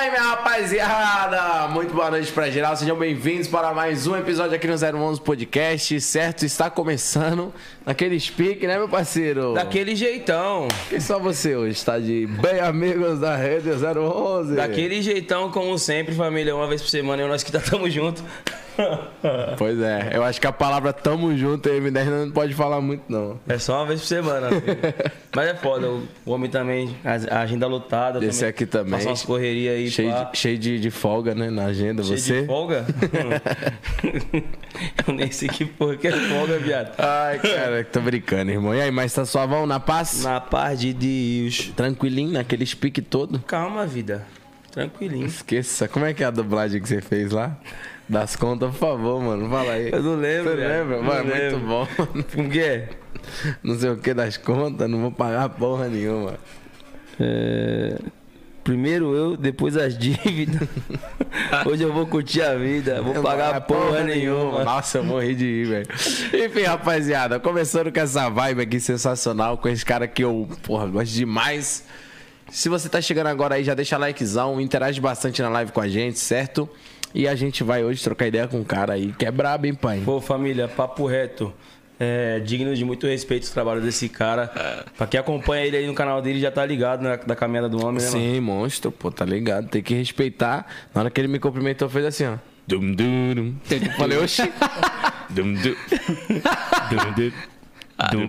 aí, minha rapaziada? Muito boa noite pra geral, sejam bem-vindos para mais um episódio aqui no 011 Podcast, certo? Está começando naquele speak, né, meu parceiro? Daquele jeitão. E só você hoje está de bem amigos da Rede 011. Daquele jeitão, como sempre, família, uma vez por semana, eu nós que tá tamo junto. Pois é, eu acho que a palavra tamo junto aí, M10 não pode falar muito, não. É só uma vez por semana. filho. Mas é foda, o homem também, a agenda lotada. Esse aqui também. Passa umas correrias aí. Cheio, de, cheio de, de folga, né, na agenda, Cheio você? de folga? eu nem sei que porra que é folga, viado. Ai, cara, tô brincando, irmão. E aí, mas tá suavão, na paz? Na paz de Deus. Tranquilinho, naquele speak todo? Calma, vida. Tranquilinho. Esqueça. Como é que é a dublagem que você fez lá? Das contas, por favor, mano. Fala aí. Eu não lembro, Você lembra? Não Mano, muito lembro. bom. O quê? Não sei o que das contas, não vou pagar porra nenhuma. É, Primeiro eu, depois as dívidas. Hoje eu vou curtir a vida, vou pagar Ah, porra, nenhuma. Nossa, eu morri de rir, velho. Enfim, rapaziada, começando com essa vibe aqui sensacional, com esse cara que eu, porra, gosto demais. Se você tá chegando agora aí, já deixa likezão, interage bastante na live com a gente, certo? E a gente vai hoje trocar ideia com um cara aí que é brabo, hein, pai? Pô, família, papo reto. É, digno de muito respeito o trabalho desse cara. Pra quem acompanha ele aí no canal dele já tá ligado né, da caminhada do homem, né, mano? Sim, monstro, pô, tá ligado? Tem que respeitar. Na hora que ele me cumprimentou, fez assim, ó. Dum, dum, dum. Falei, oxi. Dum, dum. Dum, dum. Dum.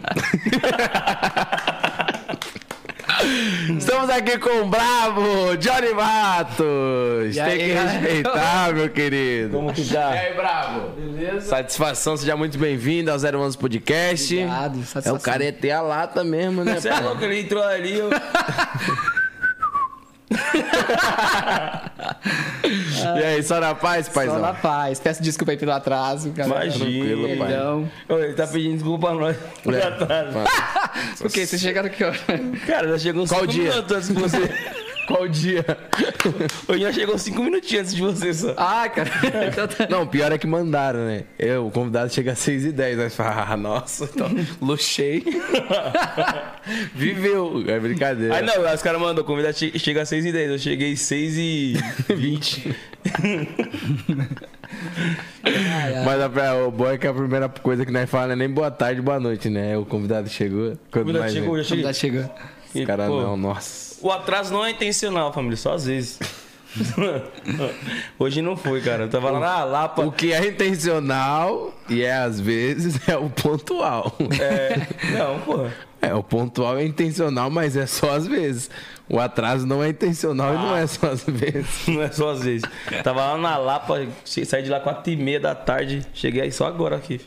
Estamos aqui com o Bravo, Johnny Matos. E aí, Tem que galera? respeitar, meu querido. Como que tá? E aí, Bravo? Beleza? Satisfação, seja muito bem-vindo ao 011 Podcast. Obrigado, É satisfação. o cara é ter a lata mesmo, né? Você é louco, ele entrou ali, eu... E aí, só na paz, paizão? Só na paz. Peço desculpa aí pelo atraso, cara. Imagina. Tranquilo, pai. Ele tá pedindo desculpa pra nós. por É. atraso. Quê? Vocês chegaram que hora? Cara, já chegou Qual cinco dia? minutos antes de você. Qual dia? Hoje já chegou cinco minutinhos antes de você só. Ah, cara. Então tá- Não, pior é que mandaram, né? Eu, o convidado chega às 6 e 10 Aí você fala, ah, nossa, então, luxei. Viveu. É brincadeira. Aí não, os caras mandou, convidado che- chega às 6 e 10 Eu cheguei 6 e 20 Ai, ai. Mas a, o bom é que a primeira coisa que nós falamos não é nem boa tarde, boa noite, né? O convidado chegou. O convidado nós chegou, já cheguei. Já chegou. Os caras não, nossa. O atraso não é intencional, família, só às vezes. Hoje não foi, cara. Eu tava lá na Lapa. O que é intencional e é às vezes é o pontual. É, não, pô. É, o pontual é intencional, mas é só às vezes. O atraso não é intencional e não é só às vezes. Não é só às vezes. Tava lá na Lapa, saí de lá 4 e meia da tarde. Cheguei aí só agora aqui.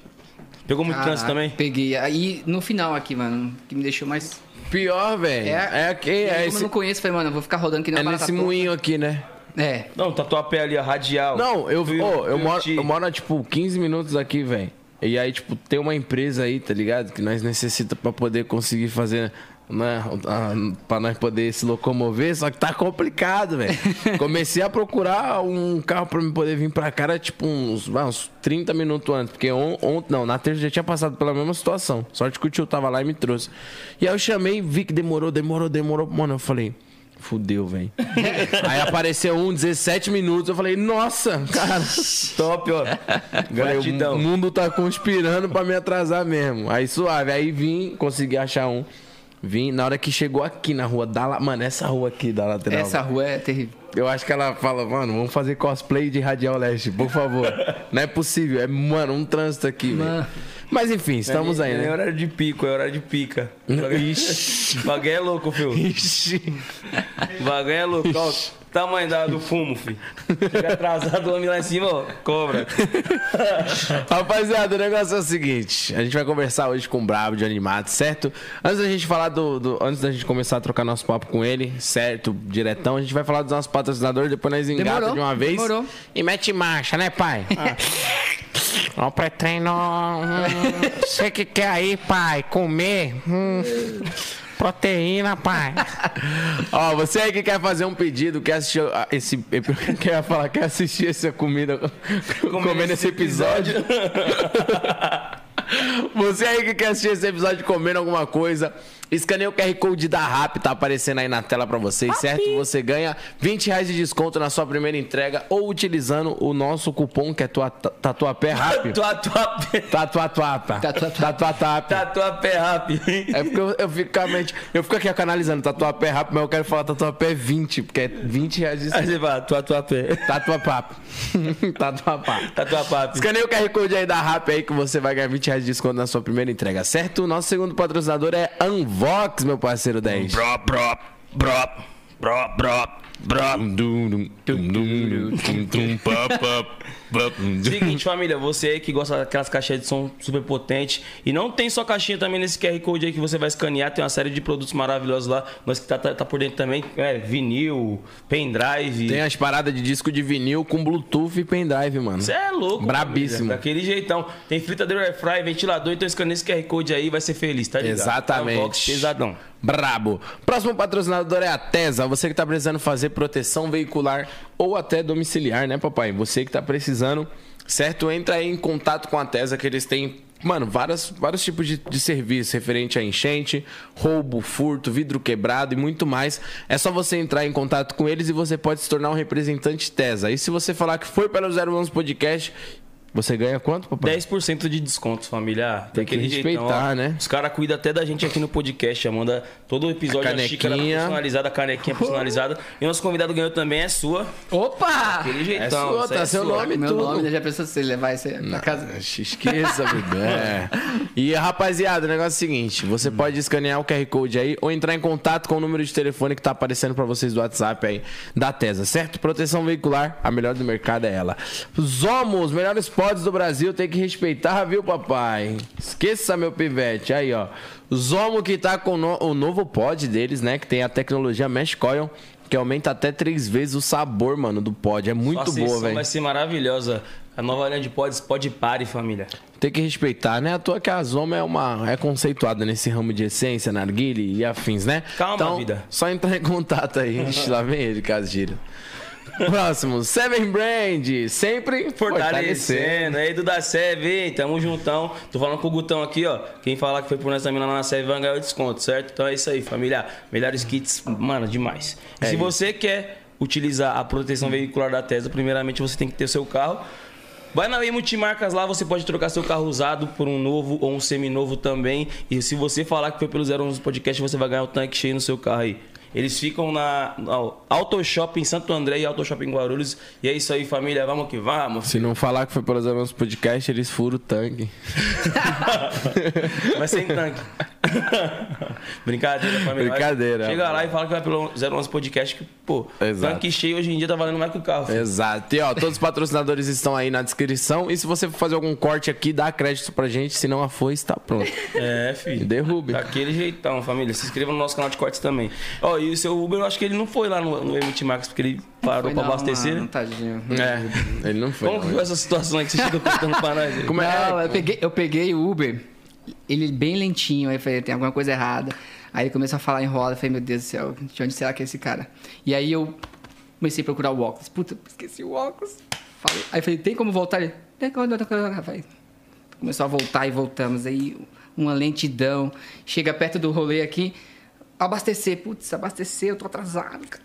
Pegou muito trânsito também? Peguei. Aí no final aqui, mano, que me deixou mais. Pior, velho. É, É, aqui, aí, é, como eu esse, não conheço, falei, mano, eu vou ficar rodando que nem é nesse moinho aqui, né? É. Não, tatuapé ali, a radial. Não, eu, Viu- ô, eu, moro, eu moro, tipo, 15 minutos aqui, velho. E aí, tipo, tem uma empresa aí, tá ligado? Que nós necessitamos pra poder conseguir fazer, né? a- Pra nós poder se locomover, só que tá complicado, velho. Comecei a procurar um carro pra me poder vir pra cá, era tipo uns, uns 30 minutos antes. Porque on- ontem, não, na terça já tinha passado pela mesma situação. Sorte que o tio tava lá e me trouxe. E aí eu chamei, vi que demorou, demorou, demorou. Mano, eu falei. Fudeu, velho. Aí apareceu um 17 minutos. Eu falei, nossa, cara. Top, ó. Falei, o mundo tá conspirando pra me atrasar mesmo. Aí suave. Aí vim, consegui achar um. Vim, na hora que chegou aqui na rua da La... Mano, essa rua aqui da lateral. Essa rua é terrível. Eu acho que ela fala, mano, vamos fazer cosplay de Radial Leste, por favor. Não é possível. É, mano, um trânsito aqui, velho. Mano. Mas enfim, estamos aí, É né? horário de pico, é horário de pica. Ixi. Bagulho é louco, filho. Ixi. Bagulho é louco. Ó, tamanho da- do fumo, filho. Chega atrasado, o homem lá em cima, ó, cobra. Rapaziada, o negócio é o seguinte: a gente vai conversar hoje com o Brabo de Animado, certo? Antes da gente falar do, do- Antes da gente começar a trocar nosso papo com ele, certo? Diretão, a gente vai falar dos nossos patrocinadores, depois nós engata Demorou, de uma vez. demorou. E mete marcha, né, pai? Ó, o pré-treino. hum, Você que quer aí, pai, comer? hum, Proteína, pai. Ó, você aí que quer fazer um pedido, quer assistir a- esse. Quer falar, quer assistir essa comida comendo esse episódio. Você aí que quer assistir esse episódio comendo alguma coisa, Escaneia o QR Code da RAP, tá aparecendo aí na tela pra vocês, certo? Você ganha 20 reais de desconto na sua primeira entrega ou utilizando o nosso cupom que é tua, Tatuapé RAP. Tatuapé. Tatuatuapa. Tatuatuapa. Tatuapé rápido. É porque eu, eu, fico, com a mente- eu fico aqui canalizando Tatuapé RAP, mas eu quero falar Tatuapé 20, porque é 20 reais de Aí você fala, Tatuapé. Tatuapapa. Tatuapá. Tatuapé. Escaneia o QR Code aí da RAP aí que você vai ganhar 20 reais de desconto na sua primeira entrega, certo? O nosso segundo patrocinador é Unvox, meu parceiro 10. Bro, bro, bro, bro, bro, bro. Seguinte, família, você aí que gosta daquelas caixinhas de som super potente e não tem só caixinha também nesse QR Code aí que você vai escanear, tem uma série de produtos maravilhosos lá, nós que tá, tá, tá por dentro também, é, vinil, pendrive. Tem as paradas de disco de vinil com Bluetooth e pendrive, mano. Você é louco, Brabíssimo. família, Daquele jeitão. Tem fritadeira air fry, ventilador, então escaneia esse QR Code aí, vai ser feliz, tá ligado? Exatamente. É um box pesadão. Brabo. Próximo patrocinador é a Tesa. Você que tá precisando fazer proteção veicular ou até domiciliar, né, papai? Você que tá precisando, certo? Entra aí em contato com a Tesa que eles têm. Mano, vários, vários tipos de, de serviço referente a enchente, roubo, furto, vidro quebrado e muito mais. É só você entrar em contato com eles e você pode se tornar um representante Tesa. E se você falar que foi pelo 011 Podcast, você ganha quanto, papai? 10% de desconto, família. Tem que Daquele respeitar, né? Os caras cuidam até da gente aqui no podcast. Manda todo o episódio A a xícara canequinha. personalizada, a canequinha personalizada. E o nosso convidado ganhou também, é sua. Opa! Aquele jeitão. É sua, tá é seu sua. nome. Meu tudo. nome? Já pensou se você levar isso aí pra casa? Esqueça, bebê. É. E rapaziada, o negócio é o seguinte: você pode escanear o QR Code aí ou entrar em contato com o número de telefone que tá aparecendo pra vocês do WhatsApp aí da Tesa, certo? Proteção veicular, a melhor do mercado é ela. Zomo, os melhores pods do Brasil, tem que respeitar, viu, papai? Esqueça, meu pivete. Aí, ó. Zomo que tá com no- o novo pod deles, né? Que tem a tecnologia Mesh Coil. Que aumenta até três vezes o sabor, mano, do pod. É muito Sua boa, velho. vai ser maravilhosa. A nova linha de pods, pode pare, família. Tem que respeitar, né? À toa que a Zoma é uma é conceituada nesse ramo de essência, narguile e afins, né? Calma, então, vida. Só entrar em contato aí. Lá vem ele, caso. Próximo, Seven Brand, sempre fortalecendo. Aí, Duda Seve, hein? Tamo juntão. Tô falando com o Gutão aqui, ó. Quem falar que foi por nós também lá na Seve vai ganhar o desconto, certo? Então é isso aí, família. Melhores kits, mano, demais. É se isso. você quer utilizar a proteção veicular da Tesla, primeiramente você tem que ter o seu carro. Vai na Multimarcas lá, você pode trocar seu carro usado por um novo ou um seminovo também. E se você falar que foi pelo 011 Podcast, você vai ganhar o tanque cheio no seu carro aí. Eles ficam na Auto Shop em Santo André e Auto Shop em Guarulhos. E é isso aí, família. Vamos que vamos. Se não falar que foi pelos meus podcast, eles furam o tanque. Mas sem tanque. Brincadeira, família. Brincadeira. Chega lá e fala que vai pelo 011 Podcast que, pô, Exato. tanque cheio hoje em dia tá valendo mais que o carro. filho. Exato. E ó, todos os patrocinadores estão aí na descrição. E se você for fazer algum corte aqui, dá crédito pra gente. Se não a foice, tá pronto. É, filho. Derrube. Daquele jeitão, família. Se inscreva no nosso canal de cortes também. Ó, e o seu Uber, eu acho que ele não foi lá no, no Emit Max porque ele parou Foi pra não, abastecer. mano, né? tadinho. É, ele não foi. Como que não. foi essa situação aí que você chega contando pra nós? Como é? Não, eu peguei, eu peguei o Uber, ele bem lentinho, aí eu falei, tem alguma coisa errada. Aí ele começou a falar em roda, eu falei, meu Deus do céu, de onde será que é esse cara? E aí eu comecei a procurar o óculos. Puta, esqueci o óculos. Falei- Aí eu falei, tem como voltar? Ele? Falei, Começou a voltar e voltamos. Aí uma lentidão. Chega perto do rolê aqui, abastecer. Putz, abastecer, eu tô atrasado, cara.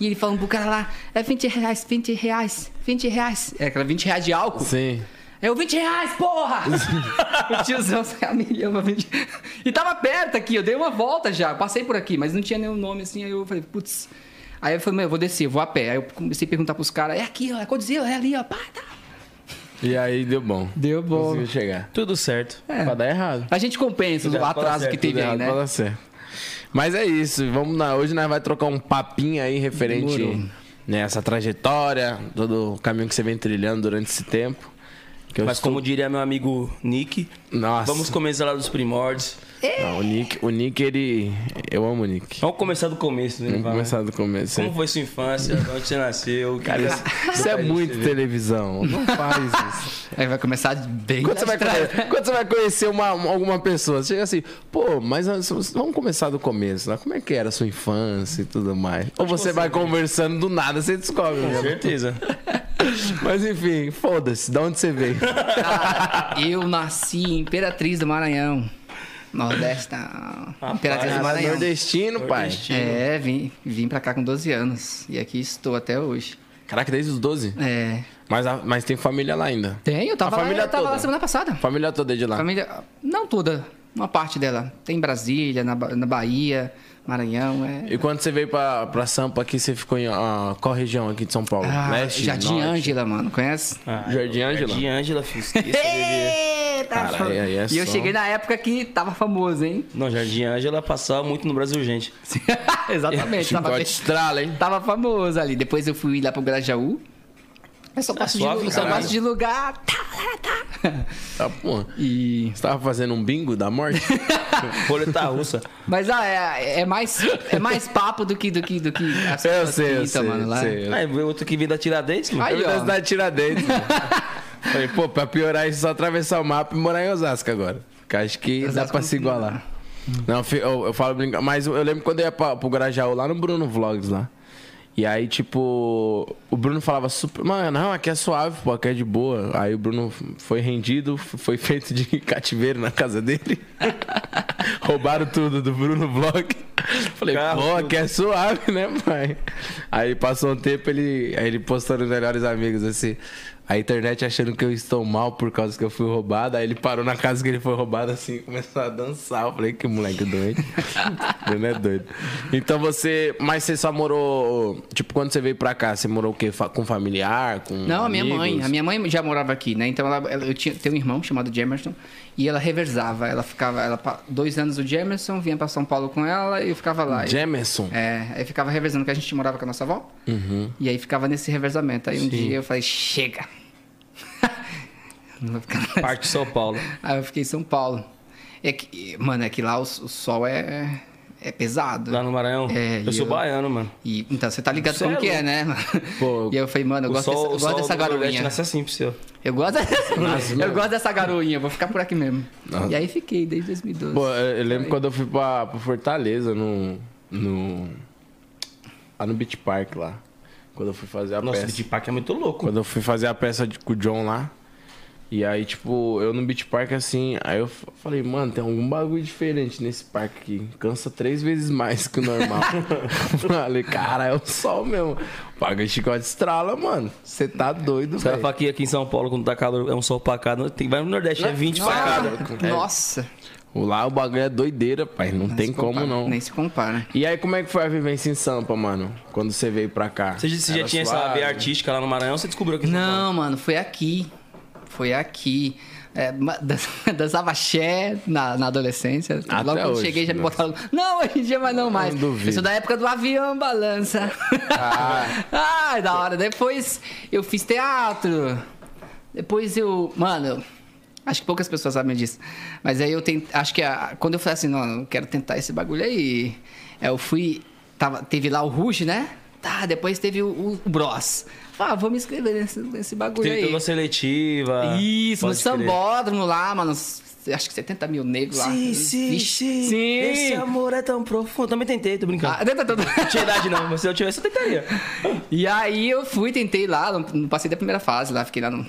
E ele falando pro cara lá, é 20 reais, 20 reais, 20 reais. É aquela 20 reais de álcool. Sim. É o 20 reais, porra! o tiozão sai a milhão, a 20... E tava perto aqui, eu dei uma volta já, passei por aqui, mas não tinha nenhum nome assim, aí eu falei, putz. Aí eu falei, meu, eu vou descer, eu vou a pé. Aí eu comecei a perguntar pros caras, é aqui, ó, é Godzilla, é ali, ó, pá, tá. E aí deu bom. Deu bom. Conseguiu chegar. Tudo certo. É. Pra dar errado. A gente compensa o pra atraso dar que certo, teve aí, errado né? pra dar certo. Mas é isso. Vamos na... Hoje nós vai trocar um papinho aí referente nessa trajetória, todo o caminho que você vem trilhando durante esse tempo. Mas estou- como diria meu amigo Nick, Nossa. vamos começar lá dos primórdios. Não, o Nick, o Nick, ele. Eu amo o Nick. Vamos começar do começo, né? Vamos Vai. começar do começo. Como foi sua infância? Onde você nasceu? Cara, isso, isso é muito televisão. Não faz isso. Aí vai começar bem Quando você, vai conhecer, quando você vai conhecer uma, uma- alguma pessoa, você chega assim, pô, mas vamos começar do começo, né? Como é que era a sua infância e tudo mais? Ou você vai conversando do nada, você descobre. Com né? certeza. Mas enfim, foda-se, de onde você veio? Ah, eu nasci em Imperatriz do Maranhão. Nordeste, tá. Rapaz, Imperatriz do Maranhão. nordestino, pai. Nordestino. É, vim, vim pra cá com 12 anos. E aqui estou até hoje. Caraca, desde os 12? É. Mas, a- mas tem família lá ainda. Tenho, eu tava, A família lá, eu tava toda? lá semana passada. Família toda é de lá. Família. Não toda, uma parte dela. Tem em Brasília, na, na Bahia, Maranhão. É... E quando você veio pra, pra Sampa aqui, você ficou em ah, qual região aqui de São Paulo? Ah, Leste? Jardim Norte? Ângela, mano, conhece? Ah, Jardim Ângela? Jardim Ângela, filho. Eita, Cara, fã. aí- aí é e eu cheguei na época que tava famoso, hein? Não, Jardim Ângela passava muito no Brasil, gente. Exatamente, tava, estrala, hein? tava famoso ali. Depois eu fui lá pro Grajaú. Eu só gosto, suave, de, eu só gosto de lugar. Tá, tá, tá. Tá, pô. E... Você tava fazendo um bingo da morte? Roleta russa. Mas ah, é, é, mais, é mais papo do que, do que, do que as eu sei, eu pintam, sei, mano, lá. eu sei. Aí veio outro que veio da Tiradentes, mano. Aí, ó. Universidade de Tiradentes. Falei, pô, pra piorar isso, só atravessar o mapa e morar em Osasco agora. Que acho que dá Osasco pra não se igualar. Não, eu, eu falo brincar, mas eu lembro quando eu ia pra, pro Grajaú, lá no Bruno Vlogs lá. E aí, tipo, o Bruno falava super, mano, não, aqui é suave, pô, aqui é de boa. Aí o Bruno foi rendido, foi feito de cativeiro na casa dele. Roubaram tudo do Bruno Vlog. Falei, Carro, pô, aqui é suave, né, pai? Aí passou um tempo, ele, aí ele postou nos melhores amigos assim. A internet achando que eu estou mal por causa que eu fui roubado. Aí ele parou na casa que ele foi roubado assim e começou a dançar. Eu falei, que moleque doido. Bruno é doido. Então você. Mas você só morou. Tipo, quando você veio pra cá, você morou o quê? Com familiar? Com Não, a minha amigos? mãe. A minha mãe já morava aqui, né? Então ela, ela- eu tinha, tenho um irmão chamado Jamerson e ela reversava. Ela ficava. Ela, dois anos o Jamerson, vinha pra São Paulo com ela e eu ficava lá. Jamerson. É, aí ficava revezando, que a gente morava com a nossa avó. E aí ficava nesse revezamento. Aí um dia eu falei, chega! Não vou ficar nessa. Parte de São Paulo. Aí eu fiquei em São Paulo. É que, mano, é que lá o, o sol é, é pesado. Lá no Maranhão. É, eu sou eu- baiano, mano. E, então, você tá ligado Você como é que é, né? Pô, e eu falei, mano, eu gosto sol, dessa, eu gosto dessa garoinha. nasce assim pro seu. Eu gosto dessa, eu gosto dessa garoinha, vou ficar por aqui mesmo. E aí fiquei desde 2012. Pô, eu, eu lembro quando eu fui pra, pra Fortaleza, no. no lá no Beach Park lá. Quando eu fui fazer a Nossa, peça. Beach Park é muito louco. Quando eu fui fazer a peça de, com o John lá. E aí, tipo, eu no Beach Park assim, aí eu falei, mano, tem algum bagulho diferente nesse parque aqui. Cansa três vezes mais que o normal. falei, cara, é o sol mesmo. Paga chicote estrala, mano. Você tá doido, Os caras velho. falam que aqui em São Paulo, quando tá calor, é um sol pacado. Tem, vai no Nordeste, é 20 facada. É. Nossa. Lá o bagulho é doideira, pai. Não tem como compara, não. Nem se compara. E aí, como é que foi a vivência em Sampa, mano? Quando você veio pra cá? Você, você já tinha essa suave? veia artística lá no Maranhão, você descobriu aqui em São? Não, mano, foi aqui. Foi aqui. É, dançava axé na, na adolescência. Até Logo quando hoje, cheguei já me botaram. Não, hoje em dia mas não mais. Não duvido. Eu sou da época do avião balança. Ah. Ai, da hora. Depois eu fiz teatro. Depois eu. Mano, acho que poucas pessoas sabem disso. Mas aí eu tentei. Acho que a- quando eu falei assim, não, eu quero tentar esse bagulho aí. é, Eu fui. Tava, teve lá o Ruge, né? Tá, depois teve o, o Bros. Ah, vou me inscrever nesse, nesse bagulho aí. toda uma seletiva. Isso, no sambódromo lá, mano. Acho que 70 mil negros lá. Sim, sim, Vixe, sim. Sim. Esse amor é tão profundo. Também tentei, tô brincando. Ah, tá, tá. Não tinha idade não, mas se eu tivesse, eu tentaria. E aí eu fui, tentei lá, não, não passei da primeira fase lá, fiquei lá no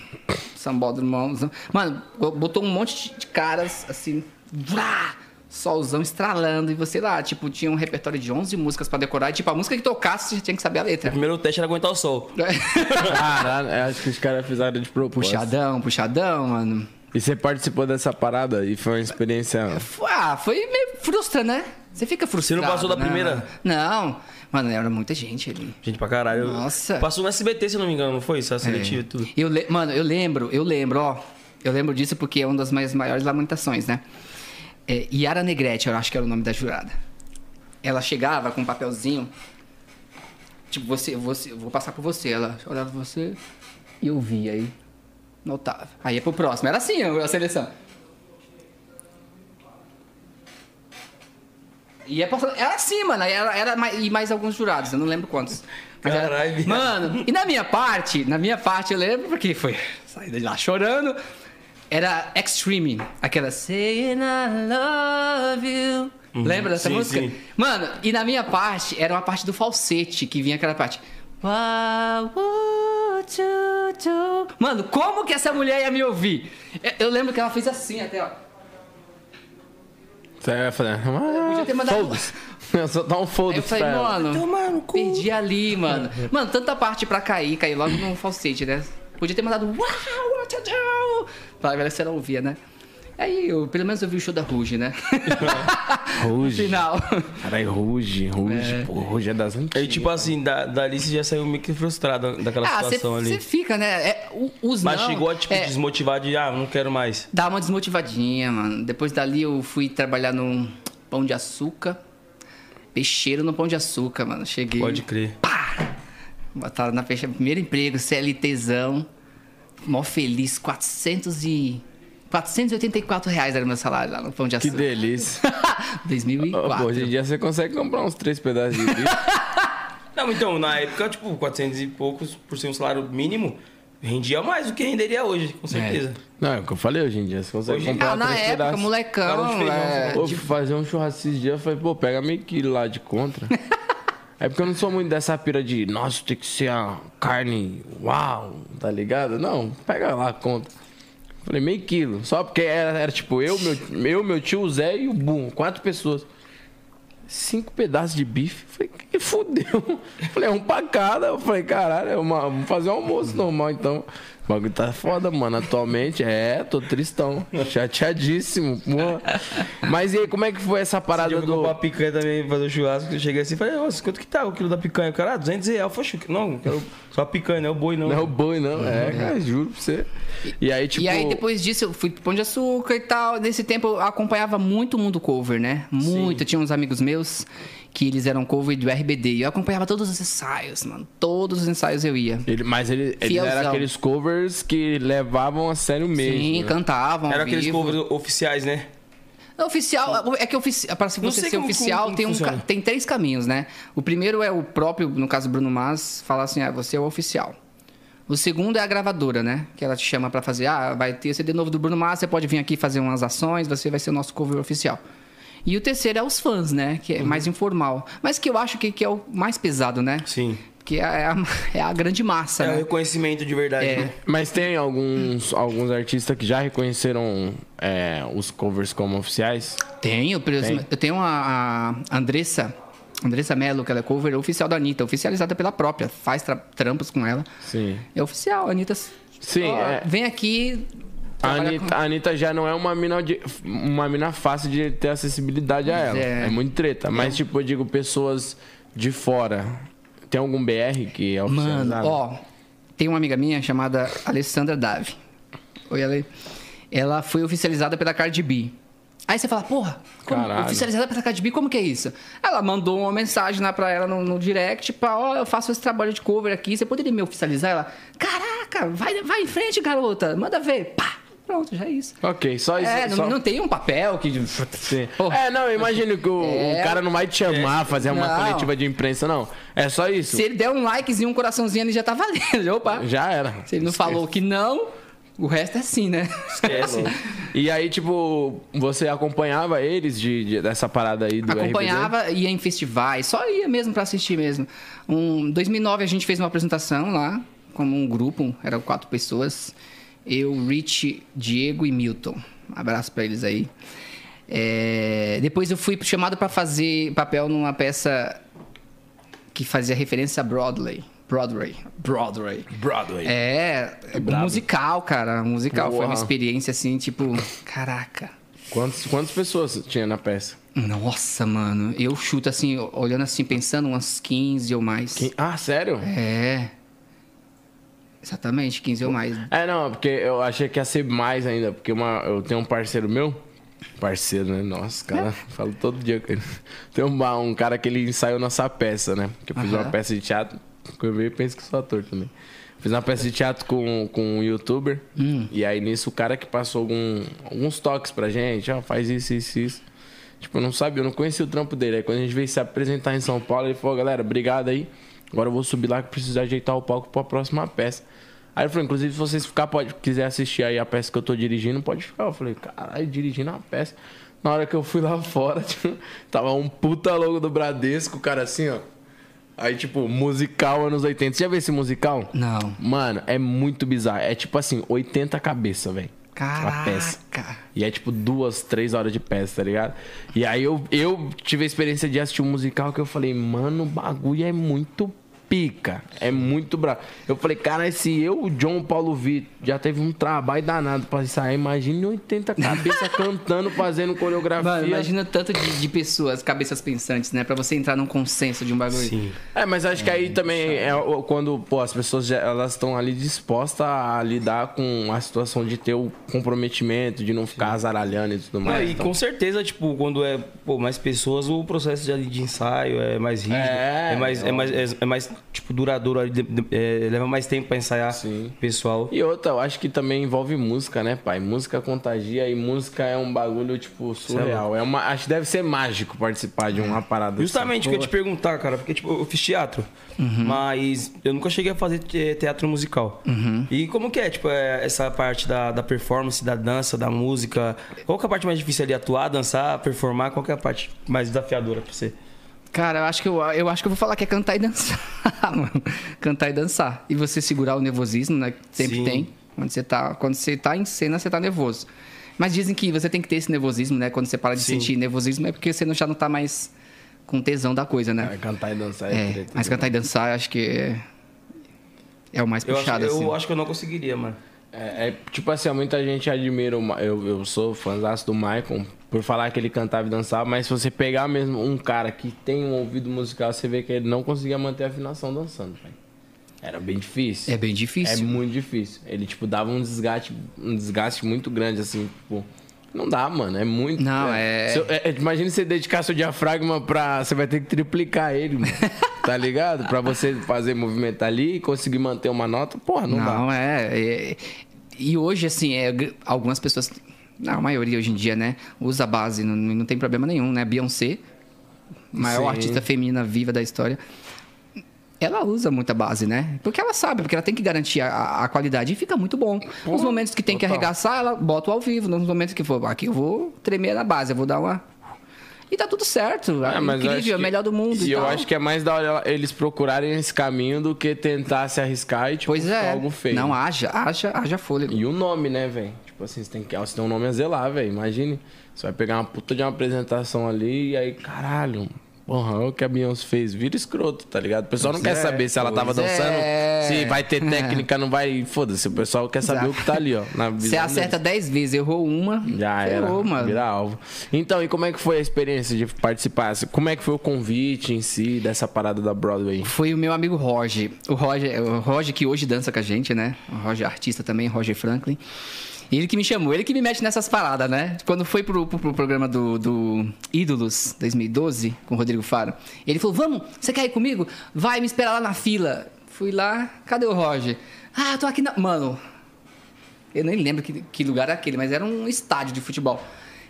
sambódromo. Mano, botou um monte de- caras, assim, vrá, solzão estralando, e você lá, tipo, tinha um repertório de 11 músicas pra decorar, e tipo, a música que tocasse, você tinha que saber a O letra. primeiro teste era aguentar o sol. Caralho, eu acho que os caras fizeram de propósito. puxadão, puxadão, mano. E você participou dessa parada e foi uma experiência. Ah, foi meio frustra, né? Você fica frustrado. passou da né? primeira? Não. Mano, era muita gente ali. Gente pra caralho. Nossa. Passou no SBT, se não me engano, não foi isso? A seletiva e tudo. Eu le- Mano, eu lembro, eu lembro, ó. Eu lembro disso porque é uma das mais maiores lamentações, né? É, Yara Negrete, eu acho que era o nome da jurada. Ela chegava com um papelzinho. Tipo, você, você, eu vou passar por você. Ela olhava pra você e eu via aí. Notava. Aí ia pro próximo. Era assim a seleção. E é passando- era assim, mano. Era, era mais, e mais alguns jurados, eu não lembro quantos. Era- Caralho, viado. Mano, e na minha parte, na minha parte eu lembro porque foi sair de lá chorando. Era Extreme, aquela Saying I love you. Lembra dessa sim, música? sim. Mano, e na minha parte era uma parte do falsete que vinha aquela parte. What would you do? Mano, como que essa mulher ia me ouvir? Eu- lembro que ela fez assim até, ó. Você vai fazer. Ah, Podia ter mandado- foda-se. Só dá um eu foda-se falei, pra mano, perdi ali, mano. Mano, tanta parte pra cair, cair logo no falsete, né? Podia ter mandado, uau, what to do? Pra ver se ela ouvia, né? Aí, eu, pelo menos eu vi o show da Ruge, né? no Ruge. final. Caralho, Ruge, Ruge. Pô, Ruge é das antigas. Aí, tipo assim, da, dali você já saiu meio que frustrado daquela Ah, situação ali. você fica, né? É, os Mas não, chegou a, tipo, é, desmotivar de, ah, não quero mais. Dá uma desmotivadinha, mano. Depois dali eu fui trabalhar num pão de açúcar. Peixeiro no pão de açúcar, mano. Cheguei. Pode crer. Botaram na fecha. Primeiro emprego, CLTzão. Mó feliz. 400 e... 484 reais era meu salário lá no pão de Que açúcar. delícia. 2004. Pô, hoje em dia você consegue comprar uns três pedaços de bife. Não, então, na época, tipo, 400 e poucos por ser um salário mínimo, rendia mais do que renderia hoje, com certeza. Não, é o que eu falei hoje em dia. Você consegue Hoje- comprar Ah, na três época, pedaços. molecão. Feijão, é, Pô, fui fazer um churrasco esses dias, eu falei, pô, pega meio quilo lá de contra. é porque eu não sou muito dessa pira de, nossa, tem que ser a carne, uau, tá ligado? Não, pega lá a conta. Falei, meio quilo. Só porque era, era tipo eu, meu, eu, meu tio, o Zé e o Boom, quatro pessoas. Cinco pedaços de bife. Falei, que fudeu. Falei, é um pra cada. Eu falei, caralho, é uma, vamos fazer um almoço normal então. O bagulho tá foda, mano. Atualmente, é, tô tristão. Chateadíssimo, porra. Mas e aí, como é que foi essa Esse dia parada eu fui do. comprar picanha também, fazer o churrasco, eu cheguei assim e falei, nossa, quanto que tá o quilo da picanha? Cara, ah, 200 reais. Eu falei, não, quero só a picanha, não é o boi não. Não é o boi, não. É, cara, juro pra você. E aí, tipo. E aí, depois disso, eu fui pro Pão de Açúcar e tal. Nesse tempo, eu acompanhava muito o mundo cover, né? Muito. Eu tinha uns amigos meus que eles eram cover do RBD. E eu acompanhava todos os ensaios, mano. Todos os ensaios eu ia. Ele, mas ele, ele era aqueles covers que levavam a sério mesmo. Sim, né? cantavam. Era aqueles covers oficiais, né? Oficial, é que ofici para você sei ser como- oficial como- tem, um, como ca- funciona. tem três caminhos, né? O primeiro é o próprio, no caso Bruno Mars, falar assim, ah, você é o oficial. O segundo é a gravadora, né? Que ela te chama pra fazer, ah, vai ter CD novo do Bruno Mars, você pode vir aqui fazer umas ações, você vai ser o nosso cover oficial. E o terceiro é os fãs, né? Que é mais informal. Mas que eu acho que, que é o mais pesado, né? Sim. Que é a, é a grande massa, É o né? reconhecimento de verdade, É. né? Mas tem alguns, alguns artistas que já reconheceram é, os covers como oficiais? Tenho, por exemplo, eu tenho a, a Andressa, Andressa Mello, que ela é cover oficial da Anitta, oficializada pela própria, faz tra- trampos com ela. Sim. É oficial, a Anitta. Sim, ó, é. Vem aqui. A Anitta, a Anitta já não é uma mina, de, uma mina fácil de ter acessibilidade a ela. É. É, muito treta. Mas, tipo, eu digo, pessoas de fora. Tem algum BR que é com- Mano, oficializado? ó, tem uma amiga minha chamada Alessandra Davi. Oi, Ale. Ela foi oficializada pela Cardi B. Aí você fala, porra, como, Caralho. oficializada pela Cardi B, como que é isso? Ela mandou uma mensagem lá pra ela no, no direct, tipo, ó, eu faço esse trabalho de cover aqui, você poderia me oficializar? Ela, caraca, vai, vai em frente, garota, manda ver. Pá, pronto, já é isso. Ok, só isso. É, não, só... não tem um papel que. Porra. É, não, eu imagino que o, É. o cara não vai te chamar, fazer uma Não. coletiva de imprensa, não. É só isso. Se ele der um likezinho, um coraçãozinho, ele já tá valendo. Opa. Já era. Se ele não falou que não, o resto é sim, né? Esquece. E aí, tipo, você acompanhava eles de, de- dessa parada aí do RBD? Acompanhava, ia em festivais, só ia mesmo pra assistir mesmo. Um 2009 a gente fez uma apresentação lá, como um grupo, eram quatro pessoas. Eu, Rich, Diego e Milton. Um abraço pra eles aí. É, depois eu fui chamado pra fazer papel numa peça que fazia referência a Broadway. Broadway. Broadway. Broadway. É, brabo. musical, cara. Musical. Foi uma experiência assim, tipo, caraca. Quantas, quantas pessoas tinha na peça? Nossa, mano. Eu chuto assim, olhando assim, pensando umas 15 ou mais. Quem- Ah, sério? É. Exatamente, 15 ou mais. É, não, porque eu achei que ia ser mais ainda, porque uma, eu tenho um parceiro meu, parceiro, né? Nossa, cara, falo todo dia com ele. Tem um, um cara que ele ensaiou nossa peça, né? Que eu fiz uma peça de teatro, que eu vejo penso que sou ator também. Fiz uma peça de teatro com, com um youtuber, e aí nisso o cara que passou algum, alguns toques pra gente, ó, faz isso, isso, isso. Tipo, eu não sabia, eu não conhecia o trampo dele. Aí quando a gente veio se apresentar em São Paulo, ele falou, galera, obrigado aí. Agora eu vou subir lá que preciso ajeitar o palco pra próxima peça. Aí ele falou, inclusive, se vocês ficar, pode, quiser assistir aí a peça que eu tô dirigindo, pode ficar. Eu falei, caralho, dirigindo a peça. Na hora que eu fui lá fora, tipo, tava um puta logo do Bradesco, cara assim, ó. Aí, tipo, musical anos 80. Você já viu esse musical? Não. Mano, é muito bizarro. É tipo assim, 80 cabeça, velho. A peça. Caraca. E é tipo duas, três horas de peça, tá ligado? E aí eu, eu tive a experiência de assistir um musical que eu falei, mano, o bagulho é muito pica. É muito bravo. Eu falei, cara, se eu, o John Paulo Vitor, já teve um trabalho danado pra ensaiar, imagine 80 cabeças cantando, fazendo coreografia. Mano, imagina tanto de, de pessoas, cabeças pensantes, né? Pra você entrar num consenso de um bagulho. Sim. É, mas acho que aí também é quando, pô, as pessoas já, elas estão ali dispostas a lidar com a situação de ter o comprometimento, de não ficar azaralhando e tudo mais. e Então, com certeza, tipo, quando é pô, mais pessoas, o processo de, de ensaio é mais rígido. É, É, mais, é, mais, é, é mais, tipo, duradouro. ali, de- de- é, leva mais tempo pra ensaiar Sim. pessoal. E outra, eu acho que também envolve música, né, pai? Música contagia e música é um bagulho, tipo, surreal. É uma, acho que deve ser mágico participar de uma parada Justamente o que eu ia te perguntar, cara, porque tipo, eu fiz teatro, mas eu nunca cheguei a fazer te- teatro musical. E como que é, tipo, é, essa parte da, da performance, da dança, da música? Qual que é a parte mais difícil ali? Atuar, dançar, performar? Qual que é a parte mais desafiadora pra você? Cara, eu acho que eu, eu acho que eu vou falar que é cantar e dançar, mano. Cantar e dançar. E você segurar o nervosismo, né? que Sempre Sim. tem. Quando você, tá, quando você tá em cena, você tá nervoso. Mas dizem que você tem que ter esse nervosismo, né? Quando você para de Sim. sentir nervosismo, é porque você não, já não tá mais com tesão da coisa, né? É, cantar e dançar é, É, treta, mas né? cantar e dançar, eu acho que é, é o mais Eu, acho, puxado, eu assim. acho que eu não conseguiria, mano. É, é, tipo assim, muita gente admira o eu, eu sou fãzaço do Michael por falar que ele cantava e dançava, mas se você pegar mesmo um cara que tem um ouvido musical, você vê que ele não conseguia manter a afinação dançando, pai. Era bem difícil. É bem É difícil. muito difícil. Ele, tipo, dava um desgaste, um desgaste muito grande, assim, tipo. Não dá, mano. É muito. Não, é- Se eu- é- Imagina você dedicar seu diafragma pra. Você vai ter que triplicar ele, mano. tá ligado? Pra você fazer movimento ali e conseguir manter uma nota, porra, não, dá. Não, é, é- E hoje, assim, é, algumas pessoas. A maioria hoje em dia, né? Usa a base, não, não tem problema nenhum, né? Beyoncé, maior Sim. artista feminina viva da história. Ela usa muita base, né? Porque ela sabe, porque ela tem que garantir a, a qualidade e fica muito bom. Nos momentos que tem que total. arregaçar, ela bota o ao vivo. Nos momentos que for, aqui eu vou tremer na base, eu vou dar uma. E tá tudo certo. É, acho incrível, é o que- melhor do mundo. E, E, eu acho que é mais da hora eles procurarem esse caminho do que tentar se arriscar e, tipo, Pois é. algo feio. Não, haja, haja, haja fôlego. E o nome, né, velho? Tipo assim, você tem, que, você tem um nome a zelar, velho. Imagine, você vai pegar uma puta de uma apresentação ali e aí, caralho, porra, olha o que a Beyoncé fez. Vira escroto, tá ligado? O pessoal não quer saber se ela tava pois dançando, é. se vai ter técnica, não vai. Foda-se, o pessoal quer saber Exato. o que tá ali, ó. Você acerta deles. 10 vezes, errou uma. Já era, ferrou, mano. vira alvo. Então, e como é que foi a experiência de participar? Como é que foi o convite em si dessa parada da Broadway? Foi o meu amigo Roger. O Roger, o Roger que hoje dança com a gente, né? O Roger é artista também, Roger Franklin. Ele que me chamou, ele que me mete nessas paradas, né? Quando foi pro, pro, pro programa do, do Ídolos 2012, com o Rodrigo Faro, ele falou: Vamos, você quer ir comigo? Vai me esperar lá na fila. Fui lá, cadê o Roger? Ah, tô aqui na. Mano, eu nem lembro que, que lugar era aquele, mas era um estádio de futebol.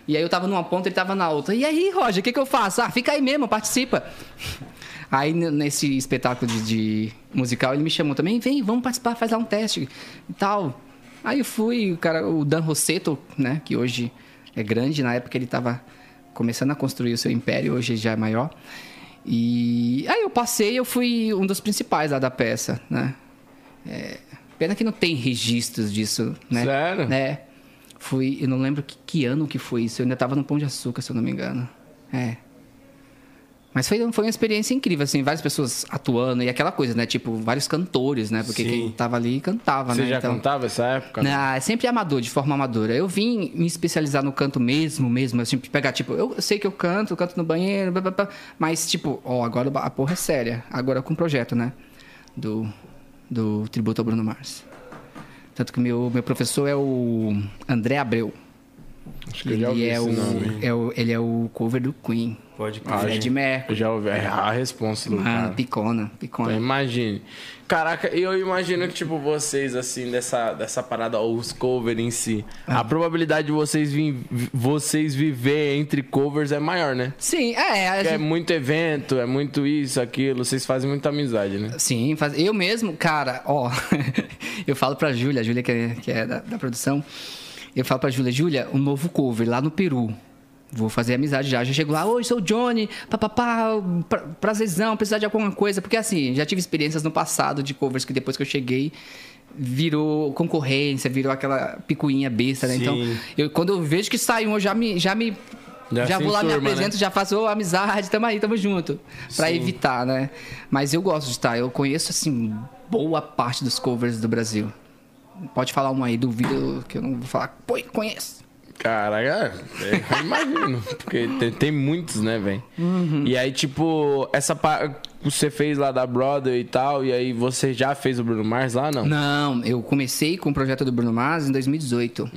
E aí eu tava numa ponta, ele tava na outra. E aí, Roger, o que, que eu faço? Ah, fica aí mesmo, participa. Aí nesse espetáculo de, de musical ele me chamou também, vem, vamos participar, faz lá um teste e tal. Aí eu fui, o cara, o Dan Rosseto, né, que hoje é grande, na época ele tava começando a construir o seu império, hoje já é maior. E aí eu passei, eu fui um dos principais lá da peça, né? É, pena que não tem registros disso, né? Sério? É. Fui, eu não lembro que, que ano que foi isso. Eu ainda tava no Pão de Açúcar, se eu não me engano. É. Mas foi, foi uma experiência incrível, assim, várias pessoas atuando e aquela coisa, né? Tipo, vários cantores, né? Porque Sim. quem tava ali cantava, Você né? já Então- cantava essa época? ah, é sempre amador, de forma amadora. Eu vim me especializar no canto mesmo, mesmo. Assim, pegar, tipo, eu sei que eu canto, eu canto no banheiro, blá, blá, blá, mas, tipo, ó, agora a porra é séria. Agora com o projeto, né? Do, do Tributo ao Bruno Mars. Tanto que meu, meu professor é o André Abreu. Acho que eu já ouvi Ele é, esse o, nome. é o, ele é o cover do Queen. Pode crer. Ah, Fred gente, Mercury. Eu já ouvi é a resposta do Mano, cara. picona, picona. Então, imagine. Caraca, eu imagino que, tipo, vocês, assim, dessa, dessa parada, ou os covers em si, Ah. a probabilidade de vocês, vi, vocês viver entre covers é maior, né? Sim, é. é gente- muito evento, é muito isso, aquilo, vocês fazem muita amizade, né? Sim, faz... eu mesmo, cara, ó, eu falo pra Júlia, a Júlia que é, que é da, da produção, eu falo pra Júlia, Júlia, um novo cover lá no Peru. Vou fazer amizade já. Já chego lá, oi, sou o Johnny, papapá, pra, prazerzão, precisar de alguma coisa. Porque assim, já tive experiências no passado de covers que depois que eu cheguei, virou concorrência, virou aquela picuinha besta, né? Sim. Então, eu, quando eu vejo que sai um, eu já me. Já me Já já, vou lá, me enturma, né? apresento, já faço ô, amizade, tamo aí, tamo junto. Pra Sim. evitar, né? Mas eu gosto de estar. Eu conheço, assim, boa parte dos covers do Brasil. Pode falar um aí, duvido que eu não vou falar. Pô, conheço. Caraca, é, eu imagino. Porque tem, tem muitos, né, velho? E aí, tipo, essa parte você fez lá da Brother e tal, e aí você já fez o Bruno Mars lá, não? Não, eu comecei com o projeto do Bruno Mars em 2018.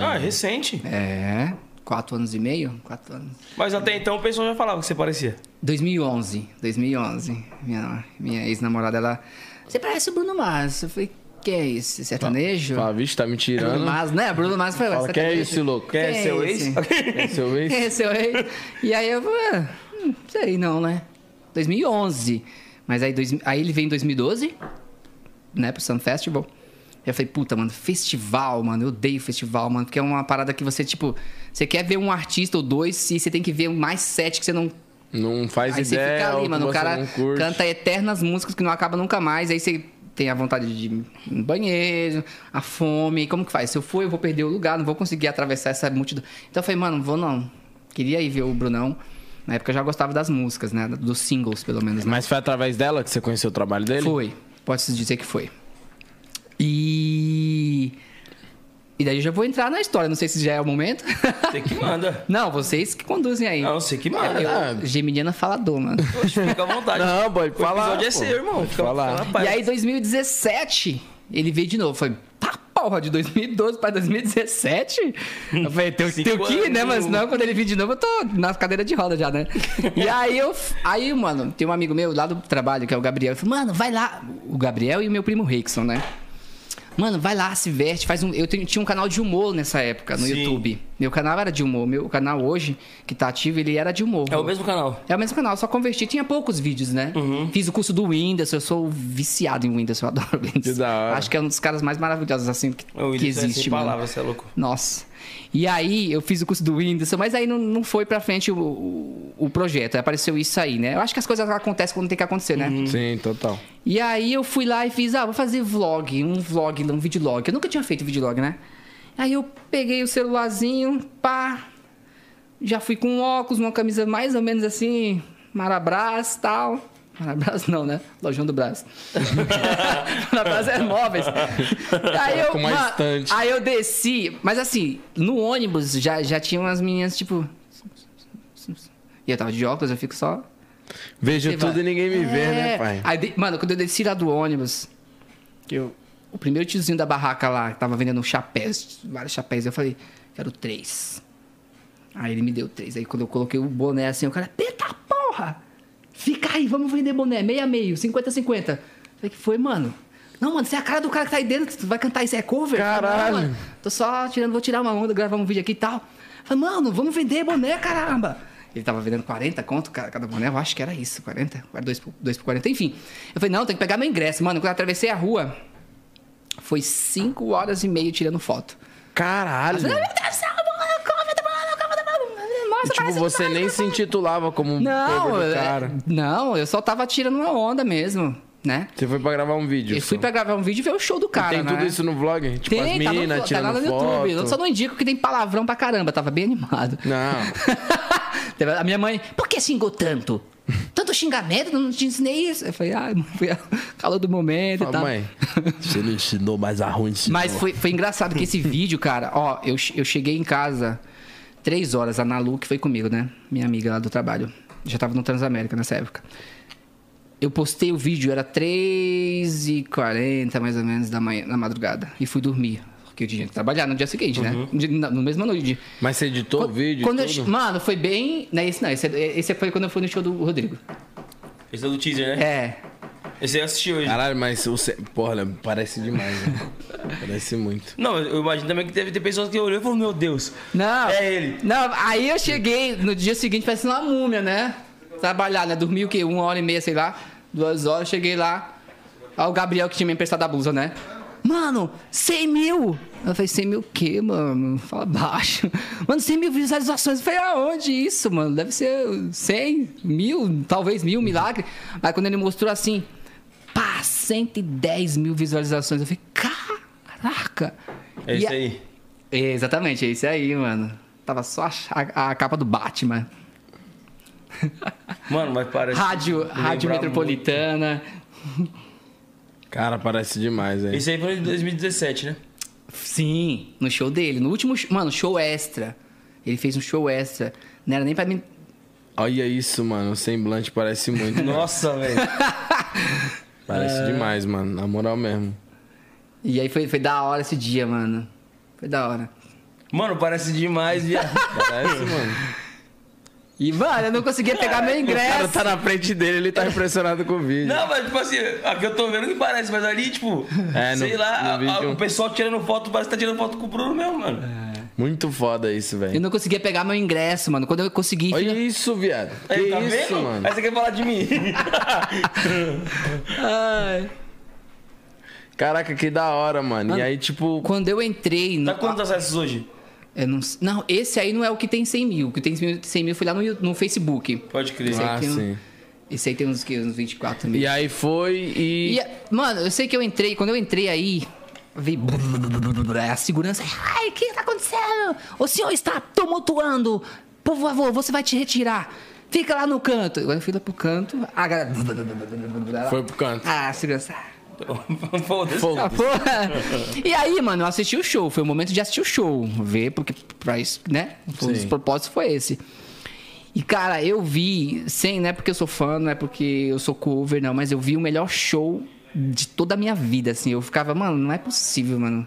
Ah, é recente. É, quatro anos e meio? Quatro anos. Mas até então o pessoal já falava que você parecia. 2011, 2011. Minha, minha ex-namorada, ela... Você parece o Bruno Mars. Eu falei, que é esse? Sertanejo? Fala, vixe, tá me Bruno tirando. Mars, né? Bruno Mars foi Fala, que é esse, louco? Quer Quem é seu esse? ex? É seu ex? Quem é seu ex? E aí eu falei, ah, hum, sei não, né? 2011. Mas aí, dois, aí ele veio em 2012, né, pro Sun Festival. Eu falei, puta, mano, festival, mano, eu odeio festival, mano, porque é uma parada que você, tipo, você quer ver um artista ou dois e você tem que ver mais sete que você não Não faz Aí você ideia. fica ou ali, que mano. O você cara não canta eternas músicas que não acaba nunca mais. Aí você tem a vontade de ir no banheiro, a fome. Como que faz? Se eu for, eu vou perder o lugar, não vou conseguir atravessar essa multidão. Então eu falei, mano, vou não. Queria ir ver o Brunão. Na época eu já gostava das músicas, né? Dos singles, pelo menos. Né? Mas foi através dela que você conheceu o trabalho dele? Foi. Pode-se dizer que foi. E. E daí eu já vou entrar na história. Não sei se já é o momento. Você que manda. não, vocês que conduzem aí. Não, você que manda. Eu, Geminiana falador, mano. Poxa, fica à vontade. Não, pode O falar, episódio é pô. seu, irmão. Pode Fica, falar. paz. E aí, 2017, ele veio de novo. Foi, tá porra, de 2012 pra 2017? Eu falei, tem, tem o que, né? Mas não, quando ele vir de novo, eu tô na cadeira de roda já, né? E aí, eu, aí, mano, tem um amigo meu lá do trabalho, que é o Gabriel. Ele falou, mano, vai lá. O Gabriel e o meu primo Rickson, né? Mano, vai lá, se veste, faz um. Eu tenho- tinha um canal de humor nessa época, no Sim. YouTube. Meu canal era de humor. Meu canal hoje, que tá ativo, ele era de humor. É o mesmo canal. É o mesmo canal, só converti. Tinha poucos vídeos, né? Uhum. Fiz o curso do Windows, eu sou viciado em Windows, eu adoro Windows. Que da hora. Acho que é um dos caras mais maravilhosos, assim, que, O que Willis é existe, sem mano. palavras, você é louco. Nossa. E aí, eu fiz o curso do Windows, mas aí não, não foi pra frente o, o, o projeto. Apareceu isso aí, né? Eu acho que as coisas acontecem quando tem que acontecer, né? Uhum. Sim, total. E aí eu fui lá e fiz, ah, vou fazer vlog, um vlog, um videolog. Eu nunca tinha feito videolog, né? Aí eu peguei o celularzinho, pá, já fui com um óculos, uma camisa mais ou menos assim, Marabras e tal. Marabras não, né? Lojão do Brás. Marabras é móveis. Aí eu, Com uma estante. aí eu desci, mas assim, no ônibus já, já tinha umas meninas, tipo... E eu tava de óculos, eu fico só Vejo Você tudo vai- e ninguém me vê, né, é. pai? Aí, de- mano, quando eu desci lá do ônibus, que eu, o primeiro tiozinho da barraca lá, que tava vendendo chapéus, vários chapéus, eu falei, quero três. Aí ele me deu três. Aí quando eu coloquei o boné assim, o cara, eita porra! Fica aí, vamos vender boné, meio a meio, 50 a 50. Falei, que foi, mano? Não, mano, você é a cara do cara que tá aí dentro, que tu vai cantar isso, é cover? Falei, Caralho. "Não, Tô só tirando, vou tirar uma onda, gravar um vídeo aqui e tal. Falei, mano, vamos vender boné, caramba. Ele tava vendendo 40 conto ca- cada boné, eu acho que era isso, 40, 2 por, 2 por 40, enfim. Eu falei, não, tem que pegar meu ingresso. Mano, quando eu atravessei a rua, foi 5 horas e meia tirando foto. Caralho. Meu Deus do céu, mano, como tá bom, como tá Nossa, E, tipo, você um nem se intitulava como um Não, cara. não, eu só tava tirando uma onda mesmo, né? Você foi pra gravar um vídeo. Eu fui só. pra gravar um vídeo e ver o show do E cara, tem né? tudo isso no vlog? Tipo, Tem, as tá no, meninas tá tirando lá no foto. YouTube. Eu só não indico que tem palavrão pra caramba, tava bem animado. Não. A minha mãe, por que xingou tanto? Tanto xingamento, não te ensinei isso. Eu falei, ah, foi a calor do momento e Fala, tal. mãe, você não ensinou mais a ruim ensinou. Mas foi, foi engraçado que esse vídeo, cara, ó, eu, eu cheguei em casa três horas, a Nalu, que foi comigo, né? Minha amiga lá do trabalho. Já tava no Transamérica nessa época. Eu postei o vídeo, era 3h40 mais ou menos da manhã, na madrugada. E fui dormir. Porque eu tinha que trabalhar no dia seguinte, né? No, no mesmo noite. Mas você editou o vídeo Quando eu mano, foi bem. Não, esse não. Esse, esse foi quando eu fui no show do Rodrigo. Esse é do teaser, né? É. Esse eu assisti hoje. Caralho, mas você... Porra, parece demais, né? Parece muito. Não, eu imagino também que deve ter pessoas que olhou e falou, meu Deus. Não. É ele. Não, aí eu cheguei no dia seguinte parecendo uma múmia, né? Trabalhar, né? Dormi o quê? Uma hora e meia, sei lá. Duas horas, cheguei lá. Aí o Gabriel que tinha me emprestado a blusa, né? Mano, 100 mil! Eu falei, 100 mil o quê, mano? Fala baixo. Mano, 100 mil visualizações. Eu falei, aonde isso, mano? Deve ser 100, mil, talvez mil, milagre. Aí quando ele mostrou assim, 110 mil visualizações. Eu falei, cara caraca. É E isso a- aí. É, exatamente, é isso aí, mano. Tava só a, a- a capa do Batman. Mano, mas parece. Rádio, rádio metropolitana. Cara, parece demais, muito. aí. Esse aí foi em 2017, né? Sim, no show dele. No último, mano, show extra. Ele fez um show extra. Não era nem pra mim. Olha isso, mano. O semblante parece muito. Nossa, velho. Parece É. demais, mano. Na moral mesmo. E aí foi, foi da hora esse dia, mano. Foi da hora. Mano, parece demais, viado. Parece, mano. E, mano, eu não conseguia pegar meu O cara ingresso. tá na frente dele, ele tá impressionado com o vídeo. Não, mas tipo assim, aqui eu tô vendo que parece, mas ali, tipo, É, no- sei lá, no a- a- vídeo- o pessoal tirando foto, parece que tá tirando foto com o Bruno mesmo, mano. Muito foda isso, Eu velho. não conseguia pegar meu ingresso, mano. Quando eu consegui. Olha filha- isso, viado. Que Aí, tá isso, vendo? mano. Aí você quer falar de mim. Ai. Caraca, que da hora, mano. E aí, tipo. Quando eu entrei. No... tá quantos acessos hoje? Eu não, não, esse aí não é o que tem 100 mil. O que tem 100 mil foi lá no, no Facebook. Pode crer. Esse Ah, um- sim. Esse aí tem uns, que, uns 24 mil. E aí foi e. E, mano, eu sei que eu entrei, quando eu entrei aí, vi a segurança. Ai, o que tá acontecendo? O senhor está tumultuando. Por favor, você vai te retirar. Fica lá no canto. Eu fui lá pro canto, a galera. Foi pro canto. Ah, segurança. Foda-se. Ah. E aí, mano, eu assisti o show. Foi o momento de assistir o show. Ver, porque pra isso, né? Um dos propósitos foi esse. E, cara, eu vi, sem, não é porque eu sou fã, não é porque eu sou cover, não, mas eu vi o melhor show de toda a minha vida, assim. Eu ficava, mano, não é possível, mano.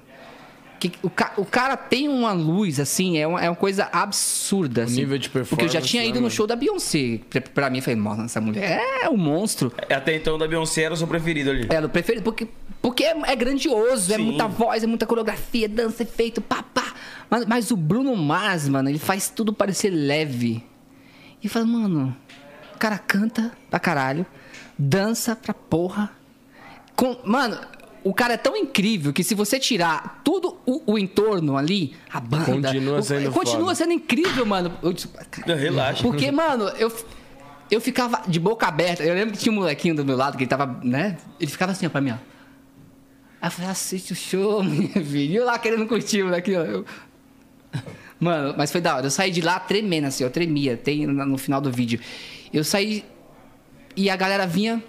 Que, o, ca- o cara tem uma luz, assim, é uma, é uma coisa absurda, assim. nível de Porque eu já performance, tinha né, ido no mano? show da Beyoncé. Pra, pra mim, eu falei, nossa, essa mulher é um monstro. Até então, da Beyoncé era o seu preferido ali. É, eu prefiro porque, porque é, é grandioso, é Sim. muita voz, é muita coreografia, dança, efeito, papá. Mas, mas o Bruno Mars, mano, ele faz tudo parecer leve. E fala, mano, o cara canta pra caralho, dança pra porra. Com, mano, o cara é tão incrível que se você tirar tudo o, o entorno ali, a banda. Continua o- sendo Continua foda. sendo incrível, mano. Eu, cara, Relaxa. porque, mano, eu, eu ficava de boca aberta. Eu lembro que tinha um molequinho do meu lado que ele tava, né? Ele ficava assim, ó, pra mim, ó. Aí eu falei, assiste o show, minha filha. E eu lá querendo curtir o molequinho, ó. Eu... Mano, mas foi da hora. Eu saí de lá tremendo, assim, eu tremia. Tem no final do vídeo. Eu saí e a galera vinha.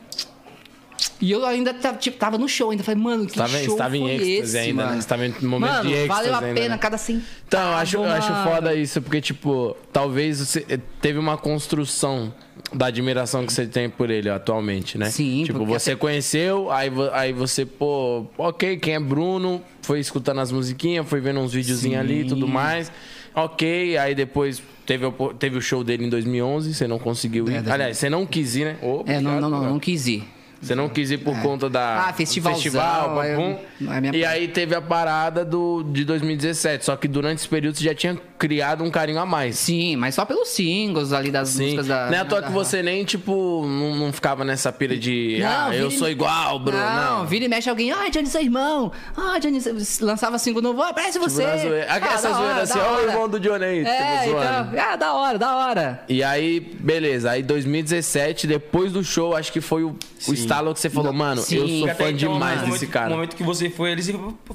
E eu ainda tava, tipo, tava no show ainda. Falei, mano, que Tava show estava em êxtase ainda, né? mano? Você tava em momento mano, de êxtase valeu a ainda, pena né? cada centavo, Então, eu acho, eu acho foda isso, porque, tipo, talvez você eh, teve uma construção da admiração que você tem por ele atualmente, né? Sim, Tipo, você até- conheceu, aí, aí você, pô, ok, quem é Bruno? Foi escutando as musiquinhas, foi vendo uns videozinhos ali e tudo mais. Ok, aí depois teve, o- teve o show dele em 2011, você não conseguiu ir. É, 2011. Aliás, você não quis ir, né? Ô, É, não, não, não, não quis ir. Você não quis ir por conta da Ah, festivalzão, festival, eu- papum. é minha E aí teve a parada do, de 2017. Só que durante esse período você já tinha criado um carinho a mais. Sim, mas só pelos singles ali das Sim. músicas da. não é à toa da- que você nem, tipo, não, não ficava nessa pira de. Não, ah, eu e- sou igual, Bruno. Não, Não. vira e mexe alguém. Ah, Johnny, seu irmão. Ah, Johnny, lançava single novo. Ah, parece você. Tipo, zoeira. Ah, essa zoeira hora, assim, ó, o irmão do Johnny aí, É, tipo, então. Ah, da hora, da hora. E aí, beleza. Aí 2017, depois do show, acho que foi o, o. estalo que você falou, mano, sim. eu sou fã então, demais momento- desse cara. No momento que você foi, ele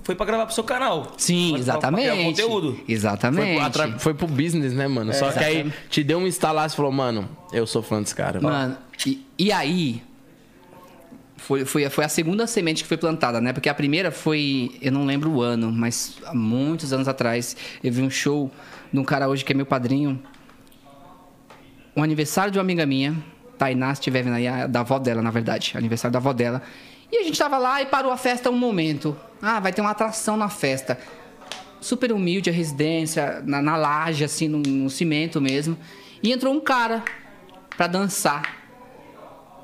foi pra gravar pro seu canal. Sim, Pra- pra- exatamente. conteúdo. Foi, Exatamente. pro- atra- foi pro business, né, mano? Só que aí te deu um instalar e falou, mano, eu sou fã desse cara. Mano, e, e aí. Foi, foi, foi a segunda semente que foi plantada, né? Porque a primeira foi. Eu não lembro o ano, mas há muitos anos atrás. Eu vi um show de um cara hoje que é meu padrinho. Um aniversário de uma amiga minha, Tainá, estiver vendo aí, a- da avó dela, na verdade. Aniversário da avó dela. E a gente tava lá e parou a festa um momento. Ah, vai ter uma atração na festa. Super humilde a residência, na, na laje, assim, no, no cimento mesmo. E entrou um cara pra dançar.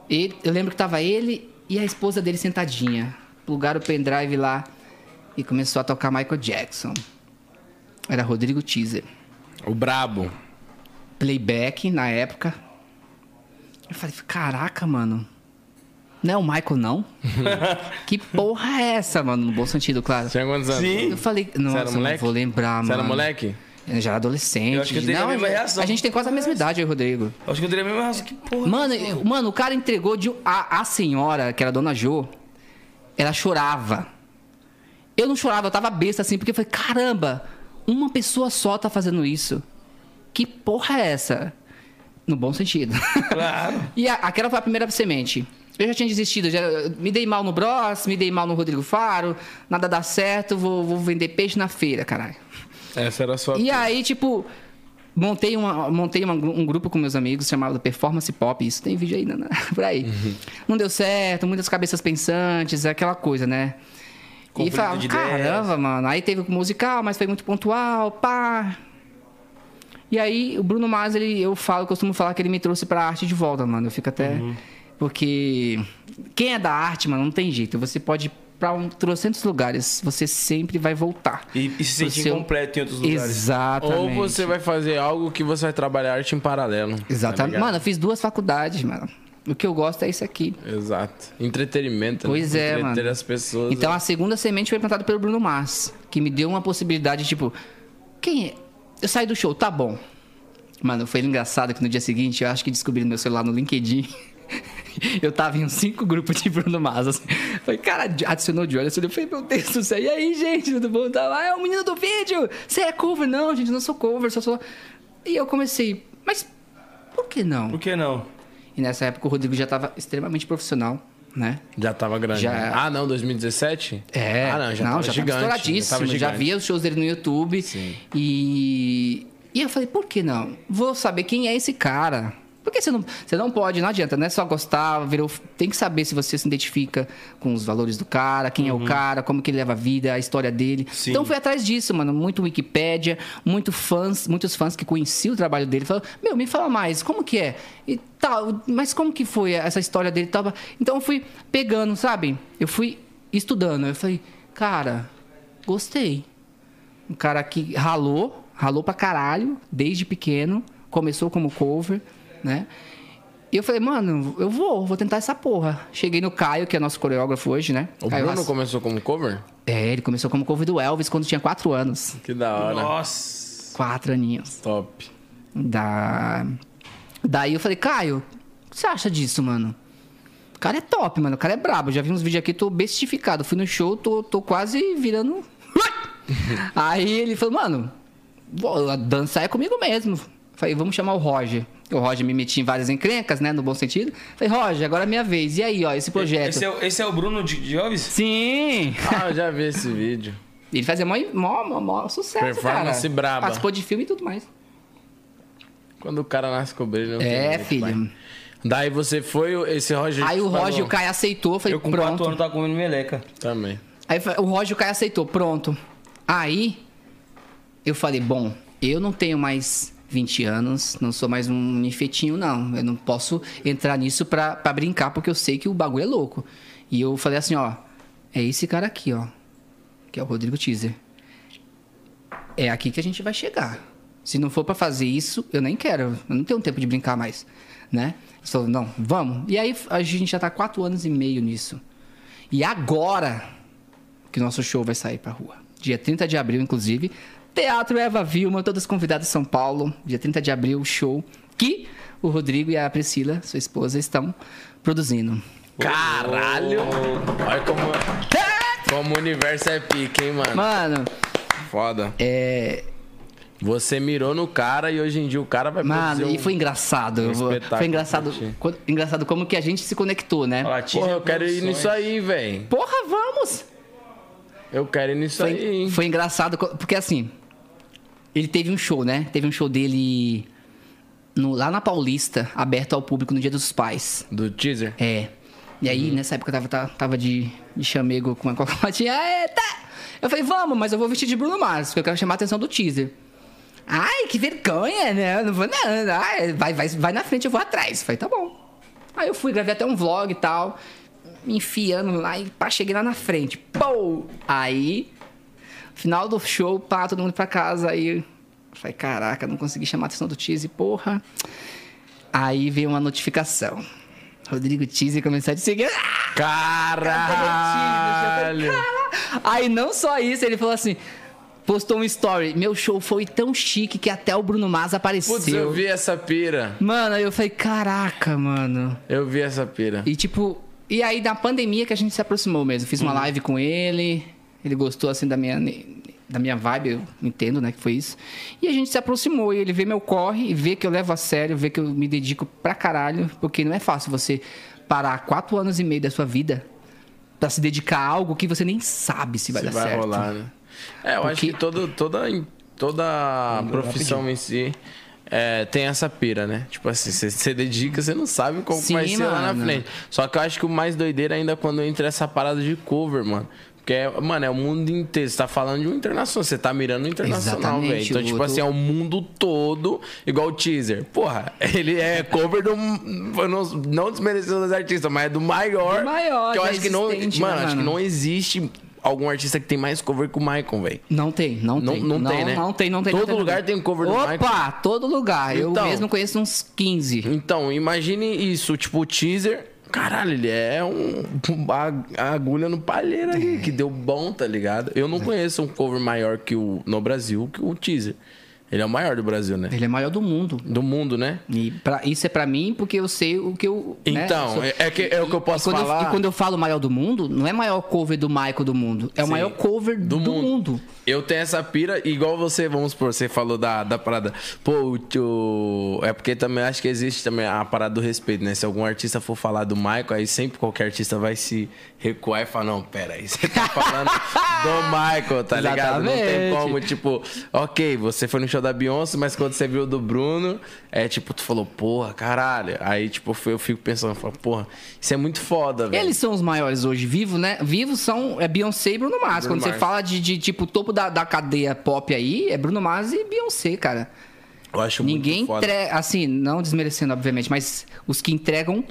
Eu lembro que tava ele e a esposa dele sentadinha. Plugaram o pendrive lá e começou a tocar Michael Jackson. Era Rodrigo Teaser. O brabo. Playback na época. Eu falei, caraca, mano. Não é o Michael, não? que porra é essa, mano? No bom sentido, claro. Tinha quantos anos? Sim. Eu falei, nossa, era eu não vou lembrar, Você mano. era moleque? Eu já era adolescente. Eu acho que eu teria a Não, mesma já- reação. A gente tem quase a mesma idade, eu e Rodrigo. Acho que eu teria a mesma razão. Que porra. Mano, eu- mano, o cara entregou de. A, a senhora, que era a dona Jo, ela chorava. Eu não chorava, eu tava besta assim, porque eu falei, caramba, uma pessoa só tá fazendo isso. Que porra é essa? No bom sentido. Claro. e a- aquela foi a primeira semente. Eu já tinha desistido, já, me dei mal no Bros, me dei mal no Rodrigo Faro, nada dá certo, vou, vou vender peixe na feira, caralho. Essa era a sua. E aí, tipo, montei, uma, montei uma- um grupo com meus amigos chamado Performance Pop. Isso tem vídeo aí né, por aí. Não deu certo, muitas cabeças pensantes, aquela coisa, né? E Conflito falava, de ideias. caramba, mano. Aí teve o musical, mas foi muito pontual, pá. E aí, o Bruno Mars, ele, eu falo, costumo falar que ele me trouxe pra arte de volta, mano. Eu fico até. Uhum. Porque quem é da arte, mano, não tem jeito. Você pode ir pra um, trocentos lugares, você sempre vai voltar. E, e se sentir seu- incompleto em outros lugares. Exatamente. Ou você vai fazer algo que você vai trabalhar arte em paralelo. tá Exatamente. ligado? mano, eu fiz duas faculdades, mano. O que eu gosto é isso aqui. Exato. Entretenimento. Pois né? é, Entreter mano. as pessoas. Então a segunda semente foi plantada pelo Bruno Mars, que me deu uma possibilidade, tipo, quem é? Eu saí do show, tá bom. Mano, foi engraçado que no dia seguinte, eu acho que descobri no meu celular no LinkedIn. Eu tava em uns cinco grupos de Bruno Mars. Assim. Falei, cara, adicionou de olho. Eu falei, meu Deus do céu. E aí, gente, tudo bom? Tá, ah, é o menino do vídeo. Você é cover? Não, gente, não sou cover, só sou. E eu comecei, mas por que não? Por que não? E nessa época o Rodrigo já tava extremamente profissional, né? Já tava grande. Já- né? Ah, não, 2017? É, Ah, não, já tava já gigante. tava estouradíssimo. tava Já, via os shows dele no YouTube. Sim. E, e eu falei, por que não? Vou saber quem é esse cara. Porque você não, você não pode, não adianta, não é só gostar, virou, tem que saber se você se identifica com os valores do cara, quem é o cara, como que ele leva a vida, a história dele. Sim. Então fui atrás disso, mano. Muito Wikipédia, muito fãs, muitos fãs que conheciam o trabalho dele. Falaram, meu, me fala mais, como que é? E tal, mas como que foi essa história dele? tal? Então eu fui pegando, sabe? Eu fui estudando. Eu falei, cara, gostei. Um cara que ralou, ralou pra caralho, desde pequeno, começou como cover, né? E eu falei, mano, eu vou, vou tentar essa porra. Cheguei no Caio, que é nosso coreógrafo hoje, né? O Caio Bruno Lass- começou como cover? É, ele começou como cover do Elvis quando tinha quatro anos. Que da hora. Nossa. Quatro aninhos. Top. Da... Daí eu falei, Caio, o que você acha disso, mano? O cara é top, mano. O cara é brabo. Já vi uns vídeos aqui, tô bestificado. Fui no show, tô, tô quase virando. Aí ele falou, mano, dançar é comigo mesmo. Falei, vamos chamar o Roger. O Roger me metia em várias encrencas, né? No bom sentido. Falei, Roger, agora é minha vez. E aí, ó, esse projeto. Esse é, o- esse é o Bruno de, Elvis? Sim! Ah, eu já vi esse vídeo. Ele fazia mó, mó, mó, mó sucesso, Performance cara. braba. Participou de filme e tudo mais. Quando o cara nasce com brilho, não tem É, jeito, filho. pai. Daí você foi, esse Roger. Aí o falou Roger e o Caio aceitou, falei, Eu com pronto. 4 anos tava comendo meleca. Também. Aí fa- o Roger e o Caio aceitou, pronto. Aí eu falei, bom, eu não tenho mais 20 anos, não sou mais um ninfetinho, não. Eu não posso entrar nisso pra, pra brincar, porque eu sei que o bagulho é louco. E eu falei assim, ó, é esse cara aqui, ó, que é o Rodrigo Teaser. É aqui que a gente vai chegar. Se não for pra fazer isso, eu nem quero. Eu não tenho tempo de brincar mais, né? Ele falou, não, vamos. E aí a gente já tá quatro anos e meio nisso. E agora que o nosso show vai sair pra rua. Dia 30 de abril, inclusive. Teatro Eva Vilma, todas convidadas de São Paulo. Dia 30 de abril, show que o Rodrigo e a Priscila, sua esposa, estão produzindo. Caralho! Olha como, como o universo é pique, hein, mano? Mano, Foda. é. Você mirou no cara e hoje em dia o cara vai Mano, e foi engraçado. um foi engraçado, engraçado como que a gente se conectou, né? Olha Porra, eu quero ir nisso aí, velho. Porra, vamos! Eu quero ir nisso aí, Foi, hein? foi engraçado, porque assim, ele teve um show, né? Teve um show dele no- lá na Paulista, aberto ao público no Dia dos Pais. Do teaser? É. E aí, nessa época, eu tava, tava, tava de, de chamego com a cocotinha. Eita! Eu falei, vamos, mas eu vou vestir de Bruno Mars, porque eu quero chamar a atenção do teaser. Ai, que vergonha, né? Eu não vou, não. Ai, vai, vai, vai na frente, eu vou atrás. Eu falei, tá bom. Aí eu fui, gravei até um vlog e tal, me enfiando lá e pá, cheguei lá na frente. Pô! Aí, final do show, pá, todo mundo pra casa. Aí, eu falei, caraca, não consegui chamar a atenção do teaser, porra. Aí veio uma notificação. Rodrigo Teaser começou a te seguir. Caralho! Aí não só isso, ele falou assim: postou um story. Meu show foi tão chique que até o Bruno Mars apareceu. Putz, eu vi essa pira. Mano, aí eu falei, caraca, mano. Eu vi essa pira. E tipo, e aí na pandemia que a gente se aproximou mesmo. Fiz uma live com ele. Ele gostou, assim, da minha, da minha vibe, eu entendo, né, que foi isso. E a gente se aproximou, e ele vê meu corre, e vê que eu levo a sério, vê que eu me dedico pra caralho, porque não é fácil você parar quatro anos e meio da sua vida pra se dedicar a algo que você nem sabe se vai Se dar vai certo. rolar, né? É, eu acho Porque- que todo, toda, toda profissão em si é, tem essa pira, né? Tipo assim, você, você dedica, você não sabe como Sim, vai ser lá na mano. frente. Só que eu acho que o mais doideiro ainda é quando entra essa parada de cover, mano. Porque, mano, é o mundo inteiro. Você tá falando de um internacional. Você tá mirando um internacional, velho. Então, tipo assim, é o mundo todo, igual o teaser. Porra, ele é cover do. Não, não desmerecendo os artistas, mas é do maior. Do maior, Que eu acho que não. Mano, né, acho que mano? não existe algum artista que tem mais cover que o Michael, velho. Não tem, não, Não- tem. não tem, né? Não tem, não tem. Todo não tem, não lugar tem cover do Opa, Michael. todo lugar. Então. eu mesmo conheço uns 15. Então, imagine isso, tipo, o teaser. Caralho, ele é um, a, agulha no palheiro aí, que deu bom, tá ligado? Eu não conheço um cover maior que o no Brasil que o teaser. Ele é o maior do Brasil, né? Ele é maior do mundo. Do mundo, né? E pra- isso é pra mim porque eu sei o que eu. né, Então, sou- é, é que, é o que eu posso falar. Eu, e quando eu falo maior do mundo, não é maior cover do Michael do mundo. É o Sim. maior cover do, mundo. Eu tenho essa pira, igual você, vamos supor, você falou da, da parada. Pô, o, o- é porque também acho que existe também a parada do respeito, né? Se algum artista for falar do Michael, aí sempre qualquer artista vai se recuar e falar, não, pera aí, você tá falando do Michael, tá ligado? Não tem Exatamente. como, tipo, ok, você foi no show da Beyoncé, mas quando você viu o do Bruno, é tipo, tu falou, porra, caralho. Aí, tipo, eu fico pensando, eu falo, porra, isso é muito foda, velho. Eles são os maiores hoje, vivos, né? Vivos são é Beyoncé e Bruno Mars. Bruno Quando você Mars. fala de, de, tipo topo da, da cadeia pop aí, é Bruno Mars e Beyoncé, cara. Eu acho Ninguém muito foda. entrega, assim, não desmerecendo, obviamente, mas os que entregam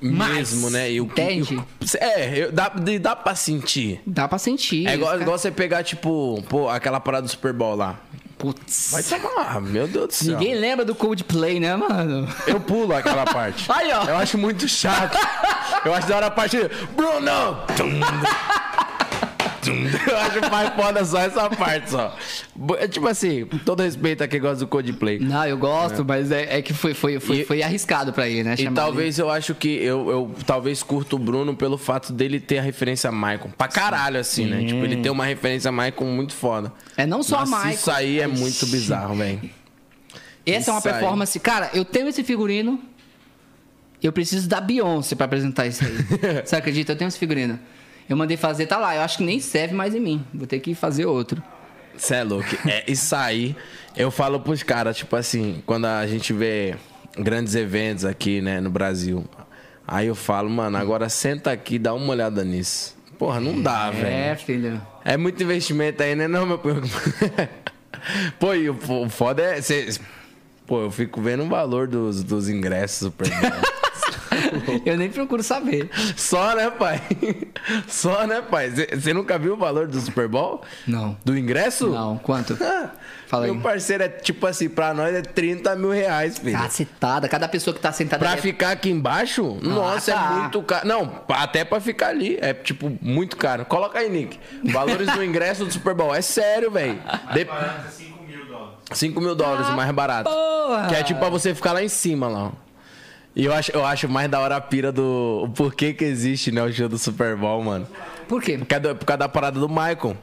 Mesmo, né? E o, entende? e o- é, eu- dá, dá pra sentir. Dá pra sentir. É igual, igual você pegar, tipo, pô, aquela parada do Super Bowl lá. Putz. Vai tomar, meu Deus do céu. Ninguém lembra do Coldplay, né, mano? Eu pulo aquela parte. Aí, ó. Eu acho muito chato. Eu acho da hora a parte. Bruno! Eu acho mais foda só essa parte só. É Tipo assim, com todo respeito a quem gosta do Coldplay. Não, eu gosto, mas é, é que foi, foi, foi, E- foi arriscado pra ir, né? E talvez eu acho que eu, eu talvez curto o Bruno pelo fato dele ter a referência a Michael. Pra caralho, assim, né? Tipo, ele tem uma referência a Michael muito foda. ele. É não só Nossa, a Michael. Isso aí é muito bizarro, velho. Essa é uma Isso aí. performance. Cara, eu tenho esse figurino. Eu preciso da Beyoncé pra apresentar isso aí. Você acredita? Eu tenho esse figurino. Eu mandei fazer, tá lá. Eu acho que nem serve mais em mim. Vou ter que fazer outro. Cê é louco. É, isso aí, eu falo pros caras, tipo assim, quando a gente vê grandes eventos aqui, né, no Brasil. Aí eu falo, mano, agora senta aqui e dá uma olhada nisso. Porra, não dá, É, velho. filho. É muito investimento aí, né, não, meu? Pô, e o, foda é. cê- pô, eu fico vendo o valor dos, dos ingressos Super Bowl. Eu nem procuro saber. Só, né, pai? Só, né, pai? Você nunca viu o valor do Super Bowl? Não. Do ingresso? Não, quanto? Fala aí. Meu parceiro é tipo assim, pra nós é 30 mil reais, filho. Cacetada. Cada pessoa que tá sentada Pra ali é- ficar aqui embaixo, nossa, tá. é muito caro. Não, até pra ficar ali. É, tipo, muito caro. Coloca aí, Nick. Valores do ingresso do Super Bowl. É sério, velho. De... 5 mil dólares. 5 mil dólares, o mais barato. porra! Que é tipo pra você ficar lá em cima, lá. E eu acho, eu acho mais da hora a pira do... O porquê que existe, né, o show do Super Bowl, mano. Por quê? Por causa, do- por causa da parada do Michael.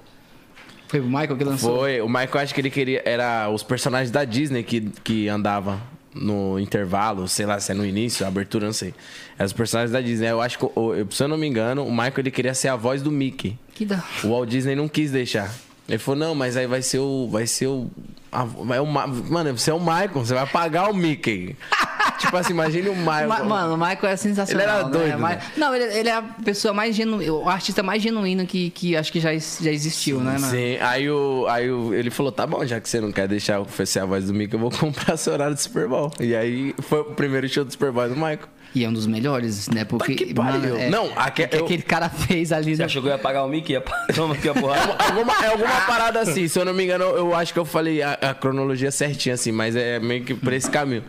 Foi o Michael que lançou? Foi. O Michael, acho que ele queria... Era os personagens da Disney que, que andavam no intervalo, sei lá se é no início, abertura, não sei. Eram os personagens da Disney. Eu acho que, eu- se eu não me engano, o Michael ele queria ser a voz do Mickey. Que da... O Walt Disney não quis deixar. Ele falou, não, mas aí vai ser o. Vai ser o. a- vai o Ma- Mano, você é o Michael, você vai pagar o Mickey. tipo assim, imagine o Michael. Ma- Mano, o Michael é sensacional. Ele era né? doido, Mas- né? Não, ele, ele é a pessoa mais genuína, o artista mais genuíno que, que acho que já, já existiu, né, mano? Sim, aí, o, aí o, ele falou: tá bom, já que você não quer deixar eu ser a voz do Mickey, eu vou comprar seu horário do Super Bowl. E aí foi o primeiro show do Super Bowl do Michael. E é um dos melhores, né? Porque. que pariu. é- Não, aque- é que eu- aquele cara fez ali. Você no- achou que eu ia pagar o Mickey? Ia Toma aqui a porrada. alguma, é alguma parada assim, se eu não me engano, eu acho que eu falei a, a cronologia certinha, assim, mas é meio que por esse caminho.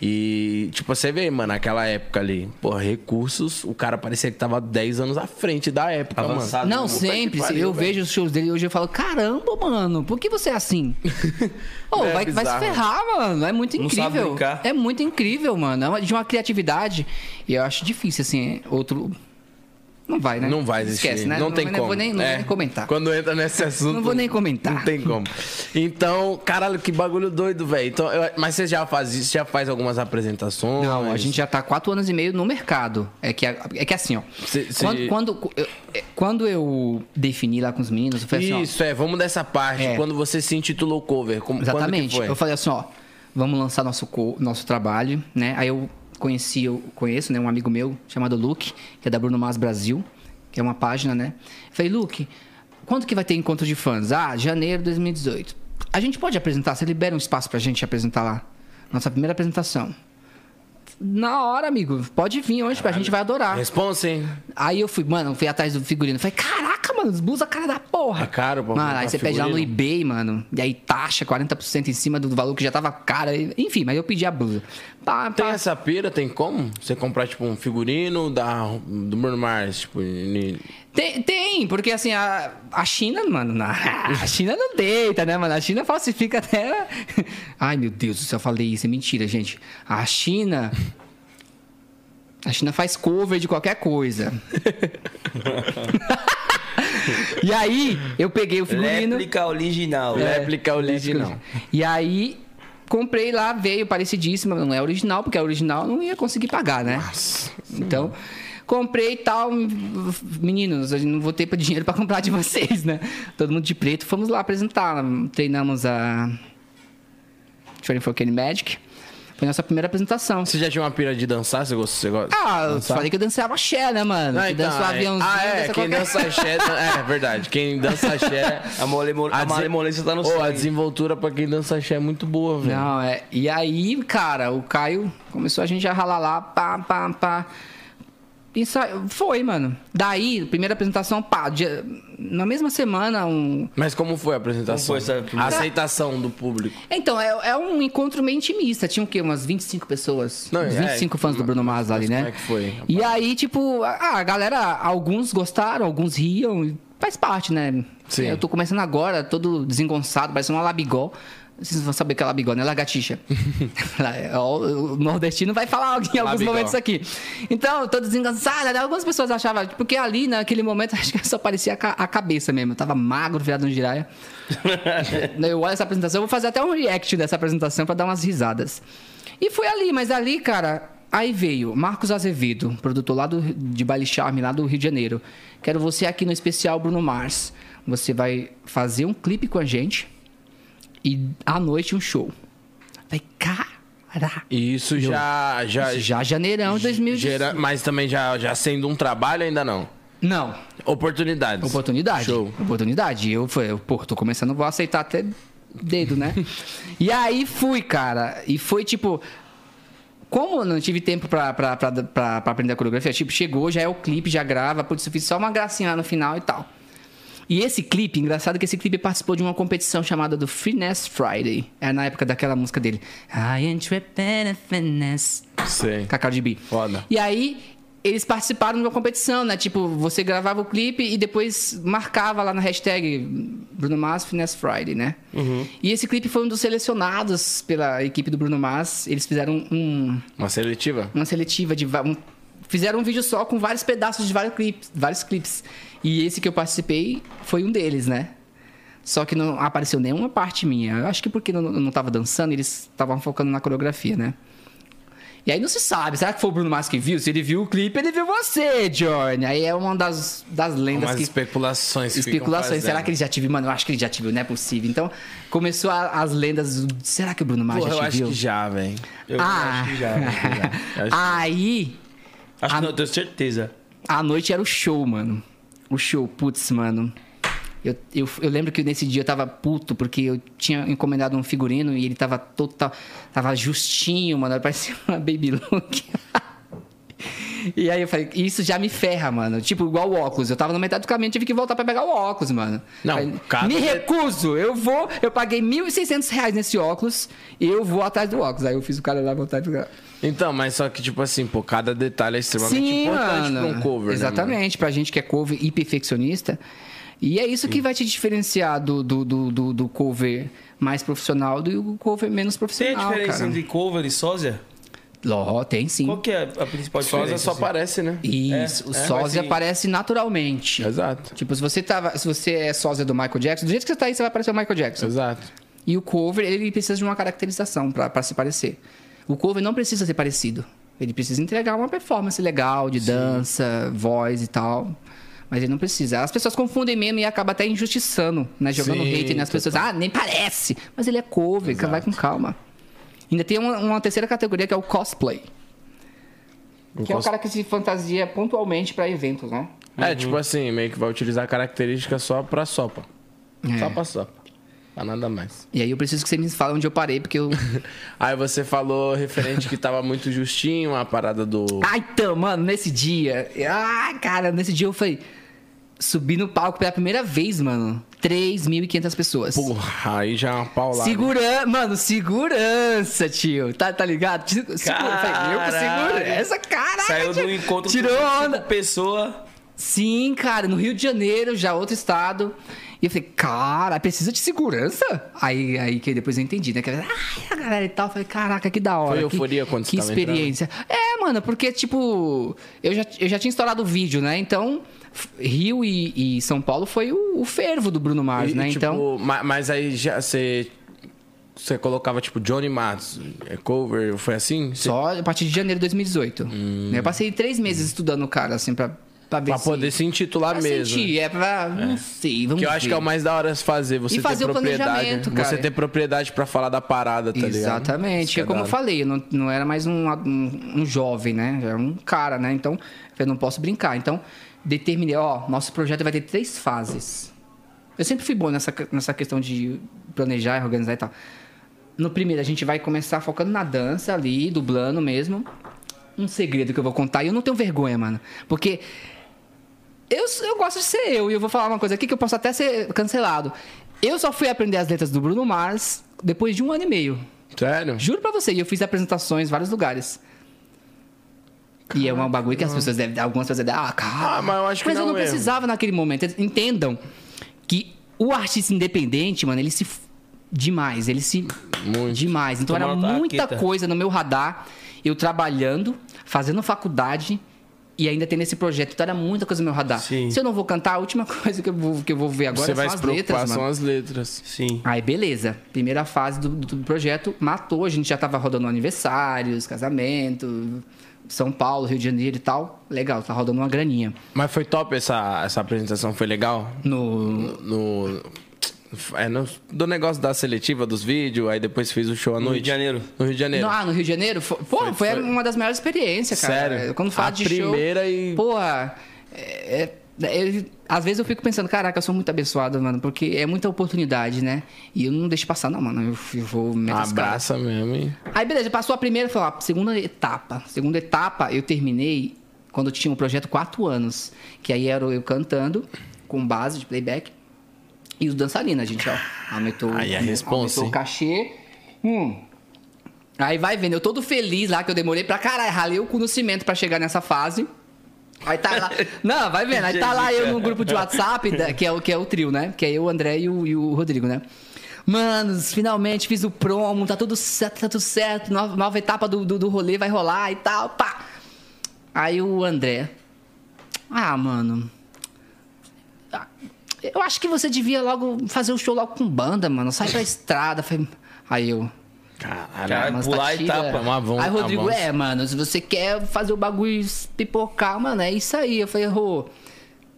E, tipo, você vê, mano, naquela época ali, pô, recursos, o cara parecia que tava 10 anos à frente da época, Avançado. mano. Não, sempre. pariu, eu velho. vejo os shows dele e hoje eu falo, caramba, mano, por que você é assim? Ô, É vai, vai se ferrar, mano. É muito Não sabe incrível. É muito incrível, mano. É uma- de uma criatividade. E eu acho difícil, assim, outro. Não vai, né? Não vai existir. Esquece, né? Não, tem vou, como. Não vou nem, não vou É. nem comentar. Quando entra nesse assunto. Não vou nem comentar. Não tem como. Então, caralho, que bagulho doido, velho. Então, eu- mas você já faz isso? Já faz algumas apresentações? Não, a gente já tá quatro anos e meio no mercado. É que, é que assim, ó. Cê- cê- Quando, quando, eu, é, quando eu defini lá com os meninos, eu falei assim, ó, Isso, é. Vamos dessa parte. É. Quando você se intitulou cover. Como, Exatamente. Eu falei assim, ó, vamos lançar nosso, nosso trabalho, né? Aí eu conheci, eu conheço, né, um amigo meu chamado Luke, que é da Bruno Mars Brasil, que é uma página, né? Eu falei, Luke, quando que vai ter encontro de fãs? Ah, janeiro de 2018. A gente pode apresentar, você libera um espaço pra gente apresentar lá. Nossa primeira apresentação. Na hora, amigo, pode vir hoje, a gente vai adorar. Responsa, hein? Aí eu fui, mano, fui atrás do figurino. Falei, caraca, mano, blusa cara da porra. É caro pra Mano, aí você pede lá no figurino? eBay, mano. E aí taxa 40% em cima do valor que já tava caro. Enfim, mas eu pedi a blusa. Pá, Tem pá. essa pira, tem como? Você comprar, tipo, um figurino da, do Bruno Mars, tipo... ni- Tem, tem, porque assim, a, a China, mano, na- a China não deita, né, mano? A China falsifica até. Ai, meu Deus do céu, eu falei isso, é mentira, gente. A China. A China faz cover de qualquer coisa. e aí, eu peguei o figurino. Réplica original. É. Réplica original. E aí, comprei lá, veio parecidíssima, não é original, porque a original não ia conseguir pagar, né? Nossa. Então, comprei e tal. Meninos, eu não vou ter dinheiro pra comprar de vocês, né? Todo mundo de preto. Fomos lá apresentar. Treinamos a. Training for Kenny Magic. Foi nossa primeira apresentação. Você já tinha uma pira de dançar? Você gosta? Você gosta Ah, eu dançar? falei que eu dançava axé, né, mano? Ah, que então, é. aviãozinho. Ah, é, dança quem qualquer- dança axé... É, verdade. Quem dança axé... A, malemol... a malemolência tá no Ô, a desenvoltura pra quem dança axé é muito boa, velho. Não, é. E aí, cara, o Caio começou a gente a ralar lá, pá, pá, pá. Ensa... Foi, mano. Daí, primeira apresentação, pá, dia- na mesma semana, um. Mas como foi a apresentação? Como foi essa A aceitação do público. Então, é, é um encontro meio intimista. Tinha o quê? Umas 25 pessoas? Não, Uns é, 25 fãs do Bruno Mars ali, né? como é que foi, rapaz? E aí, tipo, a, a galera, alguns gostaram, alguns riam. Faz parte, né? Sim. Eu tô começando agora, todo desengonçado, parecendo uma labigol. Vocês vão saber que é labigol, né? Lagartixa. Ó, o nordestino vai falar em alguns Labigol. momentos aqui. Então, eu tô desengonçado. né? Algumas pessoas achavam... Porque ali, naquele momento, acho que só parecia a, ca- a cabeça mesmo. Eu tava magro, virado no giraia. eu olho essa apresentação, eu vou fazer até um react dessa apresentação pra dar umas risadas. E foi ali, mas ali, cara, aí veio Marcos Azevedo, produtor lá do, de Baile Charme, lá do Rio de Janeiro. Quero você aqui no especial Bruno Mars. Você vai fazer um clipe com a gente e à noite um show. Falei, cara, isso já... já, já janeirão de 2018. gera- Mas também já, já sendo um trabalho, ainda não. Não, Oportunidades. Oportunidade. Show. Oportunidade. E eu falei, pô, tô começando, vou aceitar até dedo, né? e aí fui, cara. E foi tipo. Como eu não tive tempo pra, pra, pra, pra, pra aprender a coreografia, tipo, chegou, já é o clipe, já grava, putz, eu fiz só uma gracinha lá no final e tal. E esse clipe, engraçado que esse clipe participou de uma competição chamada do Finesse Friday. É na época daquela música dele. I ain't tripping in finesse. Sei. Com a Cardi B. Foda. E aí, eles participaram de uma competição, né? Tipo, você gravava o clipe e depois marcava lá na hashtag Bruno Mars Finesse Friday, né? E esse clipe foi um dos selecionados pela equipe do Bruno Mars. Eles fizeram um- Uma seletiva? uma seletiva de... um- fizeram um vídeo só com vários pedaços de vários clipes, vários clipes. E esse que eu participei foi um deles, né? Só que não apareceu nenhuma parte minha. Eu acho que porque eu não, eu não tava dançando, eles estavam focando na coreografia, né? E aí não se sabe. Será que foi o Bruno Mars que viu? Se ele viu o clipe, ele viu você, Johnny. Aí é uma das, das lendas Umas que... especulações. Especulações. Será que ele já te viu? Mano, eu acho que ele já te viu. Não é possível. Então, começou a- as lendas... Será que o Bruno Mars Porra, já eu te acho viu? que já, velho. Eu ah. acho que já. acho que já. Acho Aí... Acho Ah, que não, tenho certeza. A noite era o show, mano. O show, putz, mano. Eu, eu, eu lembro que nesse dia eu tava puto, porque eu tinha encomendado um figurino e ele tava total. Tava justinho, mano. Parecia uma baby look. E aí eu falei, isso já me ferra, mano. Tipo, igual o óculos. Eu tava no metade do caminho, tive que voltar pra pegar o óculos, mano. Não, Falei, cada- Me recuso! Eu vou, eu paguei 1.600 reais nesse óculos, eu vou atrás do óculos. Aí eu fiz o cara lá voltar e pegar. Então, mas só que, tipo assim, pô, cada detalhe é extremamente Sim, importante mano. pra um cover, né, Exatamente, pra gente que é cover e perfeccionista. E é isso que vai te diferenciar do, do, do, do- do cover mais profissional do cover menos Tem a profissional. diferença cara. entre cover e sósia? Ló, tem sim. Qual que é a principal Sósia diferença? só assim? aparece, né? Isso, É, o é, sósia sim. aparece naturalmente. Exato. Tipo, se você, tava, se você é sósia do Michael Jackson, do jeito que você tá aí, você vai parecer o Michael Jackson. Exato. E o cover, ele precisa de uma caracterização pra pra se parecer. O cover não precisa ser parecido. Ele precisa entregar uma performance legal de dança, voz e tal. Mas ele não precisa. As pessoas confundem mesmo e acaba até injustiçando, né? Jogando Sim, hate nas pessoas. Ah, nem parece. Mas ele é cover, vai com calma. Ainda tem uma, uma terceira categoria que é o cosplay. Que é o cos- cara que se fantasia pontualmente pra eventos, né? É, tipo assim, meio que vai utilizar características só pra sopa. É. Só pra sopa. Pra nada mais. E aí eu preciso que você me fale onde eu parei, porque eu. Aí você falou referente que tava muito justinho a parada do. Ai, então, mano, nesse dia. Ai, cara, nesse dia eu falei. Subi no palco pela primeira vez, mano. 3.500 pessoas. Porra, aí já é uma paulada. Segurança, mano, segurança, tio. Tá, tá ligado? Se- Segura, falei, Caralho. segurança, caraca. Saiu do encontro Tirou com onda. pessoa. Sim, cara, no Rio de Janeiro, já outro estado. E eu falei, cara, precisa de segurança? Aí, aí que depois eu entendi, né? Que, ai, a galera e tal. Eu falei, caraca, que da hora. Foi que- euforia quando você Que experiência. É, mano, porque, tipo, eu já, eu já tinha estourado o vídeo, né? Então, Rio e, e São Paulo foi o, o fervo do Bruno Mars, E, né? tipo, então. ma- Mas aí já você. Você colocava, tipo, Johnny Matos, é cover, foi assim? Você- Só a partir de janeiro de 2018. Eu passei três meses estudando o cara, assim, pra, pra ver Pra se... poder se intitular pra mesmo. sentir, é pra... Não sei, vamos Que eu acho ver. que é o mais da hora fazer, você E fazer ter o propriedade. Você ter propriedade pra falar da parada, tá ligado? Exatamente. É é como eu falei, eu não, não era mais um, um, um jovem, né? Era um cara, né? Então, eu não posso brincar. Então, determinei, ó, nosso projeto vai ter três fases. Eu sempre fui bom nessa, nessa questão de planejar, organizar e tal. No primeiro, a gente vai começar focando na dança ali, dublando mesmo. Um segredo que eu vou contar, e eu não tenho vergonha, mano. Porque eu, eu gosto de ser eu, e eu vou falar uma coisa aqui que eu posso até ser cancelado. Eu só fui aprender as letras do Bruno Mars depois de um ano e meio. Sério? Juro pra você, e eu fiz apresentações em vários lugares. E é um bagulho que as pessoas devem. Algumas pessoas devem. Ah, cara. Ah, mas eu acho que Mas eu não não mesmo. precisava naquele momento. Entendam que o artista independente, mano, ele se. Demais. Ele se. Muito. Demais. Então Tomou era muita taqueta. coisa no meu radar. Eu trabalhando, fazendo faculdade. E ainda tendo esse projeto. Então era muita coisa no meu radar. Sim. Se eu não vou cantar, a última coisa que eu vou, que eu vou ver agora Você são vai se as preocupar, letras, mano. são as letras. Sim. Aí, beleza. Primeira fase do, do projeto matou. A gente já tava rodando aniversários, casamento, São Paulo, Rio de Janeiro e tal. Legal, tá rodando uma graninha. Mas foi top essa, essa apresentação, foi legal? No. No. É, no, do negócio da seletiva dos vídeos, aí depois fiz o show à No noite. Rio de Janeiro. No Rio de Janeiro. No, ah, no Rio de Janeiro? Fo- Pô, foi, Foi- foi- uma das melhores experiências, cara. Sério? Quando fala A de primeira show. e- Porra, é, é- às vezes eu fico pensando, caraca, eu sou muito abençoado, mano, porque é muita oportunidade, né? E eu não deixo passar, não, mano. Eu, eu vou caras. Abraça mesmo, hein? Aí, beleza, passou a primeira, lá, segunda etapa. Segunda etapa, eu terminei quando eu tinha um projeto quatro anos. Que aí era eu cantando, com base de playback. E os dançarinos, a gente, ó. Aumentou, Aí é responsa, aumentou o cachê. Hum. Aí vai vendo, eu todo feliz lá, que eu demorei pra caralho, ralei o cu no cimento pra chegar nessa fase. Aí tá lá. Não, vai vendo. Aí tá lá eu no grupo de WhatsApp, que é o, que é o trio, né? Que é eu, o André e o, e o Rodrigo, né? Manos, finalmente fiz o promo, tá tudo certo, tá tudo certo. Nova, nova etapa do, do, do rolê vai rolar e tal, pá. Aí o André. Ah, mano. ah, Eu acho que você devia logo fazer o show logo com banda, mano. Sai pra estrada. Aí eu. Caralho. Pular tá a tira. etapa. Um avanço, Aí Rodrigo, é, mano, se você quer fazer o bagulho pipocar, mano, é isso aí. Eu falei, Rô,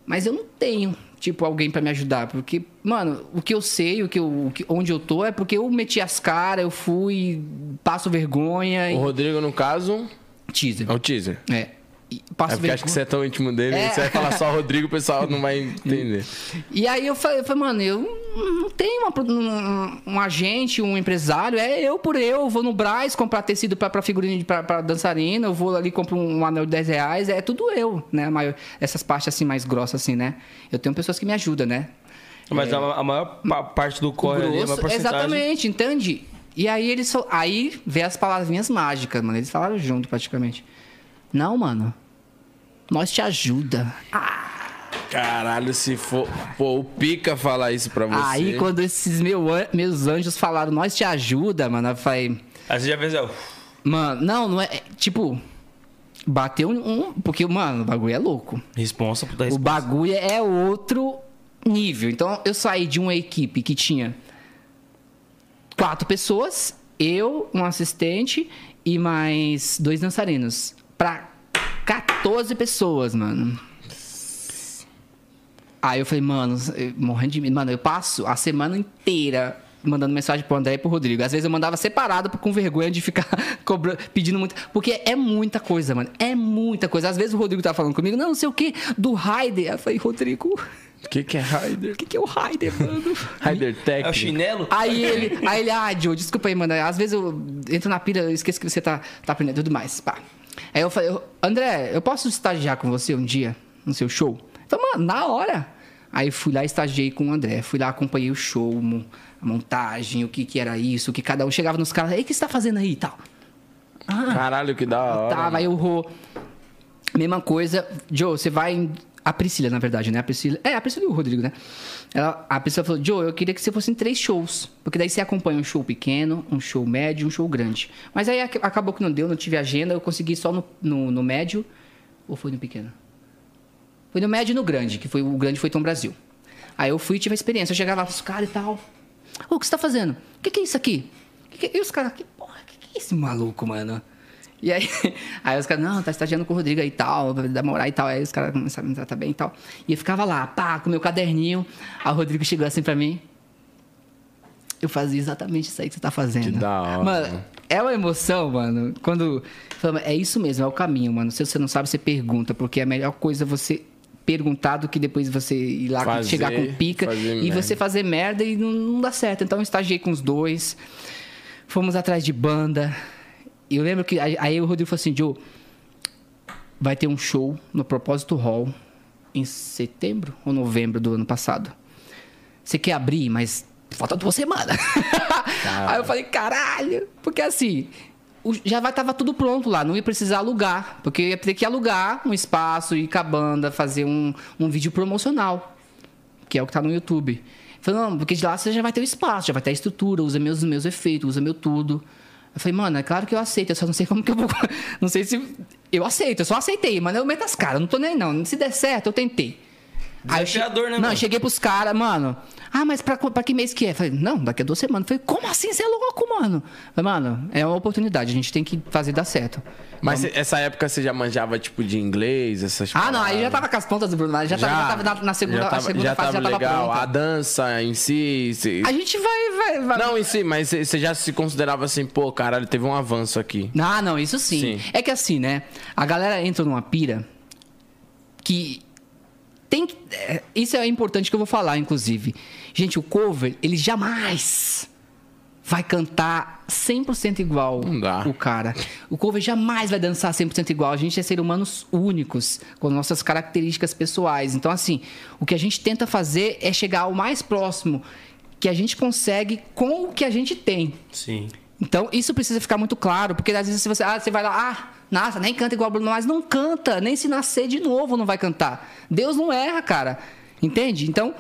mas eu não tenho, tipo, alguém pra me ajudar. Porque, mano, o que eu sei, o que eu, o que- onde eu tô, é porque eu meti as caras, eu fui, passo vergonha. O E... Rodrigo, no caso, Teaser. é o teaser. É. Passo É porque acho que você é tão íntimo dele, É. você vai falar só Rodrigo, o pessoal não vai entender. E aí eu falei, eu falei, mano, eu não tenho uma, um, um agente, um empresário, é eu por eu, eu vou no Braz comprar tecido pra, pra figurino, de- pra, pra dançarina, eu vou ali compro um, anel de 10 reais, é tudo eu, né? Maior- essas partes assim mais grossas assim, né? Eu tenho pessoas que me ajudam, né? Mas a, a maior pa- parte do corre ali, a maior Grosso, porcentagem... exatamente, entende? E aí eles aí vê as palavrinhas mágicas, mano, eles falaram junto praticamente. Não, mano. Nós te ajuda. Caralho, se for. Pô, o Pica falar isso pra você. Aí quando esses meu an- meus anjos falaram, nós te ajuda, mano, eu falei, Aí você já fez, ó... Mano, não, não é. é, Tipo, bateu um. Porque, mano, o bagulho é louco. Responsa, puta O responsa. bagulho é outro nível. Então, eu saí de uma equipe que tinha quatro pessoas, eu, um assistente e mais dois dançarinos. Pra 14 pessoas, mano. Aí eu falei, mano, eu- morrendo de medo. Mano, eu passo a semana inteira mandando mensagem pro André e pro Rodrigo. Às vezes eu mandava separado com vergonha de ficar cobra- pedindo muito. Porque é muita coisa, mano. É muita coisa. Às vezes o Rodrigo tá falando comigo, não, não sei o quê, do Raider. Eu falei, Rodrigo, O que, que é Raider? o que, que é o Raider, mano? Raider Tech. É o chinelo? Aí ele, aí ele, ah, Joe, desculpa aí, mano. Às vezes eu entro na pira, eu esqueço que você tá, tá aprendendo e tudo mais. Pá. Aí eu falei, André, eu posso estagiar com você um dia no seu show? Falei, mano, na hora. Aí fui lá estagiei com o André. Fui lá, acompanhei o show, a montagem, o que que era isso, o que cada um chegava nos caras. Ei, o que você tá fazendo aí e tal? Caralho, que da hora. Tava, aí o Rô. Mesma coisa. Joe, você vai. em- A Priscila, na verdade, né? A Priscila. É, a Priscila e o Rodrigo, né? Ela, a Priscila falou: Joe, eu queria que você fosse em três shows. Porque daí você acompanha um show pequeno, um show médio um show grande. Mas aí ac- acabou que não deu, não tive agenda, eu consegui só no, no, no médio. Ou foi no pequeno? Foi no médio e no grande, que foi o grande foi Tom Brasil. Aí eu fui e tive a experiência. Eu chegava lá pros caras e tal. Ô, o que você tá fazendo? O que, que é isso aqui? Que que- E os caras, que porra, que, que é esse maluco, mano? E aí, aí os caras, não, tá estagiando com o Rodrigo aí e tal, vai demorar e tal. Aí os caras começaram a me tratar bem e tal. E eu ficava lá, pá, com meu caderninho. Aí o Rodrigo chegou assim pra mim. Eu fazia exatamente isso aí que você tá fazendo. Que da hora, Mano, mano. é uma emoção, mano. Quando. É isso mesmo, é o caminho, mano. Se você não sabe, você pergunta, porque é a melhor coisa você perguntar do que depois você ir lá Fazer, chegar com pica e merda. você fazer merda e não, não dá certo. Então eu estagiei com os dois. Fomos atrás de banda. E eu lembro que aí o Rodrigo falou assim, Joe, vai ter um show no Propósito Hall em setembro ou novembro do ano passado. Você quer abrir, mas falta duas semanas. Aí eu falei, caralho, porque assim, já vai tava tudo pronto lá, não ia precisar alugar, porque ia ter que alugar um espaço, ir com a banda, fazer um, um vídeo promocional, que é o que tá no YouTube. Falei, não, porque de lá você já vai ter o espaço, já vai ter a estrutura, usa meus, meus efeitos, usa meu tudo. Eu falei, mano, é claro que eu aceito, eu só não sei como que eu vou. Não sei se. Eu aceito, eu só aceitei, mano. Eu meto as caras, não tô nem não. Se der certo, eu tentei. Aí eu che- né, Não, eu cheguei pros caras, mano. Ah, mas pra, pra que mês que é? Falei, não, daqui a duas semanas. Falei, como assim? Você é louco, mano? Falei, mano, é uma oportunidade, a gente tem que fazer dar certo. Mas cê- essa época você já manjava, tipo, de inglês, essas Ah, não, aí já tava com as pontas do Bruno, já, tava, já tava na, na segunda, já tava, segunda já fase tava já tava legal. pronta. A dança em si. cê- A gente vai, vai, vai. Não, em si, mas você já se considerava assim, pô, caralho, teve um avanço aqui. Ah, não, isso sim. Sim. É que assim, né? A galera entra numa pira que tem que. é, Isso é importante que eu vou falar, inclusive. Gente, o cover, ele jamais vai cantar 100% igual o cara. O cover jamais vai dançar 100% igual. A gente é ser humanos únicos, com nossas características pessoais. Então, assim, o que a gente tenta fazer é chegar ao mais próximo que a gente consegue com o que a gente tem. Sim. Então, isso precisa ficar muito claro, porque às vezes se você, ah, você vai lá, ah, nossa, nem canta igual Bruno Mars, não canta, nem se nascer de novo não vai cantar. Deus não erra, cara. Entende? Então,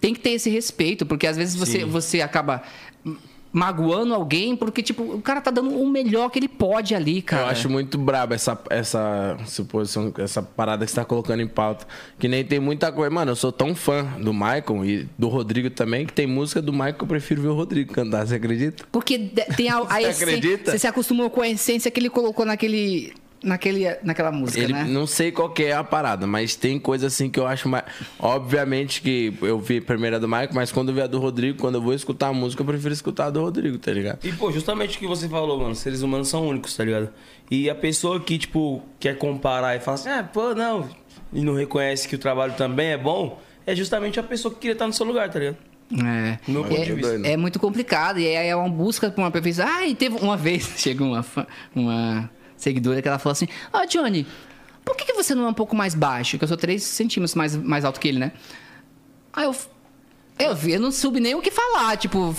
tem que ter esse respeito, porque às vezes você, Sim. você acaba magoando alguém porque tipo, o cara tá dando o melhor que ele pode ali, cara. Eu acho muito brabo essa, essa suposição, essa parada que você tá colocando em pauta. Que nem tem muita coisa. Mano, eu sou tão fã do Michael e do Rodrigo também, que tem música do Michael que eu prefiro ver o Rodrigo cantar, você acredita? Porque tem a, a Você essência, acredita? você se acostumou com a essência que ele colocou naquele naquele naquela música, Ele, né? Não sei qual que é a parada, mas tem coisa assim que eu acho mais. Obviamente que eu vi a primeira do Michael, mas quando eu vi a do Rodrigo, quando eu vou escutar a música, eu prefiro escutar a do Rodrigo, tá ligado? E, pô, justamente o que você falou, mano, seres humanos são únicos, tá ligado? E a pessoa que, tipo, quer comparar e fala assim, ah, pô, não, e não reconhece que o trabalho também é bom, é justamente a pessoa que queria estar no seu lugar, tá ligado? É. No meu ponto de vista. é, é muito complicado. E aí é uma busca por uma perfeição. Ah, e teve uma vez, chegou uma, uma seguidora que ela falou assim: Ah, Johnny, por que, que você não é um pouco mais baixo? Que eu sou 3 centímetros mais, mais alto que ele, né? Aí eu. Eu, vi, eu não soube nem o que falar, tipo,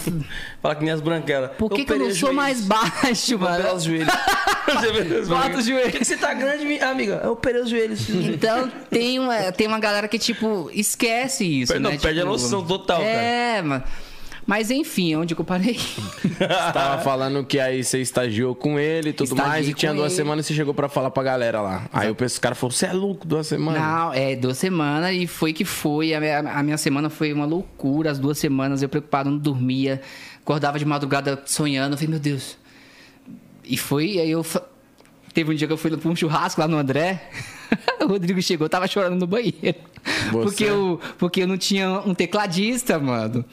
Fala que nem as branquelas. por que, que eu não sou os mais joelhos. baixo, mano? os joelhos. Bota os joelhos. Por que, que você tá grande, minha amiga? Eu operei os joelhos. Então tem uma, tem uma galera que, tipo, esquece isso. Não, né? perde a Tipo, noção total, É, mano. Mas enfim, onde que eu parei? Você tava falando que aí você estagiou com ele e tudo Estagiei mais, e tinha duas ele. semanas e você chegou pra falar pra galera lá. Aí o cara falou, você é louco, duas semanas? Não, é duas semanas e foi que foi. A minha, a minha semana foi uma loucura. As duas semanas eu preocupado, não dormia. Acordava de madrugada sonhando. Eu falei, meu Deus. E foi, aí eu. Teve um dia que eu fui pra um churrasco lá no André. o Rodrigo chegou, tava chorando no banheiro. Você? Porque eu, porque eu não tinha um tecladista, mano.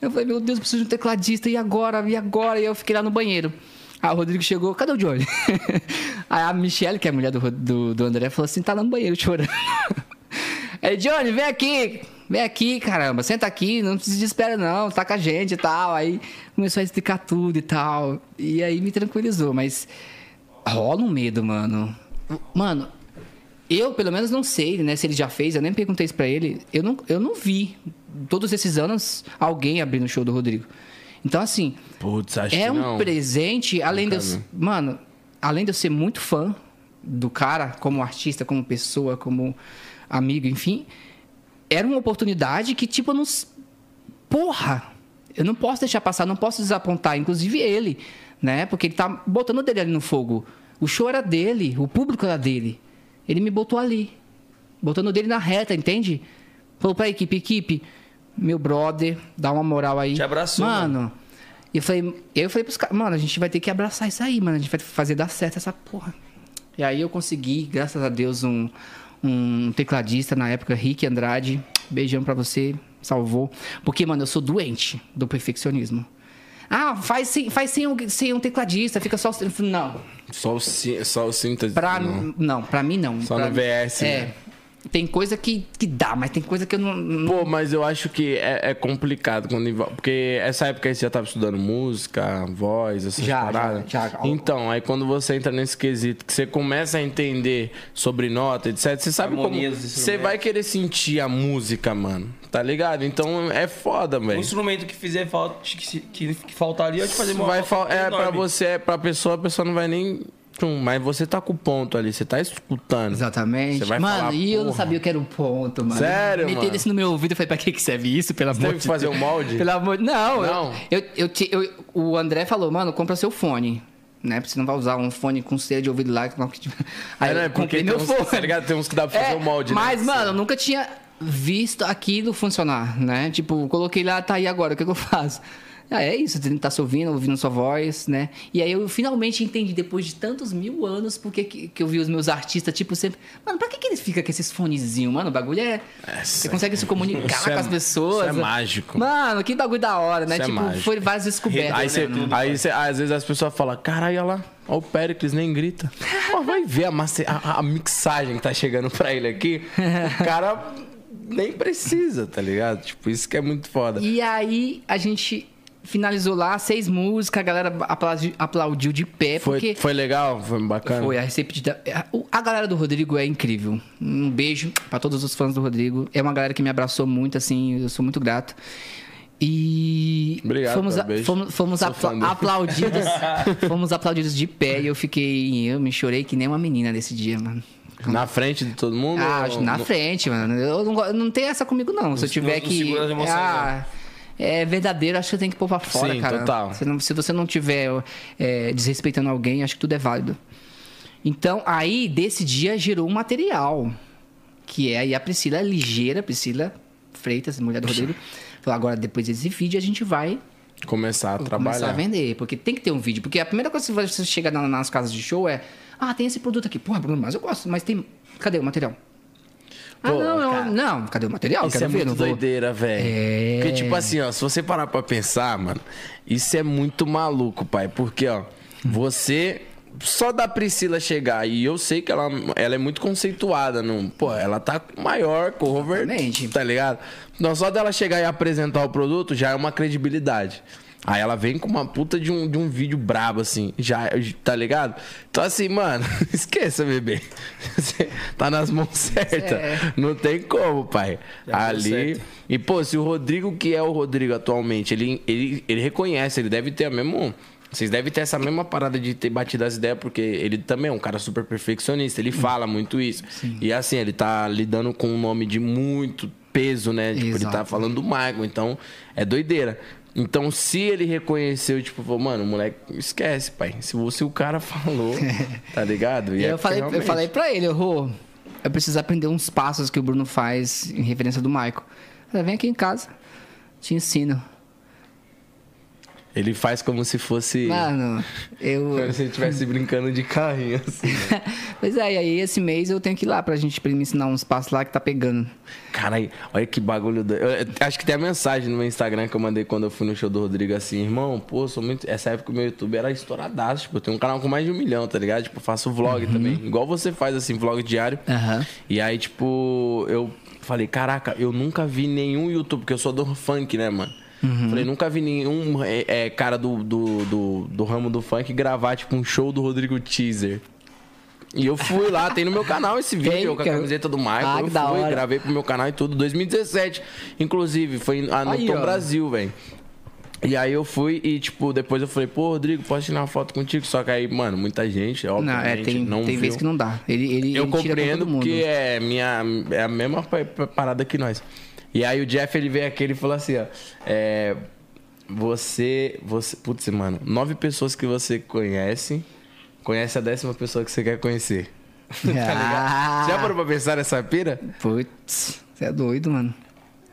Eu falei, meu Deus, preciso de um tecladista. E agora? E agora? E eu fiquei lá no banheiro. Aí o Rodrigo chegou, cadê o Johnny? Aí a Michelle, que é a mulher do, do, do André, falou assim: tá lá no banheiro chorando. Aí, Johnny, vem aqui. Vem aqui, caramba. Senta aqui, não se desespera, não. Tá com a gente e tal. Aí começou a explicar tudo e tal. E aí me tranquilizou, mas rola um medo, mano. Mano, eu pelo menos não sei, né, se ele já fez, eu nem perguntei isso pra ele. Eu não, eu não vi, todos esses anos, alguém abrindo o show do Rodrigo. Então, assim, Putz, acho é um não. presente, além de eu, mano, além de eu ser muito fã do cara, como artista, como pessoa, como amigo, enfim, era uma oportunidade que tipo eu não, porra, eu não posso deixar passar, não posso desapontar, inclusive ele, né? Porque ele tá botando o dele ali no fogo. O show era dele, o público era dele. Ele me botou ali, botando o dele na reta, entende? Falou pra equipe, equipe, meu brother, dá uma moral aí. Te abraçou, mano. E eu falei, eu falei pros caras, mano, a gente vai ter que abraçar isso aí, mano. A gente vai fazer dar certo essa porra. E aí eu consegui, graças a Deus, um, um tecladista na época, Rick Andrade. Beijão pra você, salvou. Porque, mano, eu sou doente do perfeccionismo. Ah, faz sem, faz sem, um, sem um tecladista, fica só. Não, Só o, só o síntese. pra, não. não. pra mim não. Só Pra no mim- VS, É. né? Tem coisa que, que dá, mas tem coisa que eu não. não- Pô, mas eu acho que é, é complicado quando envolve- porque essa época aí você já tava estudando música, voz, essas Já, paradas. já, já. Então, aí quando você entra nesse quesito, que você começa a entender sobre nota, etc, você sabe como Harmonia dos você vai querer sentir a música, mano. Tá ligado? Então é foda, velho. instrumento que fizer falta, que, que, que faltaria, eu te fazer uma Vai uma fal- é enorme. pra você, é pra pessoa, a pessoa não vai nem Tchum, mas você tá com o ponto ali, você tá escutando. Exatamente. Você vai mano, falar, e eu não sabia o que era o ponto, mano. Sério, Meteram mano? isso no meu ouvido e falei, pra que, que serve isso? Pelo amor teve de que fazer Deus. um molde? Pelo amor Não, Não. Eu, eu, eu, eu- o André falou, mano, compra seu fone. Né? Porque você não vai usar um fone com cera de ouvido lá. que não- Aí É, né? eu Porque tem meu uns, fone. tá ligado? Tem uns que dá pra fazer É, o molde, né? Mas, mano, eu nunca tinha visto aquilo funcionar, né? Tipo, coloquei lá, tá aí agora, o que, que eu faço? Ah, é isso, você tá se ouvindo, ouvindo sua voz, né? E aí eu finalmente entendi, depois de tantos mil anos, porque que, que eu vi os meus artistas, tipo, sempre. Mano, pra que, que eles ficam com esses fonezinhos? Mano, o bagulho é. você consegue se comunicar com é- as pessoas. isso é mágico. Mano, que bagulho da hora, né? Isso é tipo, mágico. foi várias descobertas. Aí, né, você, aí você- às vezes as pessoas falam, caralho, olha lá, olha o Pericles, nem grita. Pô, vai ver a, mace- a- a mixagem que tá chegando pra ele aqui. O cara nem precisa, tá ligado? Tipo, isso que é muito foda. E aí a gente finalizou lá, seis músicas, a galera aplaudiu, aplaudiu de pé, Foi, porque. foi legal? Foi bacana? Foi, a receptividade. A galera do Rodrigo é incrível. Um beijo pra todos os fãs do Rodrigo. É uma galera que me abraçou muito, assim, eu sou muito grato. E Obrigado fomos, a- fomos, aplaudidos. fomos aplaudidos de pé e eu fiquei. Eu me chorei que nem uma menina nesse dia, mano. Na frente de todo mundo? Ah, ou na frente, mano. Eu não, não tem essa comigo, não. Se eu tiver não que. emoções, ah, é verdadeiro, acho que eu tenho que pôr pra fora, Sim, cara. total. Se, não- se você não tiver é, desrespeitando alguém, acho que tudo é válido. Então, aí, desse dia, gerou um material. Que é aí a Priscila ligeira, Priscila Freitas, mulher do Rodrigo. Falou, agora, depois desse vídeo, a gente vai Começar a começar trabalhar. a vender. Porque tem que ter um vídeo. Porque a primeira coisa que você chega na- nas casas de show é... Ah, tem esse produto aqui. Porra, Bruno, mas eu gosto. Mas tem... Cadê o material? Ah, Pô, não, cara. não. Cadê o material? Isso Quero é ver, muito vou- doideira, velho. É. Porque, tipo assim, ó, se você parar pra pensar, mano, isso é muito maluco, pai. Porque, ó, você. Só da Priscila chegar, e eu sei que ela, ela é muito conceituada, não, pô, ela tá com maior cover, Exatamente. tá ligado? Então, só dela chegar e apresentar o produto já é uma credibilidade. Aí ela vem com uma puta de um, de um vídeo brabo, assim, já, tá ligado? Então, assim, mano, esqueça, bebê. Você tá nas mãos certas. É. Não tem como, pai. Já deu Ali. E, pô, se o Rodrigo, que é o Rodrigo atualmente, ele, ele, ele reconhece, ele deve ter a mesma. Vocês devem ter essa mesma parada de ter batido as ideias, porque ele também é um cara super perfeccionista, ele fala muito isso. E assim, ele tá lidando com um nome de muito peso, né? Tipo, ele tá falando do Michael, então é doideira. Então, se ele reconheceu, tipo, falou, mano, o moleque, esquece, pai. Se, você, o cara falou, tá ligado? E é eu, falei, eu realmente- falei pra ele, Rô, eu preciso aprender uns passos que o Bruno faz em referência do Michael. Eu falei, vem aqui em casa, te ensino. Ele faz como se fosse. Mano, eu. Como se ele estivesse brincando de carrinho, assim. pois é, e aí esse mês eu tenho que ir lá pra gente pra me ensinar uns passos lá que tá pegando. Caralho, olha que bagulho. Do... eu- acho que tem a mensagem no meu Instagram que eu mandei quando eu fui no show do Rodrigo assim, irmão, pô, sou muito. Essa época o meu YouTube era estouradaço. Tipo, eu tenho um canal com mais de um milhão, tá ligado? Tipo, eu faço vlog também. Igual você faz, assim, vlog diário. Aham. E aí, tipo, eu falei, caraca, eu nunca vi nenhum YouTube, porque eu sou do funk, né, mano? Falei, nunca vi nenhum é, é, cara do, do, do, do ramo do funk gravar, tipo, um show do Rodrigo Teaser. E eu fui lá, tem no meu canal esse vídeo, eu com a camiseta do Michael. Ah, eu que fui, hora. gravei pro meu canal e tudo, 2017. Inclusive, foi no Aí, Tom ó. Brasil, velho. E aí eu fui e, tipo, depois eu falei, pô, Rodrigo, posso tirar uma foto contigo? Só que aí, mano, muita gente, Não, obviamente, é, tem, não tem vezes que não dá. Ele, ele, Eu ele compreendo porque é, minha, é a mesma pa- pa- parada que nós. E aí o Jeff, ele veio aqui e falou assim, ó. É, você, você... Putz, mano, nove pessoas que você conhece, conhece a décima pessoa que você quer conhecer. Ah, Você já parou pra pensar nessa pira? Putz, você é doido, mano.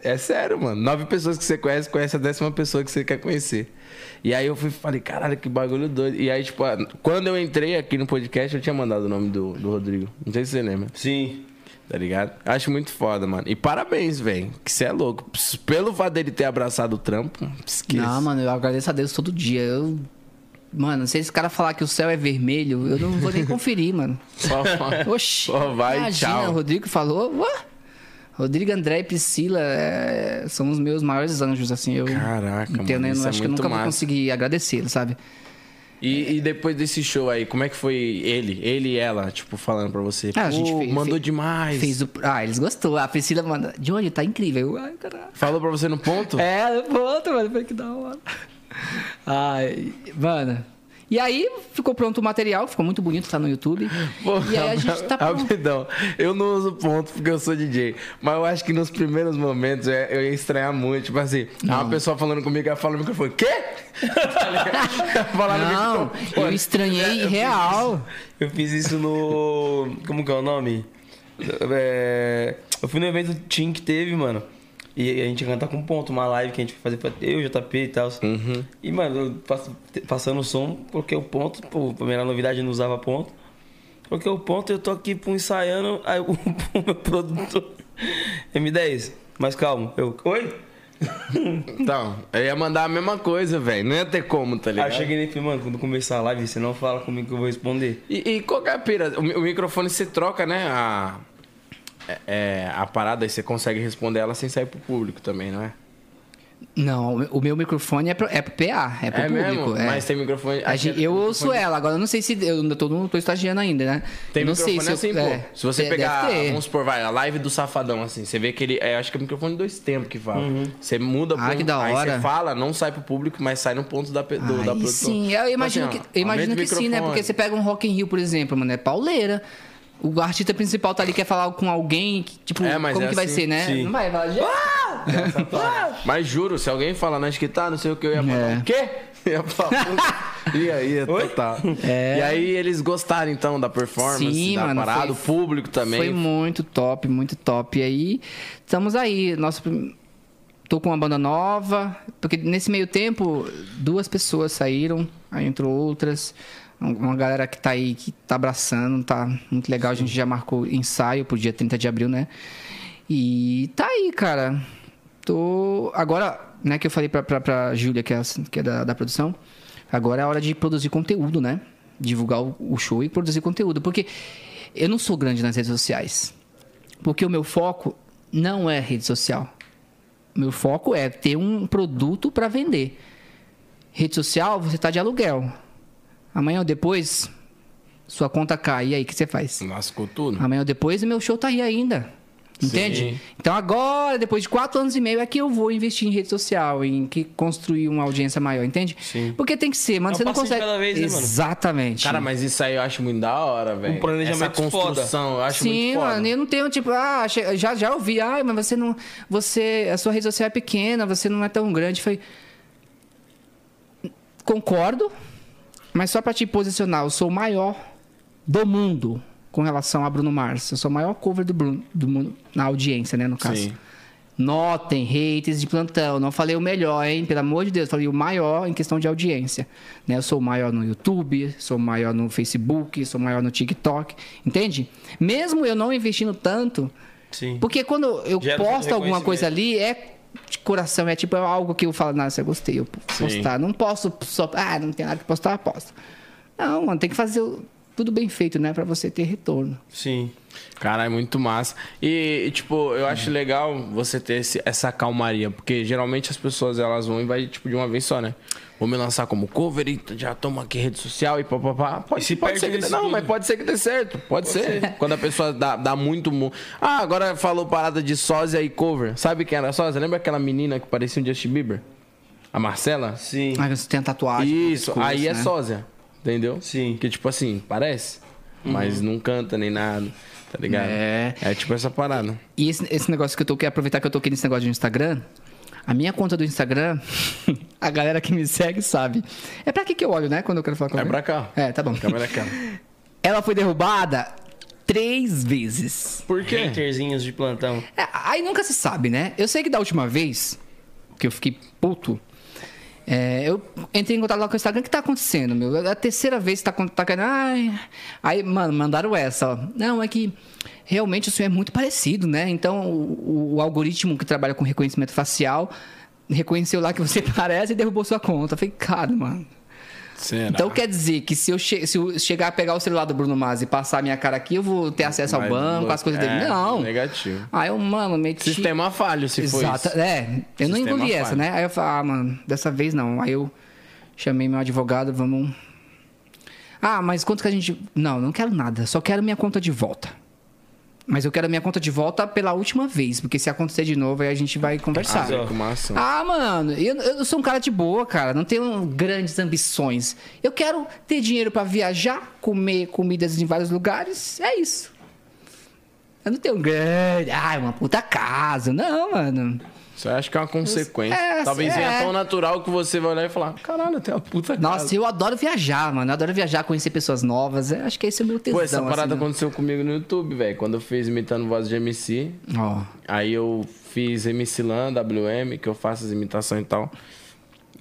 É sério, mano. Nove pessoas que você conhece, conhece a décima pessoa que você quer conhecer. E aí eu fui falei, caralho, que bagulho doido. E aí, tipo, quando eu entrei aqui no podcast, eu tinha mandado o nome do, do Rodrigo. Não sei se você lembra. Sim. Tá ligado? Acho muito foda, mano. E parabéns, velho. Que você é louco. Pelo fato dele ter abraçado o trampo, esqueça. Não, mano, eu agradeço a Deus todo dia. Eu. Mano, se esse cara falar que o céu é vermelho, eu não vou nem conferir, mano. Só, Oxi. só vai, imagina, tchau. o Rodrigo falou. Ué? Rodrigo, André e Priscila é, são os meus maiores anjos, assim. Eu Caraca, entendo, mano, eu é acho que eu nunca vou massa. conseguir agradecê-lo, sabe? E, e depois desse show aí, como é que foi ele, ele e ela, tipo, falando pra você? Ah, a gente fez- mandou fez- demais. Fez o... Ah, eles gostou. A Priscila manda. Johnny, tá incrível. Ai, caralho. Falou pra você no ponto? É, ponto, mano. Foi que da hora. Ai, mano. E aí ficou pronto o material, ficou muito bonito, tá no YouTube. Pô, e aí a gente tá pronto. Rapidão, eu não uso ponto porque eu sou DJ. Mas eu acho que nos primeiros momentos eu eu ia estranhar muito. Tipo assim, uma pessoa falando comigo, ela fala no microfone, quê? Falar no Não, eu estranhei eu fiz real. Eu fiz isso no. Como que é o nome? É, Eu fui no evento Team que teve, mano. E a gente ia cantar com ponto, uma live que a gente foi fazer pra eu, JP e tal. Uhum. E, mano, eu pass- passando o som, coloquei o ponto. Pô, primeira novidade, eu não usava ponto. Coloquei o ponto eu tô aqui pô, ensaiando. Aí o, o meu produtor. M10, mais calmo. Eu, oi? Então, eu ia mandar a mesma coisa, velho. Não ia ter como, tá Aí ligado? eu cheguei nele e falei, mano, quando começar a live, você não fala comigo que eu vou responder. E, e qual que é a pira? O, o microfone você troca, né? A, é- é, a parada, você consegue responder ela sem sair pro público também, não é? Não, o meu microfone é pro, é pro PA, é pro é público. mesmo? é. Mas tem microfone. A gente- é eu microfone ouço ela, agora eu não sei se. Eu tô, não tô estagiando ainda, né? Tem não microfone sei se assim, eu, pô. é, Se você pegar, vamos supor, vai, a live do Safadão, assim, você vê que ele, é, acho que é microfone dois tempos que fala. Você muda Ah, pro- que da aí hora. você fala, não sai pro público, mas sai no ponto da, do, da produção. sim, eu imagino, Então, assim, ó, que, eu imagino que o sim, né? Porque você pega um Rock in Rio, por exemplo, mano, é pauleira. O artista principal tá ali, quer falar com alguém, que, tipo, É, mas como é que vai assim. ser, né? Sim. Não vai falar, "Ah!" Mas juro, se alguém falar na que tá, não sei o que, eu ia falar, É. o quê? E aí, total. É. E aí eles gostaram, então, da performance, Sim, da mano, parada, foi- o público também. Foi muito top, muito top. E aí, estamos aí. Nosso, tô com uma banda nova, porque nesse meio tempo, duas pessoas saíram, aí entrou outras. Uma galera que tá aí, que tá abraçando, tá muito legal. A gente já marcou ensaio pro dia 30 de abril, né? E tá aí, cara. Tô. Agora, né, que eu falei pra, pra, pra Júlia, que é, que é da, da produção, agora é a hora de produzir conteúdo, né? Divulgar o, o show e produzir conteúdo. Porque eu não sou grande nas redes sociais. Porque o meu foco não é rede social. Meu foco é ter um produto para vender. Rede social, você tá de aluguel. Amanhã ou depois, sua conta cai. E aí, o que você faz? Lascou tudo. Amanhã ou depois, meu show tá aí ainda. Entende? Sim. Então agora, depois de quatro anos e meio, é que eu vou investir em rede social, em que construir uma audiência maior, entende? Sim. Porque tem que ser, mano. É você não consegue. cada vez, né, mano? Exatamente. Cara, mas isso aí eu acho muito da hora, velho. Um planejamento Essa construção, eu acho Sim, muito foda. mano, eu não tenho, tipo, ah, já, já ouvi, ah, mas você não. Você. A sua rede social é pequena, você não é tão grande. Foi. concordo, mas só pra te posicionar, eu sou o maior do mundo com relação a Bruno Mars. Eu sou o maior cover do Bruno do mundo, na audiência, né, no caso. Sim. Notem, haters de plantão. Não falei o melhor, hein? Pelo amor de Deus, falei o maior em questão de audiência. Né? Eu sou o maior no YouTube, sou o maior no Facebook, sou o maior no TikTok. Entende? Mesmo eu não investindo tanto, Sim. porque quando eu Gera posto um alguma coisa ali, é de coração, é tipo algo que eu falo, nossa, eu gostei, eu Sim. postar. Não posso só, ah, não tem nada que postar, posto. Não, mano, tem que fazer tudo bem feito, né? Pra você ter retorno. Sim. Cara, é muito massa. E, e, tipo, eu acho legal você ter esse- essa calmaria, porque geralmente as pessoas elas vão e vai, tipo, de uma vez só, né? Vou me lançar como cover e já toma aqui rede social e papapá. Pode, E se pode ser que dê, Não, tudo. mas pode ser que dê certo. Pode, ser. Quando a pessoa dá, dá muito. mu- Ah, agora falou parada de sósia e cover. Sabe quem era sósia? Lembra aquela menina que parecia um Justin Bieber? A Marcela? Sim. Aí você tem a tatuagem. Isso, aí é né? sósia. Entendeu? Sim. Que tipo assim, parece. Mas não canta nem nada. Tá ligado? É. É tipo essa parada. E esse, esse negócio que eu tô quero aproveitar que eu tô aqui nesse negócio do Instagram. A minha conta do Instagram, a galera que me segue sabe. É pra que que eu olho, né? Quando eu quero falar com É alguém? pra cá. É, tá bom. Câmera cá. Ela foi derrubada três vezes. Por quê? Haterzinhos de plantão. É, aí nunca se sabe, né? Eu sei que da última vez que eu fiquei puto, é, eu entrei em contato lá com o Instagram. O que tá acontecendo, meu? É a terceira vez que tá, tá caindo. Ai. Aí, mano, mandaram essa, ó. Não, é que realmente o senhor é muito parecido, né? Então, o, o algoritmo que trabalha com reconhecimento facial reconheceu lá que você parece e derrubou sua conta. Eu falei, cara, mano. Será? Então quer dizer que se eu, che- se eu chegar a pegar o celular do Bruno Mars e passar a minha cara aqui, eu vou ter acesso ao Vai banco, as coisas dele? é, Não. Negativo. Aí eu, mano, meti. Sistema falho, se for Exato. isso. É, eu não engoli falho. essa, né? Aí eu falei, ah, mano, dessa vez não. Aí eu chamei meu advogado, vamos. Ah, mas quanto que a gente. Não, não quero nada, só quero minha conta de volta. Mas eu quero a minha conta de volta pela última vez, porque se acontecer de novo, aí a gente vai conversar. Ah. Ah, mano, eu, eu sou um cara de boa, cara. Não tenho grandes ambições. Eu quero ter dinheiro pra viajar, comer comidas em vários lugares. É isso. Eu não tenho grande. Ah, uma puta casa. Não, mano. Isso eu acho que é uma consequência. É, Talvez é. venha tão natural que você vai olhar e falar: caralho, tem uma puta Nossa, casa. eu adoro viajar, mano. Eu adoro viajar, conhecer pessoas novas. Eu acho que esse é o meu tesão. Pô, essa parada assim, né? aconteceu comigo no YouTube, velho. Quando eu fiz imitando voz de MC. Ó, Aí eu fiz MC Lan, WM, que eu faço as imitações e tal.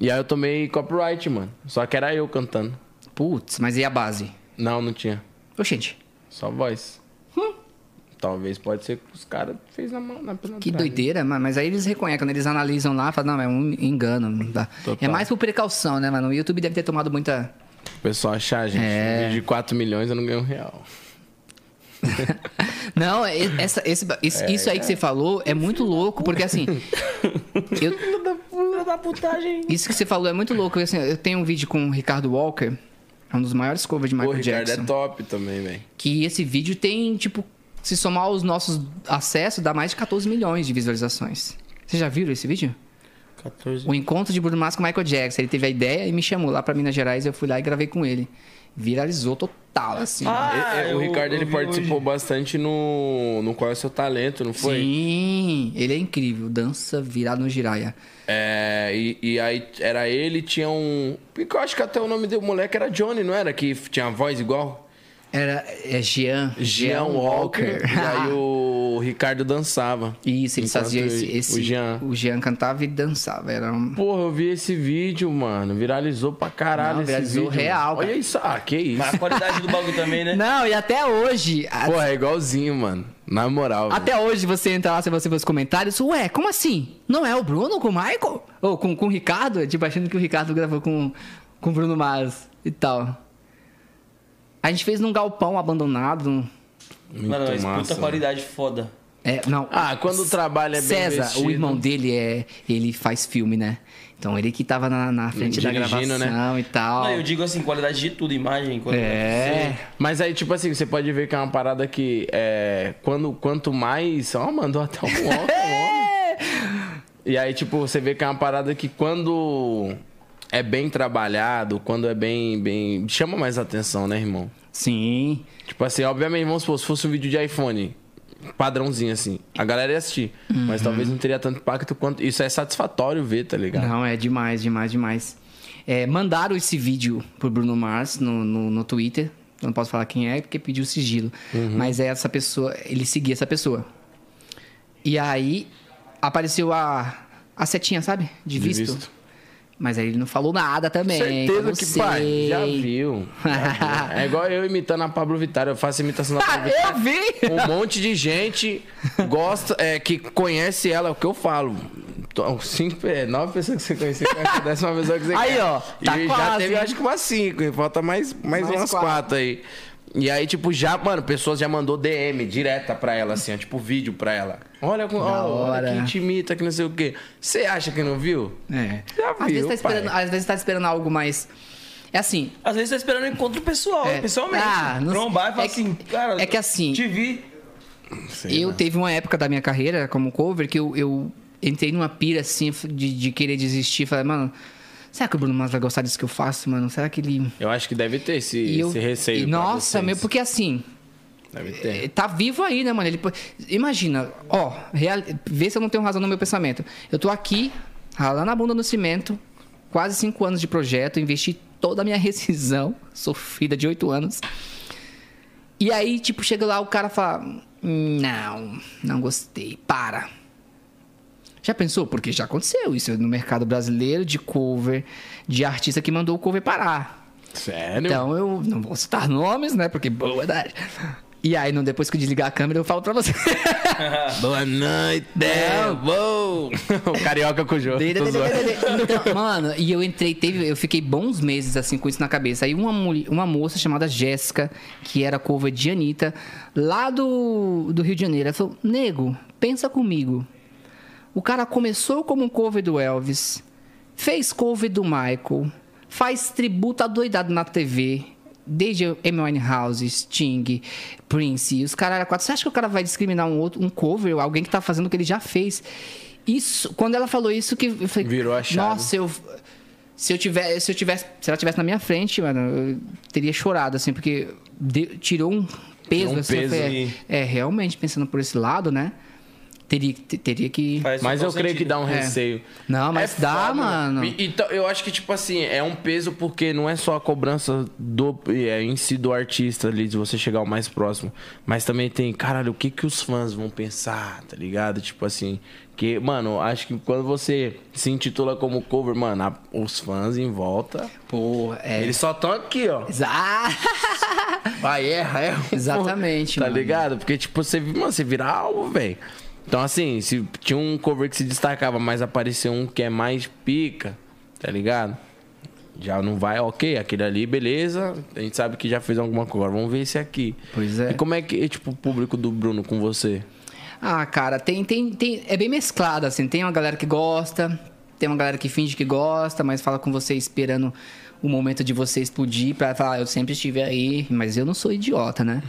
E aí eu tomei copyright, mano. Só que era eu cantando. putz, mas e a base? Não, não tinha. Oxente, Só voz. Talvez pode ser que os caras fez na mão, na que penetragem. doideira, mano. Mas aí eles reconhecem, quando eles analisam lá, falam, não, é um engano. Não dá. Total. É mais por precaução, né, mano? O YouTube deve ter tomado muita. O pessoal achar, gente, É. de 4 milhões eu não ganho um real. Não, é- essa, esse, isso, isso aí que você falou é muito louco, porque assim. eu- isso que você falou é muito louco. Assim, eu tenho um vídeo com o Ricardo Walker, é um dos maiores covers de Pô, Michael o Ricardo Jackson. é top também, velho. Que esse vídeo tem, tipo, se somar os nossos acessos, dá mais de 14 milhões de visualizações. Vocês já viram esse vídeo? 14. O encontro de Bruno Mars com Michael Jackson. Ele teve a ideia e me chamou lá pra Minas Gerais. Eu fui lá e gravei com ele. Viralizou total, assim. Ah, E- e- o eu- Ricardo eu ele participou hoje. bastante no, no Qual é o Seu Talento, não foi? Sim, ele é incrível. Dança virado no giraia. É, e, e aí era ele, tinha um. Porque eu acho que até o nome do moleque era Johnny, não era? Que tinha a voz igual? Era é Jean. Jean Walker. e aí o Ricardo dançava. Isso, eles Enquanto faziam esse, esse- O Jean. O Jean cantava e dançava. Era um... Porra, eu vi esse vídeo, mano. Viralizou pra caralho Não, esse viralizou vídeo. real, Olha isso. Ah, que isso. Mas a qualidade do bagulho também, né? Não, e até hoje. a- Porra, é igualzinho, mano. Na moral. Até hoje você entra lá, se você vê os comentários, ué, como assim? Não é o Bruno com o Michael? Ou com, com o Ricardo? Tipo, achando que o Ricardo gravou com, com o Bruno Mars e tal. A gente fez num galpão abandonado. Muito Mano, mas massa, puta mano. qualidade foda. É, não. Ah, quando o trabalho é bem César, vestido. o irmão dele é. Ele faz filme, né? Então ele que tava na, na frente da Dirigindo, gravação né? e tal. Não, eu digo assim, qualidade de tudo, imagem, qualidade É. Mas aí, tipo assim, você pode ver que é uma parada que é. Quando, quanto mais. Ó, mandou até um óculos, E aí, tipo, você vê que é uma parada que quando é bem trabalhado, quando é bem. bem chama mais atenção, né, irmão? Sim. Tipo assim, obviamente, vamos supor, se fosse um vídeo de iPhone, padrãozinho assim, a galera ia assistir. Mas talvez não teria tanto impacto quanto. Isso é satisfatório ver, tá ligado? Não, é demais, demais, demais. É, mandaram esse vídeo pro Bruno Mars no, no, no Twitter. Eu não posso falar quem é, porque pediu sigilo. Mas é essa pessoa, ele seguia essa pessoa. E aí apareceu a, a setinha, sabe? De, De visto. visto. Mas aí ele não falou nada também. Certeza que, sei. pai, já viu. Já viu. É igual eu imitando a Pablo Vittar. Eu faço imitação da Pablo Vittar. eu vi! Um monte de gente gosta, é, que conhece ela, é o que eu falo. Então, Cinco, é, nove pessoas que você conhece, conhece a décima pessoa que você Aí, quer. ó, tá e já quase, teve, hein? acho que umas cinco, e falta mais, mais, Mais umas quatro. quatro. aí. E aí, tipo, já, mano, pessoas já mandou DM direta pra ela, assim, ó, tipo, vídeo pra ela. Olha, ó, olha que intimita, que não sei o quê. Você acha que não viu? É. Já às, vezes viu, tá esperando, às vezes tá esperando algo mais. É assim. Às vezes tá esperando um encontro pessoal, É. pessoalmente. Ah, não- Trombar e falar é que- assim, cara, é que assim- Te vi. Sei eu lá. teve uma época da minha carreira como cover que eu, eu entrei numa pira assim de, de querer desistir. Falei, mano, será que o Bruno Mars vai gostar disso que eu faço, mano? Será que ele. Eu acho que deve ter esse, E eu- esse receio. e, nossa, meu, porque assim. Deve ter. é, Tá vivo aí, né, mano? Ele, imagina, ó, real, vê se eu não tenho razão no meu pensamento. Eu tô aqui, ralando a bunda no cimento, quase cinco anos de projeto, investi toda a minha rescisão, sou filha de oito anos. E aí, tipo, chega lá, o cara fala: Não, não gostei, para. Já pensou? Porque já aconteceu isso no mercado brasileiro de cover, de artista que mandou o cover parar. Sério? Então eu não vou citar nomes, né? Porque boa verdade. E aí, não, depois que eu desligar a câmera, eu falo pra você. Boa noite, Devo! o carioca com o jogo. Então, mano, e eu entrei, teve, eu fiquei bons meses assim com isso na cabeça. Aí uma, uma moça chamada Jéssica, que era cover de Anitta, lá do, do Rio de Janeiro, ela falou: Nego, pensa comigo. O cara começou como um cover do Elvis, fez cover do Michael, faz tributo adoidado na TV. Desde Amy Winehouse, Sting, Prince, e os caras quatro. Você acha que o cara vai discriminar um outro, um cover, alguém que tá fazendo o que ele já fez? Isso, quando ela falou isso, que eu falei, Virou a chave. Nossa, eu, se eu tivesse, se eu tivesse, se ela tivesse na minha frente, mano, eu teria chorado assim, porque de- tirou um peso, um assim, peso falei, é, é, realmente pensando por esse lado, né? Teria, te- teria que Faz Mas eu creio que sentido. dá um É. receio. Não, mas dá, foda, mano. E- Então, eu acho que, tipo assim, é um peso porque não é só a cobrança do, é, em si do artista ali, de você chegar o mais próximo. Mas também tem, caralho, o que que os fãs vão pensar, tá ligado? Tipo assim, que, mano, acho que quando você se intitula como cover, mano, a- os fãs em volta, Pô, é. eles só estão aqui, ó. Exa- Vai, erra, erra. Exatamente, Tá mano. ligado? Porque, tipo, você, mano, você vira alvo, velho. Então, assim, se tinha um cover que se destacava, mas apareceu um que é mais pica, tá ligado? Já não vai, ok, aquele ali, beleza. A gente sabe que já fez alguma coisa. Agora vamos ver esse aqui. Pois é. E como é que, tipo, o público do Bruno com você? Ah, cara, tem, tem, tem. É bem mesclado, assim. Tem uma galera que gosta, tem uma galera que finge que gosta, mas fala com você esperando o momento de você explodir pra falar, eu sempre estive aí, mas eu não sou idiota, né?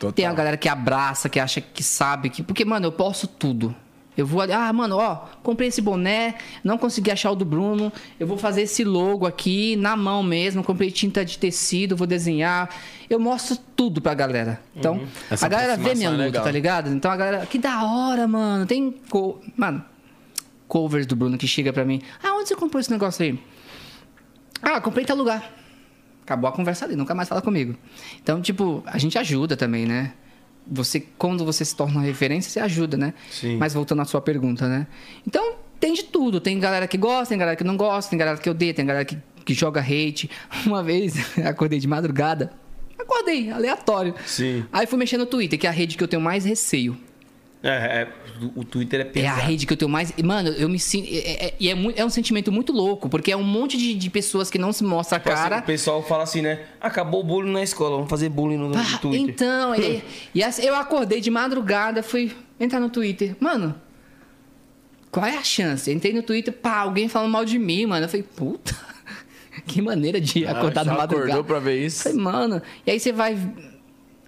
Total. Tem a galera que abraça, que acha que sabe, que. Porque, mano, eu posso tudo. Eu vou ali, ah, mano, ó, comprei esse boné, não consegui achar o do Bruno, eu vou fazer esse logo aqui na mão mesmo, comprei tinta de tecido, vou desenhar. Eu mostro tudo pra galera. Então, Essa a galera vê minha é luta, legal. tá ligado? Então a galera, que da hora, mano. Tem, co... mano, covers do Bruno que chega pra mim. Ah, onde você comprou esse negócio aí? Ah, comprei em tal lugar. Acabou a conversa ali, nunca mais fala comigo. Então, tipo, a gente ajuda também, né? Você, quando você se torna uma referência, você ajuda, né? Sim. Mas voltando à sua pergunta, né? Então, tem de tudo. Tem galera que gosta, tem galera que não gosta, tem galera que odeia, tem galera que, que joga hate. Uma vez, acordei de madrugada. Acordei, aleatório. Sim. Aí fui mexer no Twitter, que é a rede que eu tenho mais receio. É, é, o Twitter é É a pesado. rede que eu tenho mais. Mano, eu me sinto. é- é- E é, é um sentimento muito louco, porque é um monte de, de pessoas que não se mostra a Tipo assim, cara. o pessoal fala assim, né? Acabou o bullying na escola, vamos fazer bullying no, no Pá, Twitter. então, e, e assim, eu acordei de madrugada, fui entrar no Twitter. Mano, qual é a chance? Entrei no Twitter, pá, alguém falando mal de mim, mano. Eu falei, puta, que maneira de acordar só de madrugada. acordou pra ver isso? Eu Falei, mano, e aí você vai.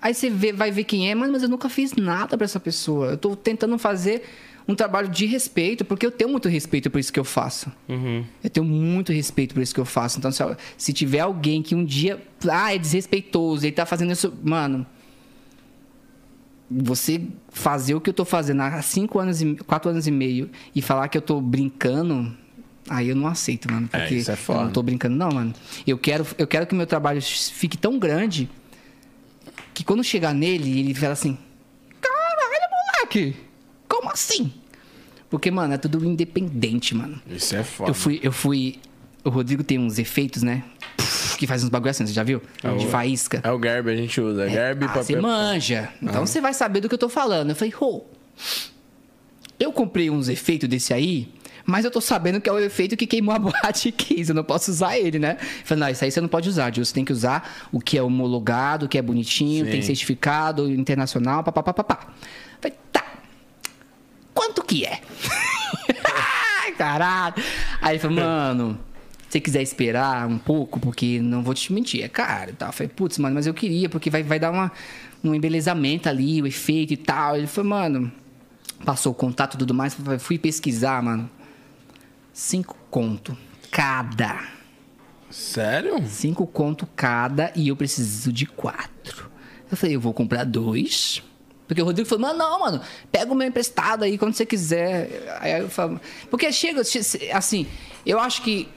Aí você vê- vai ver quem é, mano, mas eu nunca fiz nada pra essa pessoa. Eu tô tentando fazer um trabalho de respeito, porque eu tenho muito respeito por isso que eu faço. Uhum. Eu tenho muito respeito por isso que eu faço. Então, se, se tiver alguém que um dia. Ah, é desrespeitoso, ele tá fazendo isso. Mano. Você fazer o que eu tô fazendo há cinco anos e quatro anos e meio e falar que eu tô brincando, Aí eu não aceito, mano. É, Porque isso é eu foda. não tô brincando, não, mano. Eu quero, eu quero que o meu trabalho fique tão grande que quando chegar nele, ele fala assim: Caralho, moleque! Como assim? Porque, mano, é tudo independente, mano. Isso é foda. Eu fui, eu fui. O Rodrigo tem uns efeitos, né? Que faz uns bagulho assim, você já viu? De faísca. É o Garb a gente usa. É Garb e Ah, você papel. manja. Então você vai saber do que eu tô falando. Eu falei, ô. eu comprei uns efeitos desse aí, mas eu tô sabendo que é o efeito que queimou a boate e quis. Eu não posso usar ele, né? Falei, não, isso aí você não pode usar, Gil. Você tem que usar o que é homologado, o que é bonitinho, Sim. tem certificado internacional, papapá. papá. Falei, tá. Quanto que é? Caralho. Aí ele falou, mano, se você quiser esperar um pouco, porque não vou te mentir, é caro e tal. Eu falei, putz, mano, mas eu queria, porque vai, vai dar uma, um embelezamento ali, o efeito e tal. Ele falou, mano, passou o contato e tudo mais, fui pesquisar, mano. Cinco conto cada. Sério? Cinco conto cada e eu preciso de quatro. Eu falei, eu vou comprar dois. Porque o Rodrigo falou, mano, não, mano, pega o meu emprestado aí quando você quiser. Aí eu falo, porque chega, assim, eu acho que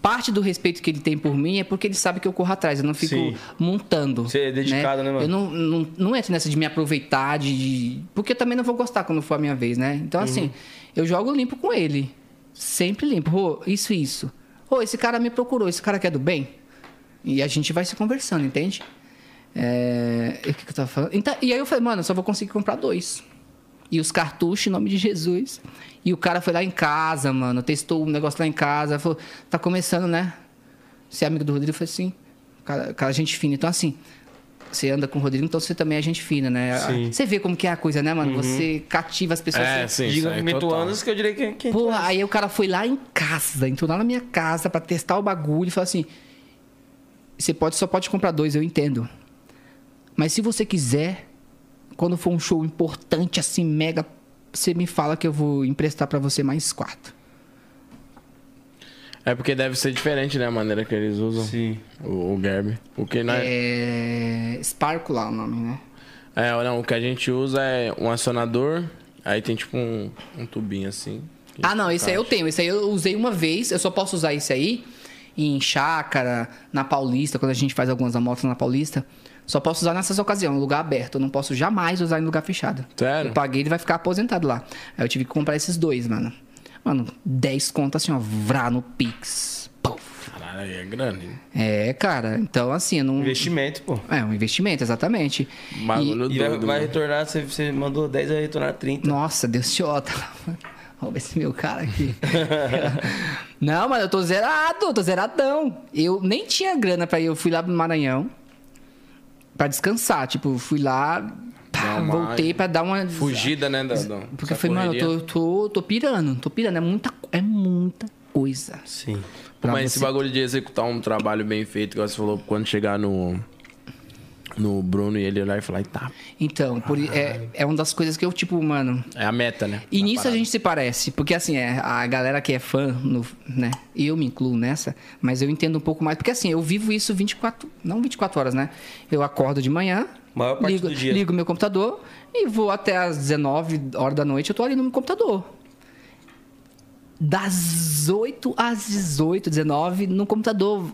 parte do respeito que ele tem por mim é porque ele sabe que eu corro atrás, eu não fico Sim. montando. Você é dedicado, né, mano? Eu não, não, não entro nessa de me aproveitar, de, de- Porque eu também não vou gostar quando for a minha vez, né? Então, assim, eu jogo limpo com ele. Sempre limpo. Isso, isso. Ô, esse cara me procurou, esse cara quer do bem? E a gente vai se conversando, entende? É... O que, que eu tava falando? Então, e aí eu falei, mano, eu só vou conseguir comprar dois. E os cartuchos, em nome de Jesus. E o cara foi lá em casa, mano, testou o negócio lá em casa. Falou, tá começando, né? Você é amigo do Rodrigo? Eu falei assim, cara, cara, gente fina. Então, assim, você anda com o Rodrigo, então você também é gente fina, né? Sim. Você vê como que é a coisa, né, mano? Você cativa as pessoas. É, você- sim. Total. Anos que eu diria que, que Porra, aí o cara foi lá em casa, entrou lá na minha casa pra testar o bagulho e falou assim: você pode, só pode comprar dois, eu entendo. Mas se você quiser, quando for um show importante, assim, mega, você me fala que eu vou emprestar pra você mais quatro. É porque deve ser diferente, né? A maneira que eles usam Sim. o, o Garb. O que não é... É. Sparkle lá o nome, né? é... não, o que a gente usa é um acionador, aí tem tipo um, um tubinho assim. Ah, não, esse aí eu tenho. Esse aí eu usei uma vez, eu só posso usar esse aí em chácara, na Paulista, quando a gente faz algumas amostras na Paulista. Só posso usar nessas ocasiões, em lugar aberto. Eu não posso jamais usar em lugar fechado. Sério? Eu paguei, ele vai ficar aposentado lá. Aí eu tive que comprar esses dois, mano. Mano, 10 contas assim, ó, vrá no Pix. Pum. Caralho, aí é grande. hein? É, cara. Então, assim, não. Investimento, pô. É, um investimento, exatamente. Bagulho E vai, doido. vai mano. retornar, você, você mandou 10, vai retornar 30. Nossa, Deus te ota. Olha esse meu cara aqui. Não, mas eu tô zerado, eu tô zeradão. Eu nem tinha grana pra ir. Eu fui lá pro Maranhão pra descansar. Tipo, fui lá, pá, uma voltei pra dar uma. Fugida, né? Da, da, Porque falei, mano, eu tô, tô, tô pirando, tô pirando. É muita, é muita coisa. Sim. Mas esse você- bagulho de executar um trabalho bem feito, igual você falou, quando chegar no. No Bruno e ele olhar e falar, tá. Então, por, é, é uma das coisas que eu, tipo, mano. É a meta, né? E nisso a parada. gente se parece, porque assim, é, a galera que é fã, no, né? E eu me incluo nessa, mas eu entendo um pouco mais, porque assim, eu vivo isso 24, não 24 horas, né? Eu acordo de manhã, Maior parte ligo, do dia. ligo meu computador e vou até as 19 horas da noite, eu tô ali no meu computador. Das 8 às 18, 19, no computador.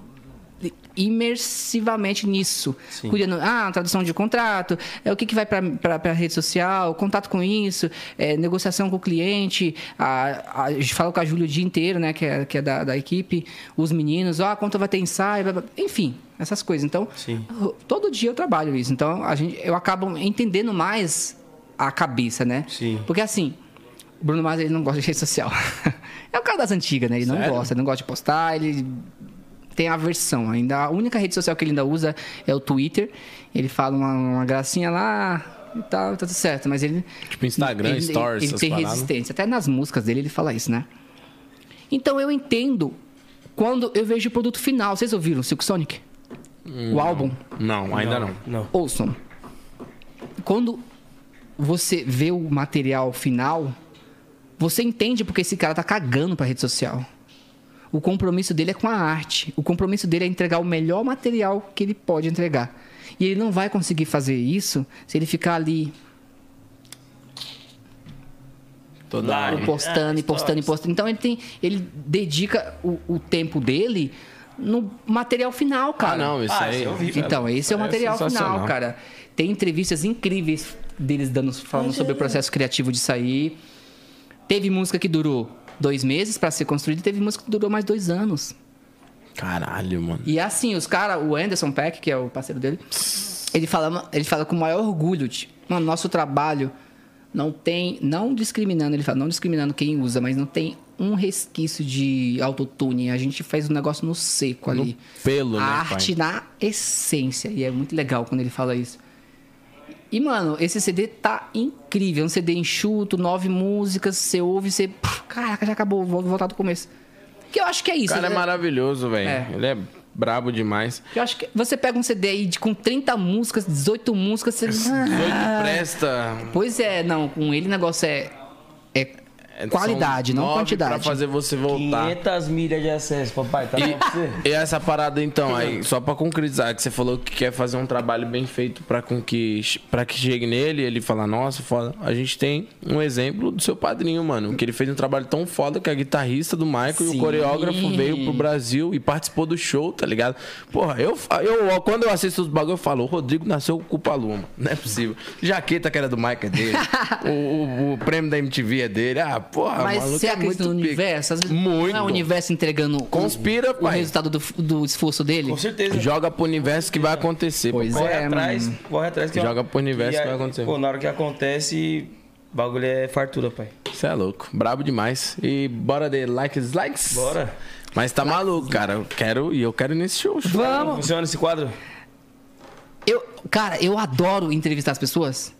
Imersivamente nisso. Sim. Cuidando, ah, tradução de contrato, é, o que, que vai para a rede social, contato com isso, é, negociação com o cliente. A, a, gente fala com a Júlia o dia inteiro, né, que é, que é da, da equipe, os meninos, ó, quanto vai ter ensaio, blá, blá, enfim, essas coisas. Então, Sim. todo dia eu trabalho isso. Então, a gente, eu acabo entendendo mais a cabeça, né? Sim. Porque assim, o Bruno Mars ele não gosta de rede social. é o cara das antigas, né? Ele não Sério? gosta, ele não gosta de postar, ele tem aversão. Ainda a única rede social que ele ainda usa é o Twitter. Ele fala uma, uma gracinha lá e tal, tá tudo certo, mas ele Tipo Instagram, ele, Stories, ele essas tem paradas. resistência. Até nas músicas dele ele fala isso, né? Então eu entendo quando eu vejo o produto final. Vocês ouviram Silk Sonic? o álbum? Não, ainda não. Não. Ouçam. Quando você vê o material final, você entende porque esse cara tá cagando pra rede social. O compromisso dele é com a arte. O compromisso dele é entregar o melhor material que ele pode entregar. E ele não vai conseguir fazer isso se ele ficar ali Toda postando É, e postando e stories. postando. Então ele tem. Ele dedica o, o tempo dele no material final, cara. Ah, não, isso Ah, aí. isso eu vi. Então, esse é o É material final, cara. Tem entrevistas incríveis deles dando, falando sobre o processo criativo de sair. Teve música que durou dois meses pra ser construída, e teve música que durou mais dois anos. Caralho, mano. E assim, os caras, o Anderson Peck, que é o parceiro dele, ele fala, ele fala com o maior orgulho, de, mano, nosso trabalho não tem, não discriminando, ele fala, não discriminando quem usa, mas não tem um resquício de autotune. A gente faz um negócio no seco ali. pelo, A né, arte na essência. E é muito legal quando ele fala isso. E, mano, esse CD tá incrível. É um CD enxuto, nove músicas, você ouve, você. Puf, Caraca, já acabou, vou voltar do começo. Que eu acho que é O isso. cara é né? maravilhoso, velho. É. Ele é brabo demais. Eu acho que você pega um CD aí de, com 30 músicas, 18 músicas, você. Doido Ah, presta. Pois é, não, com ele o negócio é. É É, qualidade, não quantidade. Pra fazer você voltar. 500 milhas de acesso, papai. Tá bom pra você? E essa parada então, aí, só pra concretizar, que você falou que quer fazer um trabalho bem feito pra com que para que chegue nele, ele fala: "Nossa, foda". A gente tem um exemplo do seu padrinho, mano, que ele fez um trabalho tão foda que a guitarrista do Michael e Sim. o coreógrafo veio pro Brasil e participou do show, tá ligado? Porra, eu eu quando eu assisto os bagulho eu falo: "O Rodrigo nasceu com culpa luma". Não é possível. Jaqueta que era do Michael é dele. o, o- o prêmio da MTV é dele. Ah, porra, Mas maluco, você é acredita no muito pica. universo? Às vezes Muito. Não é o universo entregando o- Conspira, o, pai. resultado do, do esforço dele? Com certeza. Joga pro universo que vai acontecer. Pois. Corre é, atrás, mano. corre atrás. Que é Joga pro universo e que vai acontecer. Pô, na hora que acontece, o bagulho é fartura, pai. Você é louco. Brabo demais. E bora de likes, dislikes? Bora. Mas tá maluco, cara. Eu quero e eu quero ir nesse show. Vamos! funciona esse quadro? Eu, cara, eu adoro entrevistar as pessoas.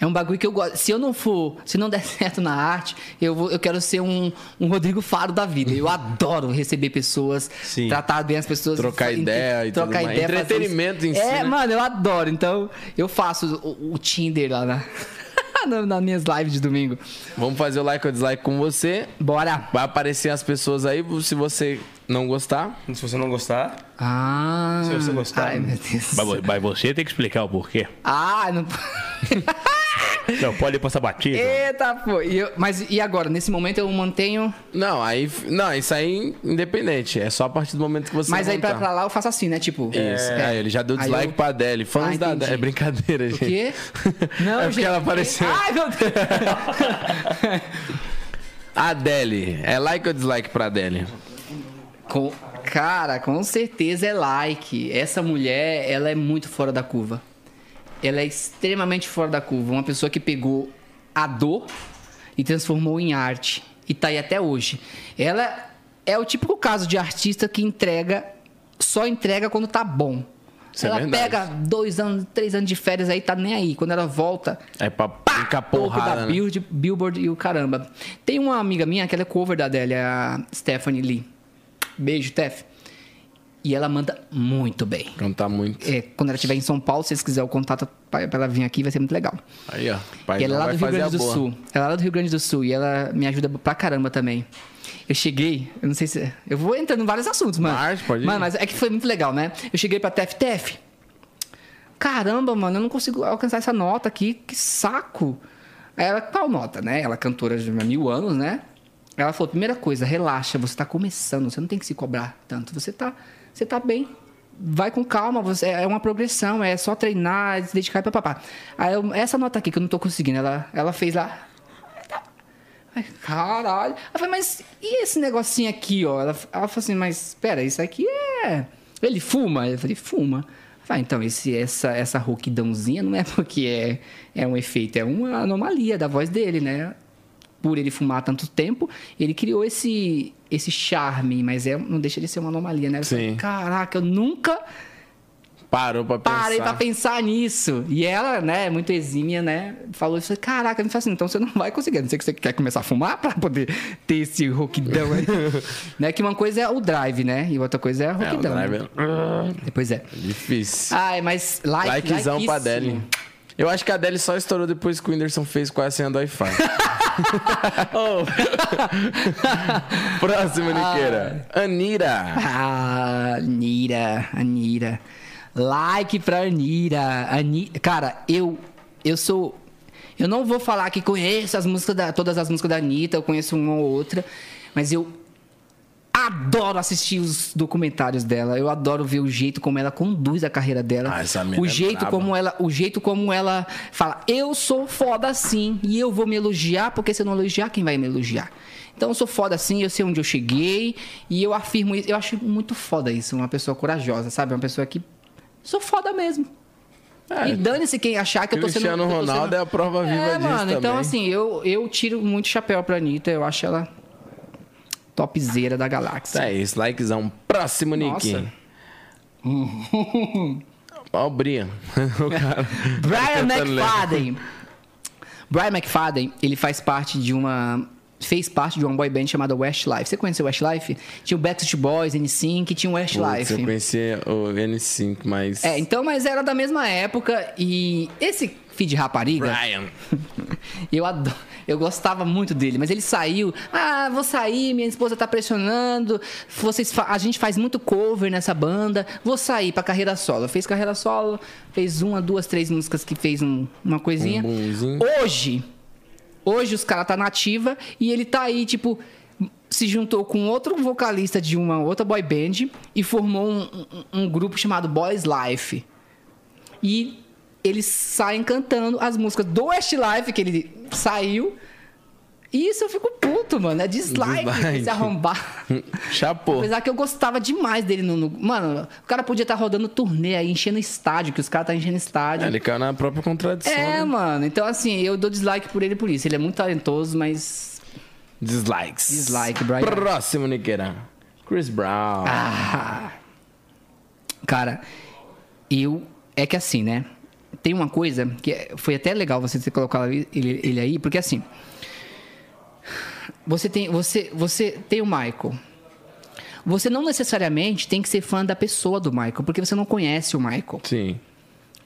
É um bagulho que eu gosto. Se eu não for, se não der certo na arte, eu, vou, eu quero ser um, um Rodrigo Faro da vida. Eu adoro receber pessoas, Sim. tratar bem as pessoas. Trocar fa- ideia e trocar tudo mais. ideia, fazer Entretenimento em si, É, né? mano, eu adoro. Então, eu faço o, o Tinder lá na, na- nas minhas lives de domingo. Vamos fazer o like ou dislike com você. Bora! Vai aparecer as pessoas aí. Se você não gostar, Se você não gostar, Ah! Se você gostar. Ai, meu Deus. Mas, mas você tem que explicar o porquê. Ah, não. Não, pode ir passar batido. Eita, pô. E eu- mas e agora? Nesse momento eu mantenho. não, aí. Não, isso aí independente. É só a partir do momento que você Mas aí pra, pra lá eu faço assim, né? Tipo. Isso. é. Aí ele já deu Aí dislike eu- pra Adele. Fãs Ah, da. Adele. É brincadeira, O gente. quê? Não, É porque gente. ela apareceu. Ai, meu Deus. Adele. É like ou dislike pra Adele? Com- cara, com certeza é like. Essa mulher, ela é muito fora da curva. Ela é extremamente fora da curva. Uma pessoa que pegou a dor e transformou em arte. E tá aí até hoje. Ela é o típico caso de artista que entrega, só entrega quando tá bom. Isso é ela verdade. pega dois anos, três anos de férias aí, tá nem aí. Quando ela volta, É pra ficar topo porrada, da né? Billboard, Billboard e o caramba. Tem uma amiga minha que ela é cover da Adele, a Stephanie Lee. Beijo, Tef. E ela manda muito bem. Cantar muito. É, quando ela estiver em São Paulo, se vocês quiserem o contato pra pra ela vir aqui, vai ser muito legal. Aí, ó. Pai e ela é lá do Rio Grande do boa. Sul. Ela é lá do Rio Grande do Sul e ela me ajuda pra caramba também. Eu cheguei, eu não sei se. Eu vou entrando em vários assuntos, mano. Marcha, pode ir. Mano, mas é que foi muito legal, né? Eu cheguei pra Tef. Caramba, mano, eu não consigo alcançar essa nota aqui, que saco. Aí ela, qual nota, né? Ela é cantora de mil anos, né? Ela falou, primeira coisa, relaxa, você tá começando, você não tem que se cobrar tanto. Você tá, você tá bem. Vai com calma, você, é uma progressão, é só treinar, se dedicar e papapá. Aí eu, essa nota aqui que eu não tô conseguindo, ela, ela fez lá. Ai, Caralho. Eu falei, mas e esse negocinho aqui, ó? Ela, ela falou assim, mas espera, isso aqui é. Ele fuma? Eu falei, fuma. Ah, então, esse, essa, essa rouquidãozinha não é porque é, é um efeito, é uma anomalia da voz dele, né? Por ele fumar tanto tempo, ele criou esse, esse charme, mas é, não deixa de ser uma anomalia, né? Eu falei, Sim. Caraca, eu nunca Parou pra pensar. parei pra pensar nisso. E ela, né, muito exímia, né, falou isso. Caraca, não faz assim, então você não vai conseguir. A não sei que você quer começar a fumar pra poder ter esse roquidão aí. né, que uma coisa é o drive, né, e outra coisa é a É, o roquidão. drive né? é Pois é. difícil. Ai, mas like, Likezão pra likeíssimo. Eu acho que a Adele só estourou depois que o Whindersson fez com a senha do Wi-Fi. Próximo, Niqueira. Anira. Ah, Anira, Anira. Like pra Anira. Ani... Cara, eu eu sou Eu não vou falar que conheço as músicas da, todas as músicas da Anitta, eu conheço uma ou outra, mas eu adoro assistir os documentários dela. Eu adoro ver o jeito como ela conduz a carreira dela. Ah, essa o é jeito braba. como ela, o jeito como ela fala: "Eu sou foda assim e eu vou me elogiar, porque se eu não elogiar, quem vai me elogiar?" Então eu sou foda assim, eu sei onde eu cheguei e eu afirmo isso. Eu acho muito foda isso, uma pessoa corajosa, sabe? Uma pessoa que sou foda mesmo. É, e dane-se quem achar que eu tô sendo. Cristiano Ronaldo sendo- é a prova viva é, disso mano, então também. assim, eu, eu tiro muito chapéu pra Anitta, eu acho ela topzera da galáxia. É isso, likezão. Próximo, Nick. Ó, o Brian. o cara. Brian tentando ler. McFadden. Brian McFadden, ele faz parte de uma. Fez parte de uma boy band chamada Westlife. Você conheceu Westlife? Tinha o Backstreet Boys, N5, tinha o Putz, Westlife. eu conheci o N5, mas. É, então, mas era da mesma época e esse feed rapariga, Brian. eu adoro, eu gostava muito dele, mas ele saiu, ah, vou sair, minha esposa tá pressionando, vocês a gente faz muito cover nessa banda, vou sair pra carreira solo. Fez carreira solo, fez uma, duas, três músicas que fez um- uma coisinha. Um. Hoje, hoje os caras tá nativa e ele tá aí, tipo, se juntou com outro vocalista de uma outra boy band e formou um, um- um grupo chamado Boys Life. E eles saem cantando as músicas do Westlife que ele saiu. E isso eu fico puto, mano. É dislike, Dislike. esse arrombar. Chapô. Apesar que eu gostava demais dele no. no- Mano, o cara podia estar rodando turnê aí, enchendo estádio, que os caras tá enchendo estádio. É, ele caiu na própria contradição. É, né? mano. Então, assim, eu dou dislike por ele por isso. Ele é muito talentoso, mas. Dislikes. Dislike, Brian. Próximo, Niqueira. Chris Brown. Ah. Cara, eu. É que assim, né? Tem uma coisa que é- foi até legal você ter colocado ele, ele aí, porque assim. Você tem, você, você tem o Michael. Você não necessariamente tem que ser fã da pessoa do Michael, porque você não conhece o Michael. Sim,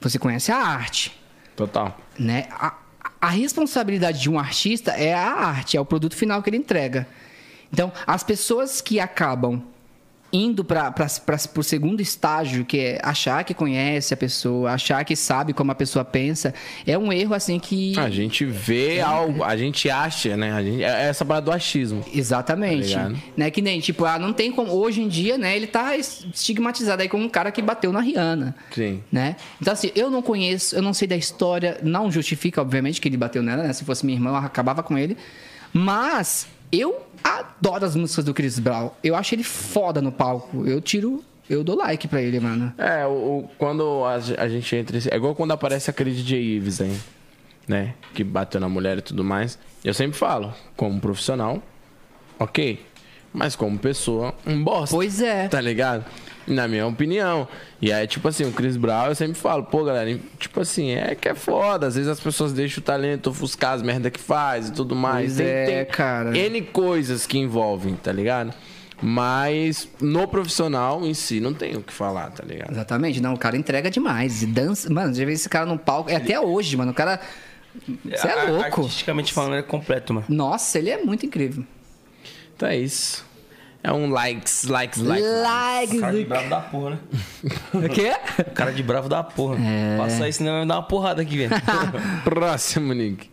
Você conhece a arte. total. né? A, a responsabilidade de um artista é a arte, é o produto final que ele entrega. Então, as pessoas que acabam indo para o segundo estágio, que é achar que conhece a pessoa, achar que sabe como a pessoa pensa, é um erro assim que. A gente vê algo, a gente acha, né? A gente, é essa parada do achismo. Exatamente. Tá né? Que nem, tipo, ah, não tem como. Hoje em dia, né, ele tá estigmatizado aí como um cara que bateu na Rihanna. Sim. né? Então, assim, eu não conheço, eu não sei da história, não justifica, obviamente, que ele bateu nela, né? Se fosse minha irmã, eu acabava com ele. Mas eu adoro as músicas do Chris Brown. Eu acho ele foda no palco. Eu tiro, eu dou like pra ele, mano. É, o, o- quando a, a gente entra. É igual quando aparece aquele DJ Ives aí, né? Que bateu na mulher e tudo mais. Eu sempre falo, como profissional, ok. Mas como pessoa, um bosta. Pois é. Tá ligado? Na minha opinião. E aí, tipo assim, o Chris Brown, eu sempre falo, pô, galera, tipo assim, é que é foda. Às vezes as pessoas deixam o talento ofuscar as merda que faz e tudo mais. Pois é, cara. N coisas que envolvem, tá ligado? Mas no profissional em si não tem o que falar, tá ligado? Exatamente, não, o cara entrega demais. E dança. Mano, já vi esse cara no palco. É até hoje, mano. O cara. Você é louco. Artisticamente falando, ele é completo, mano. Nossa, ele é muito incrível. Então é isso. É um likes, likes, likes. Likes Cara de bravo da porra, né? O quê? Cara de bravo da porra. É. Passa isso, senão vai me dar uma porrada aqui, velho. Próximo, Nick.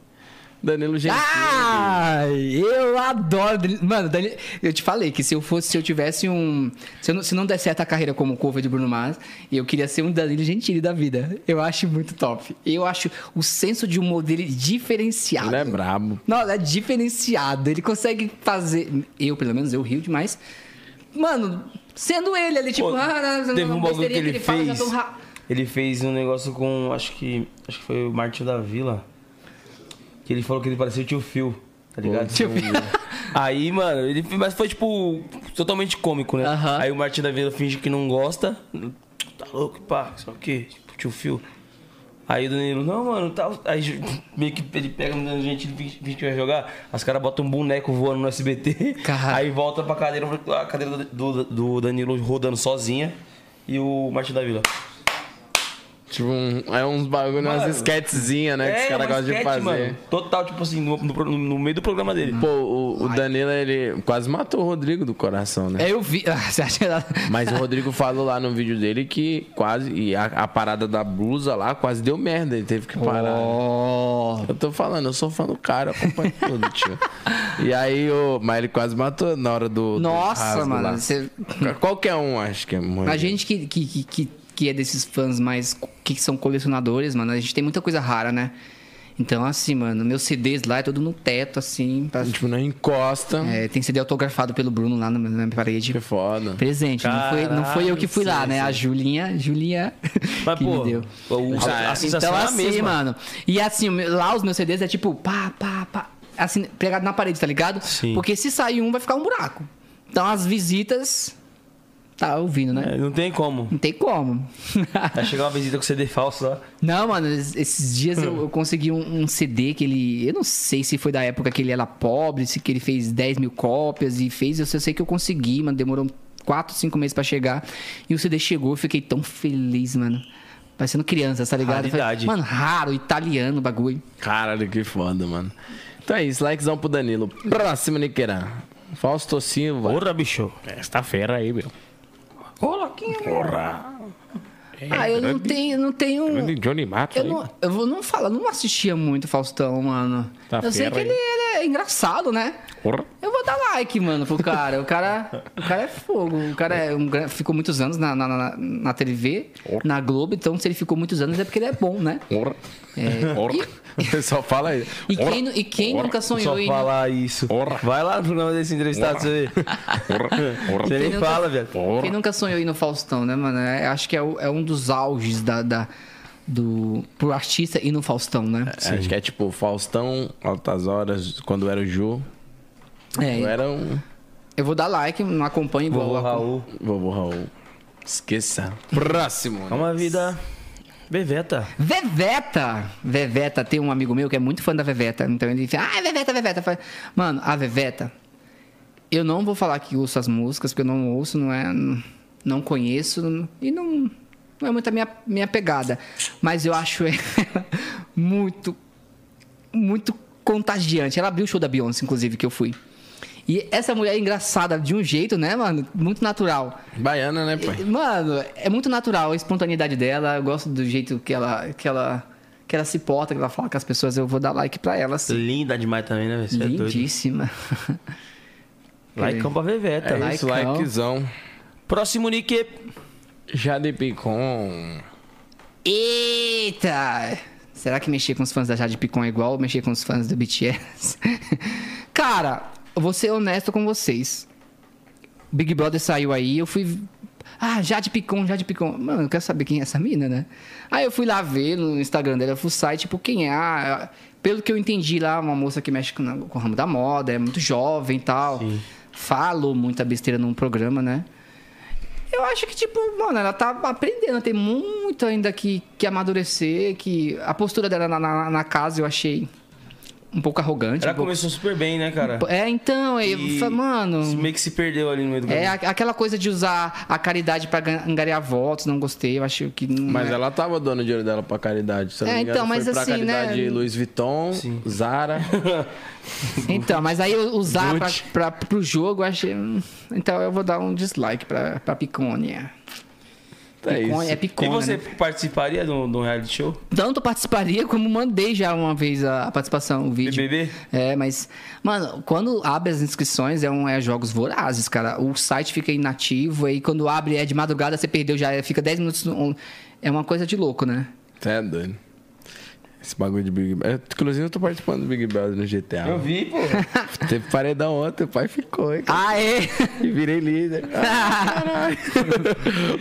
Danilo Gentili. Ai, eu adoro. Mano, Danilo- eu te falei que se eu fosse, se eu tivesse um. Se, eu não, se não der certo a carreira como cover de Bruno Mars, eu queria ser um Danilo Gentili da vida. Eu acho muito top. Eu acho o senso de humor dele diferenciado. Ele é brabo. Não, ele é diferenciado. Ele consegue fazer. Eu, pelo menos, eu rio demais. Mano, sendo ele ali, tipo, Pô, ah, não, teve um bagulho que ele, fala, já fez. tô ra- Ele fez um negócio com. Acho que. Acho que foi o Martinho da Vila. Que ele falou que ele parecia o tio Phil. Tá ligado? Tio Phil. Aí, mano, ele. Mas foi tipo. Totalmente cômico, né? Aham. Aí o Martinho da Vila finge que não gosta. Tá louco, pá, o quê? Tipo, tio Phil. Aí o Danilo, não, mano, tá. Aí meio que ele pega a gente, finge que vai jogar. As caras botam um boneco voando no SBT. Caralho. Aí volta pra cadeira, a cadeira do, do Danilo rodando sozinha. E o Martinho da Vila. Tipo, um, é uns bagulho, umas Mano. sketchzinhas, né? que os caras uma gostam de fazer. mano. Total, tipo assim, no, no- no meio do programa dele. Pô, o, o Danilo, ele quase matou o Rodrigo do coração, né? É, eu vi. Ah, Você acha que. Mas o Rodrigo falou lá no vídeo dele que quase. E a, a parada da blusa lá quase deu merda. Ele teve que parar. Oh. Eu tô falando, eu sou fã do cara, eu acompanho tudo, tio. E aí, o, mas ele quase matou na hora do. do Nossa, rasgo mano. lá. Você... Qualquer um, acho que é muito. A gente que, que, que, que, que é desses fãs mais. que são colecionadores, mano, a gente tem muita coisa rara, né? Então, assim, mano, meus CDs lá é tudo no teto, assim. pra- Tipo, não encosta. É, tem CD autografado pelo Bruno lá na, na minha parede. Que foda. Presente. não, foi, não foi eu que fui lá, Caralho, né? sim, A Julinha, Julinha Mas, que pô, me deu. o- a, Então, é a assim, mesma. mano. E assim, lá os meus CDs é tipo, pá, pá, pá. Assim, pregado na parede, tá ligado? Sim. Porque se sair um, vai ficar um buraco. Então as visitas. Tá ouvindo, né? É, não tem como. Não tem como. Vai chegar uma visita com CD falso lá. Não, mano, es- esses dias eu, eu consegui um, um CD que ele. Eu não sei se foi da época que ele era pobre, se que ele fez 10 mil cópias e fez. Eu só sei que eu consegui, mano. Demorou 4, 5 meses pra chegar. E o CD chegou, eu fiquei tão feliz, mano. Parecendo criança, tá ligado? Eu falei, Raridade. mano, raro, italiano o bagulho. Caralho, que foda, mano. Então é isso, likezão pro Danilo. Próximo, Niqueira. Fausto Silva. Porra, bicho. Esta fera aí, meu. Ô, Loquinho. Porra. Ah, eu não tenho. Não tenho Grande Johnny Matos eu aí. não, eu vou não falar, não assistia muito Faustão, mano. Tá eu sei que ele, ele é engraçado, né? Porra. Eu vou dar like, mano, pro cara. O cara, o cara é fogo. O cara é um, ficou muitos anos na, na, na, na TV, na Globo. Então, se ele ficou muitos anos é porque ele é bom, né? Porra. É, Porra. e, Pessoal fala aí. e quem, e quem nunca sonhou Só em... falar isso. Vai lá no programa desse entrevistado, você. Porra. Você nem nunca- fala, velho. Quem nunca sonhou em ir no Faustão, né, mano? É, acho que é, o- é um dos auges da, da- do, pro artista ir no Faustão, né? Acho que é tipo Faustão, Altas Horas, quando era o Ju. É, Eu era um eu vou dar like, não acompanho igual... Vovô a- Raul. vovô Raul. Esqueça. Próximo. É uma vida beveta. Veveta! Veveta, tem um amigo meu que é muito fã da Veveta. Então ele diz, ah, Veveta, Veveta. Mano, a Veveta, eu não vou falar que ouço as músicas, porque eu não ouço, não é. Não conheço e não, não é muito a minha, minha pegada. Mas eu acho ela muito, muito contagiante. Ela abriu o show da Beyoncé, inclusive, que eu fui. E essa mulher é engraçada de um jeito, né, mano? Muito natural. Baiana, né, pai? Mano, é muito natural a espontaneidade dela. Eu gosto do jeito que ela, que ela, que ela se porta, que ela fala com as pessoas. Eu vou dar like pra ela, sim. Linda demais também, né, velho? É. Lindíssima. Like pra Veveta. É isso, Likeão. likezão. Próximo nick. Jade Picon. Eita! Será que mexer com os fãs da Jade Picon é igual mexer com os fãs do BTS? Cara, vou ser honesto com vocês. Big Brother saiu aí, eu fui. Ah, Jade Picon, Jade Picon. Mano, eu quero saber quem é essa mina, né? Aí eu fui lá ver no Instagram dela, eu fui site, tipo, quem é? Ah, pelo que eu entendi lá, uma moça que mexe com, com o ramo da moda, é muito jovem e tal. Falou muita besteira num programa, né? Eu acho que, tipo, mano, ela tá aprendendo, tem muito ainda que, que amadurecer, que a postura dela na, na, na casa eu achei um pouco arrogante. Ela um pouco- começou super bem, né, cara? É, então, eu E falei, mano... Meio que se perdeu ali no meio do É caminho. a- aquela coisa de usar a caridade pra angariar votos, não gostei, eu acho que não Mas é. ela tava dando dinheiro dela pra caridade. Se eu não É, me engano, então, mas foi pra assim, né? caridade Louis Vuitton, Zara. Então, mas aí usar pra, pra, pro jogo, eu achei... hum, Então eu vou dar um dislike pra, pra Picônia. É Picônia- isso. É E Picônia, você né? participaria de um reality show? Tanto participaria como mandei já uma vez a a participação, o vídeo. BBB? É, mas, mano, quando abre as inscrições é, um, é jogos vorazes, cara. O site fica inativo, aí quando abre é de madrugada, você perdeu já, fica 10 minutos. no- É uma coisa de louco, né? É doido. Esse bagulho de Big Brother. Inclusive, eu tô participando do Big Brother no GTA. Eu vi, pô. Teve paredão ontem, o pai ficou, hein? Ah, é? E virei líder. Ah, caralho.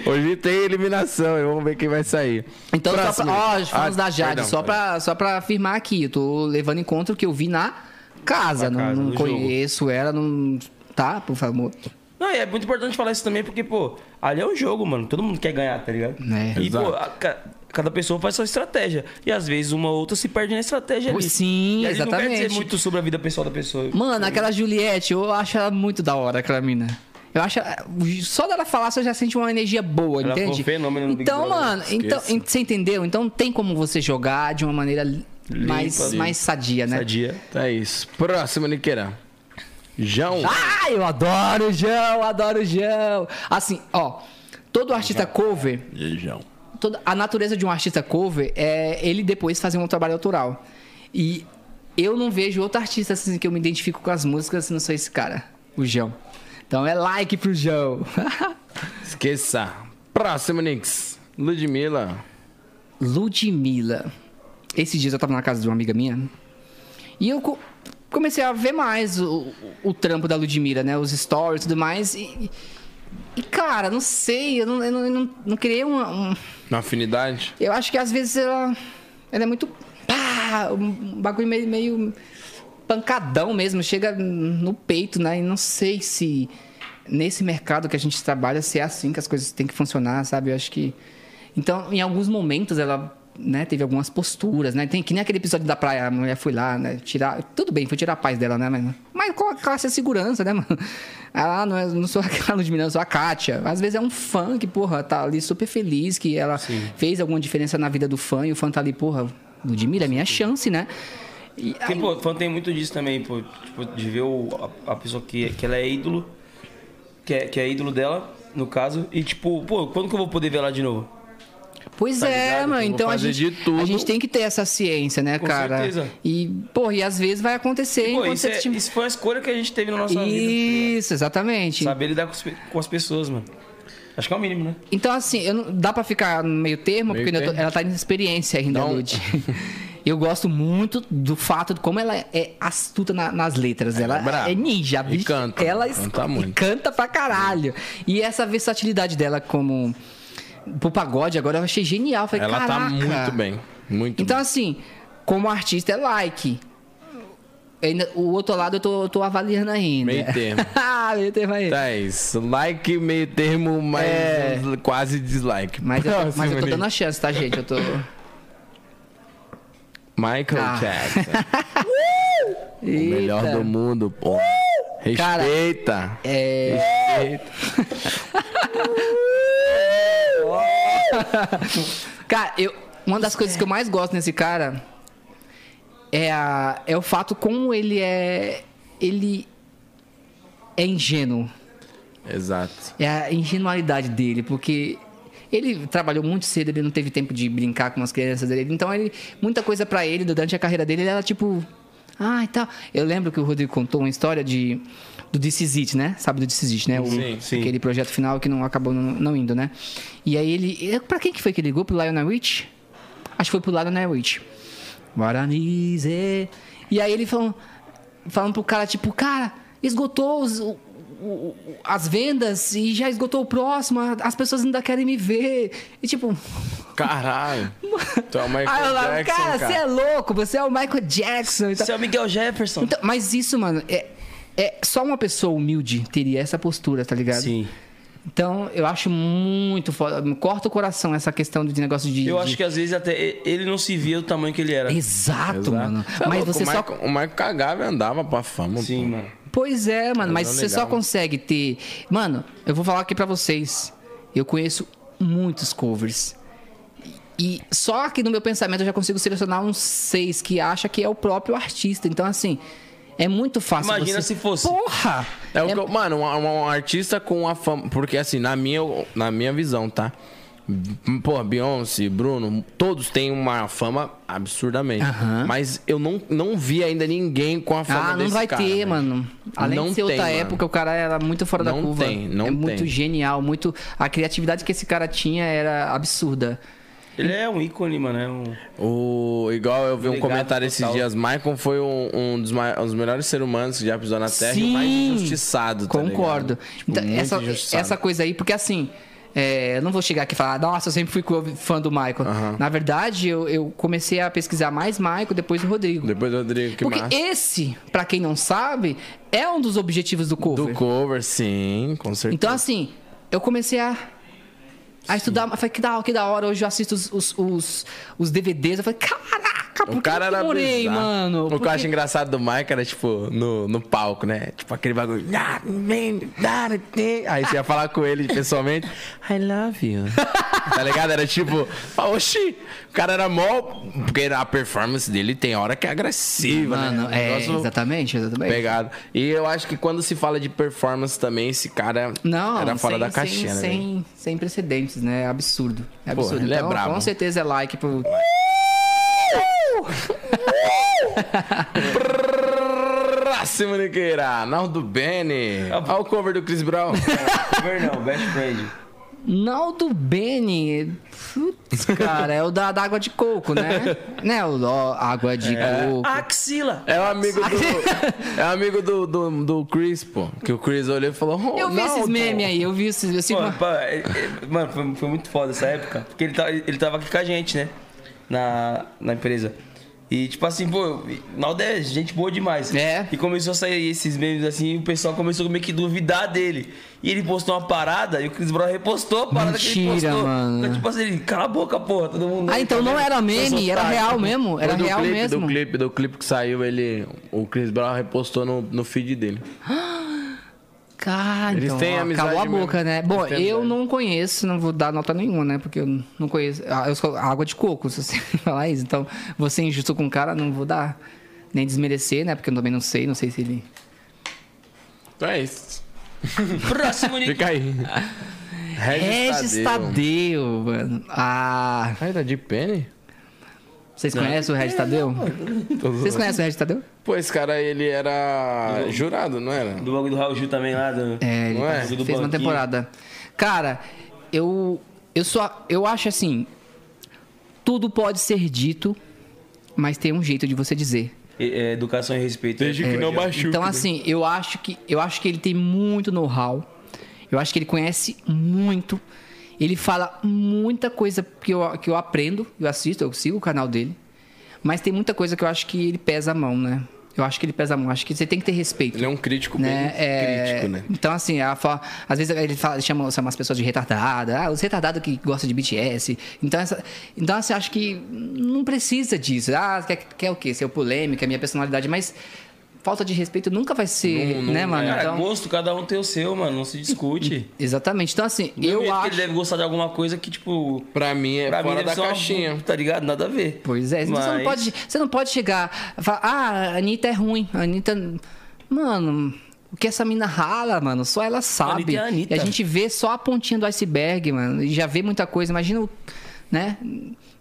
Hoje tem eliminação, e vamos ver quem vai sair. Então, só Próximo. pra, ó, os fãs Ah, da Jade, perdão, só, pra, só pra afirmar aqui, eu tô levando em conta o que eu vi na casa. Na não casa, não no conheço ela, não. Tá, por favor. Não, e é muito importante falar isso também, porque, pô, ali é um jogo, mano. Todo mundo quer ganhar, tá ligado? É. E, Exato. pô, a- cada pessoa faz sua estratégia. E às vezes uma ou outra se perde na estratégia ali. Sim, e vezes não quer exatamente. dizer muito sobre a vida pessoal da pessoa. Mano, aquela Juliette, eu acho ela muito da hora, aquela mina. Eu acho. Só dela falar, você já sente uma energia boa, Ela foi entende? um fenômeno no Big então, Brother. mano, então, você entendeu? Então tem como você jogar de uma maneira mais, Limpa. mais sadia, né? Sadia. Tá isso. Próximo, Niqueira. João. Ah, eu adoro o João, adoro o João. Assim, ó, todo artista cover, João. Toda, a natureza de um artista cover é ele depois fazer um trabalho autoral. E eu não vejo outro artista assim que eu me identifico com as músicas se não sou esse cara, o João. Então é like pro João. Esqueça. Próximo, Nix. Ludmilla. Ludmilla. Esses dias eu tava na casa de uma amiga minha e eu co- comecei a ver mais o, o, o trampo da Ludmilla, né? Os stories e tudo mais. E, e, cara, não sei, eu não, eu não, eu não, não criei uma- um. Na afinidade. Eu acho que às vezes ela, ela é muito. Pá, um bagulho meio, meio pancadão mesmo, chega no peito, né? E não sei se nesse mercado que a gente trabalha, se é assim que as coisas têm que funcionar, sabe? Eu acho que. Então, em alguns momentos ela. Né, teve algumas posturas, né? Tem que nem aquele episódio da praia, a mulher foi lá, né? Tirar. Tudo bem, foi tirar a paz dela, né? Mas, mas com a classe de segurança, né, mano? Ah, não, é- não sou aquela Ludmilla, eu sou a Kátia. Às vezes é um fã que, porra, tá ali super feliz, que ela fez alguma diferença na vida do fã e o fã tá ali, porra, Ludmilla é minha chance, né? E Porque, pô, fã tem muito disso também, pô. Tipo, de ver o, a, a pessoa que, que ela é ídolo, que é, que é ídolo dela, no caso, e tipo, pô, quando que eu vou poder ver ela de novo? Pois Tá é, mano. Então a gente, de tudo. a gente tem que ter essa ciência, né, Com cara? certeza. E, pô, e às vezes vai acontecer Pô, enquanto isso, é- tiver- isso foi uma escolha que a gente teve na nossa vida. Isso, exatamente. Saber lidar com, os pe- com as pessoas, mano. Acho que é o mínimo, né? Então, assim, eu não, dá pra ficar no meio termo, Meio porque ainda tô- termo. ela tá em experiência ainda, Não. Lud. Eu gosto muito do fato de como ela é astuta na- nas letras. Ela, é é ninja, a E canta. Ela Canta e muito. canta pra caralho. E essa versatilidade dela como. Pro pagode agora eu achei genial. Falei, Ela tá "Caraca." muito bem. Muito Então, bem. assim, como artista é like. O outro lado eu tô, eu tô avaliando ainda. Meio termo. ah, meio termo aí. Tá isso. Like, meio termo, mas É. quase dislike. Mas, eu, tô- mas eu tô dando a chance, tá, gente? Eu tô. Michael Ah. Jackson. o Eita. melhor do mundo, pô. Cara, Respeita. É. Respeita. Cara, eu, uma das coisas que eu mais gosto nesse cara é, a, é o fato como ele é. Ele é ingênuo. Exato. É a ingenuidade dele, porque ele trabalhou muito cedo, ele não teve tempo de brincar com as crianças dele. Então, ele, muita coisa pra ele durante a carreira dele ele era tipo. Ah, e tal. Eu lembro que o Rodrigo contou uma história de do This Is It, né? Sabe do This Is It, né? O, Sim, sim. Aquele projeto final que não acabou não, não indo, né? E aí ele. Pra quem que foi que ele ligou? Pro Lionel Rich? Acho que foi pro Lionel Rich. Guaranize. E aí ele falou, falando pro cara, tipo, cara, esgotou os- o- o- as vendas e já esgotou o próximo, as pessoas ainda querem me ver. E tipo. Caralho. Tu é o Michael Aí eu lá, Jackson, cara, cara. você é louco, você é o Michael Jackson. e tal. Você é o Miguel Jefferson. Então, mas isso, mano, é, é só uma pessoa humilde teria essa postura, tá ligado? Sim. Então, eu acho muito foda. Me corta o coração essa questão de negócio de. Eu de- acho que às vezes até ele não se via do tamanho que ele era. Exato, Exato. mano. É Mas você o só. Michael, o Michael cagava e andava pra fama. Sim, pô. mano. Pois é, mano, mas você só legal. consegue ter. Mano, eu vou falar aqui pra vocês. Eu conheço muitos covers. E só aqui no meu pensamento eu já consigo selecionar uns seis que acha que é o próprio artista. Então, assim, é muito fácil. Imagina você... se fosse. Porra! É o que eu- mano, um, um- artista com a fama. Porque assim, na minha, na minha visão, tá? Pô, Beyoncé, Bruno, todos têm uma fama absurdamente. Aham. Mas eu não, não vi ainda ninguém com a fama Ah, não desse vai cara, ter, velho. mano. Além Não de ser tem, outra mano. época, o cara era muito fora da Não curva. tem, não é muito tem. genial, muito. A criatividade que esse cara tinha era absurda. Ele é um ícone, mano. É um... O, igual eu vi um comentário esses total. dias, Michael foi um, um dos, mai- um dos melhores seres humanos que já pisou na Terra e o mais Sim, injustiçado, tá Concordo. Tipo, Então, muito essa, injustiçado. essa coisa aí, porque assim. é, eu não vou chegar aqui e falar, nossa, eu sempre fui fã do Michael. Aham. Na verdade, eu, eu comecei a pesquisar mais Michael depois do Rodrigo. Depois do Rodrigo, que porque massa. esse, pra quem não sabe, é um dos objetivos do cover. Do cover, sim, com certeza. Então, assim, eu comecei a, a estudar. Eu falei, que da, que da hora, hoje eu assisto os, os, os, os DVDs. Eu falei, caraca, por O que cara eu era demorei, bizarro. mano? O que eu acho engraçado do Mike era, tipo, no, no palco, né? Tipo, aquele bagulho. Aí você ia falar com ele pessoalmente. I love you. tá ligado? Era tipo, oxi, o cara era mó. Porque a performance dele tem hora que é agressiva, Mano, né? é, exatamente, exatamente. Pegado. E eu acho que quando se fala de performance também, esse cara Não, era fora sem, da caixinha, sem, né? sem, sem precedentes, né? É absurdo. É absurdo. ele é então, brabo. com certeza é like pro. Próximo, Niqueira. Naldo Bene. Olha o cover do Chris Brown. Cover não, best friend. Naldo Bene. Putz, cara, é o da, da água de coco, né? né? O ó, água de coco. Axila. É o amigo do. É o amigo do, do, do Chris, pô. Que o Chris olhou e falou: oh, Eu vi esses Naldo. memes aí, eu vi esses. Assim, Mano, pá, é- é- mano, foi, foi muito foda essa época. Porque ele tava, ele tava aqui com a gente, né? Na, na empresa. E tipo assim, pô, Naldo é gente boa demais. É. E começou a sair esses memes assim, e o pessoal começou meio que duvidar dele. E ele postou uma parada e o Chris Brown repostou a parada que ele Mentira, postou. mano. Então, tipo assim, ele, cala a boca, porra, todo mundo. Ah, então não era meme, era real mesmo. Era do real clipe, mesmo. Do clipe, do clipe que saiu, ele. O Chris Brown repostou no, no feed dele. Cara, Eles então, têm ó, amizade calou a mesmo. boca, né? Bom, Eles eu não conheço, não vou dar nota nenhuma, né? Porque eu não conheço. Ah, Eu sou água de coco, se você falar isso. Então, você injusto com o cara, não vou dar. Nem desmerecer, né? Porque eu também não sei, não sei se ele. Então é isso. Próximo, Nick. Fica aí. Regis Tadeu, mano. Ah. Ai, tá de Penny? Vocês conhecem o Regis Tadeu? Vocês conhecem o Regis Tadeu? Pô, esse cara, ele era jurado, não era? Do bagulho do Raul Gil também lá. Do... É, ele Não é? fez uma temporada. Cara, eu eu só eu acho assim, tudo pode ser dito, mas tem um jeito de você dizer. É, educação e respeito. Desde que não machuque. Então né? assim, eu acho que eu acho que ele tem muito know-how. Eu acho que ele conhece muito. Ele fala muita coisa que eu, que eu aprendo, eu assisto, eu sigo o canal dele. Mas tem muita coisa que eu acho que ele pesa a mão, né? Eu acho que ele pesa a mão. Acho que você tem que ter respeito. Ele é um crítico né? bem É, crítico, né? Então, assim, a fa- às vezes ele fala, chama, chama as pessoas de retardada, ah, os retardados que gostam de BTS. Então, essa, então assim, acho que não precisa disso. Ah, quer, quer o quê? Ser polêmica, minha personalidade, mas falta de respeito nunca vai ser, Não- não né, mano? Cara, Então, gosto, cada um tem o seu, mano. Não se discute. exatamente. Então, assim, Do mesmo eu jeito que acho. ele deve gostar de alguma coisa que, tipo. Pra mim é Pra mim fora deve da uma- caixinha. Tá ligado? Nada a ver. Pois é, você, não Mas- pode, você não pode chegar e falar, ah, a Anitta é ruim. A Anitta. Mano, o que essa mina rala, mano, só ela sabe. É a Anitta. E a gente vê só a pontinha do iceberg, mano. E já vê muita coisa. Imagina, o- né?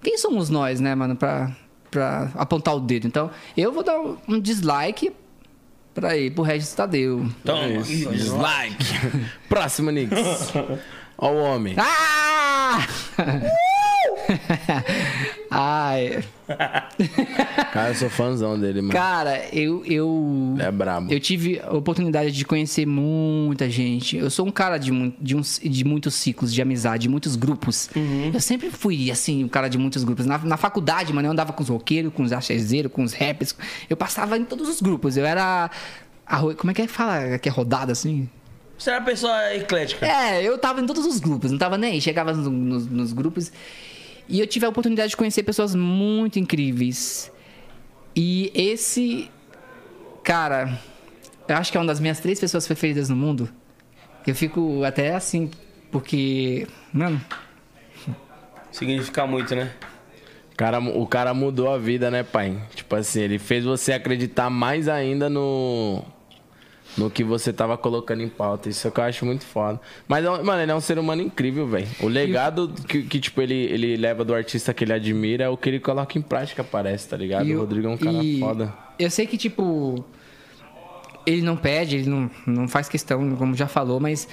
Quem somos nós, né, mano, pra, pra apontar o dedo? Então, eu vou dar um dislike pra ele, pro Regis Tadeu. Então, É. Dislike. Próximo, Nix. Ó o homem. Ah! Ai, Cara, eu sou fãzão dele, mano. cara, eu, eu é brabo. Eu tive a oportunidade de conhecer muita gente. Eu sou um cara de, de, uns, de muitos ciclos de amizade, de muitos grupos. Eu sempre fui, assim, um cara de muitos grupos. Na, na faculdade, mano, eu andava com os roqueiros, com os achezeiros, com os rappers. Eu passava em todos os grupos. Eu era. arro- Como é que é que fala? Que é rodada, assim? Você é uma pessoa eclética. É, eu tava em todos os grupos, não tava nem aí. Chegava nos, nos- nos grupos. E eu tive a oportunidade de conhecer pessoas muito incríveis. E esse. Cara, eu acho que é uma das minhas três pessoas preferidas no mundo. Eu fico até assim, porque. Mano, Significa muito, né? Cara, o cara mudou a vida, né, pai? Tipo assim, ele fez você acreditar mais ainda no. No que você tava colocando em pauta. Isso é que eu acho muito foda. Mas, é mano, ele é um ser humano incrível, velho. O legado que, que, tipo, ele, ele leva do artista que ele admira é o que ele coloca em prática, parece, tá ligado? E o Rodrigo é um cara e foda. Eu sei que, tipo. Ele não pede, ele não, não faz questão, como já falou, mas.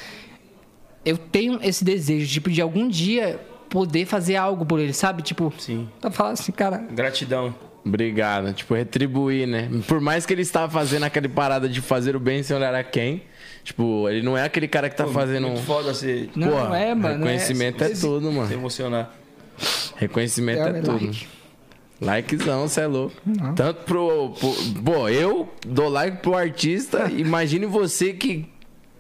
Eu tenho esse desejo, tipo, de algum dia poder fazer algo por ele, sabe? Tipo. Sim. Pra falar assim, cara. Gratidão. Obrigado. Tipo, retribuir, né? Por mais que ele estava fazendo aquela parada de fazer o bem sem olhar a quem. Tipo, ele não é aquele cara que tá fazendo. Muito foda você Não, Pô, não é, mano. Reconhecimento é, tudo, se mano. emocionar. Reconhecimento é, É, é tudo. like. Likezão, você é louco. Tanto pro, pro. Pô, eu dou like pro artista. Imagine você que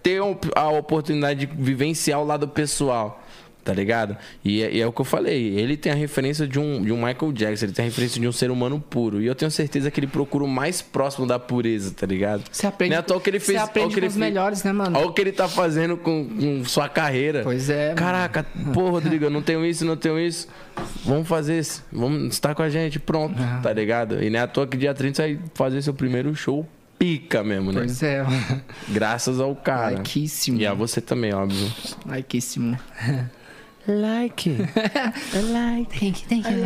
tem a oportunidade de vivenciar o lado pessoal. Tá ligado? E, é- e é o que eu falei, ele tem a referência de um, de um Michael Jackson, ele tem a referência de um ser humano puro. E eu tenho certeza que ele procura o mais próximo da pureza, tá ligado? Você aprende, Não é que ele fez. você aprende que ele com os fez- melhores, né, mano? Olha o que ele tá fazendo com, com sua carreira. Pois é, mano. Caraca, pô, Rodrigo, eu não tenho isso, não tenho isso. Vamos fazer isso. Vamos estar com a gente, pronto, tá ligado? E não é à toa que dia 30 você vai fazer seu primeiro show pica mesmo, né? Pois é, mano. Graças ao cara. Likeíssimo. E a você também, óbvio. Likeíssimo. Like. like. Thank you, thank you.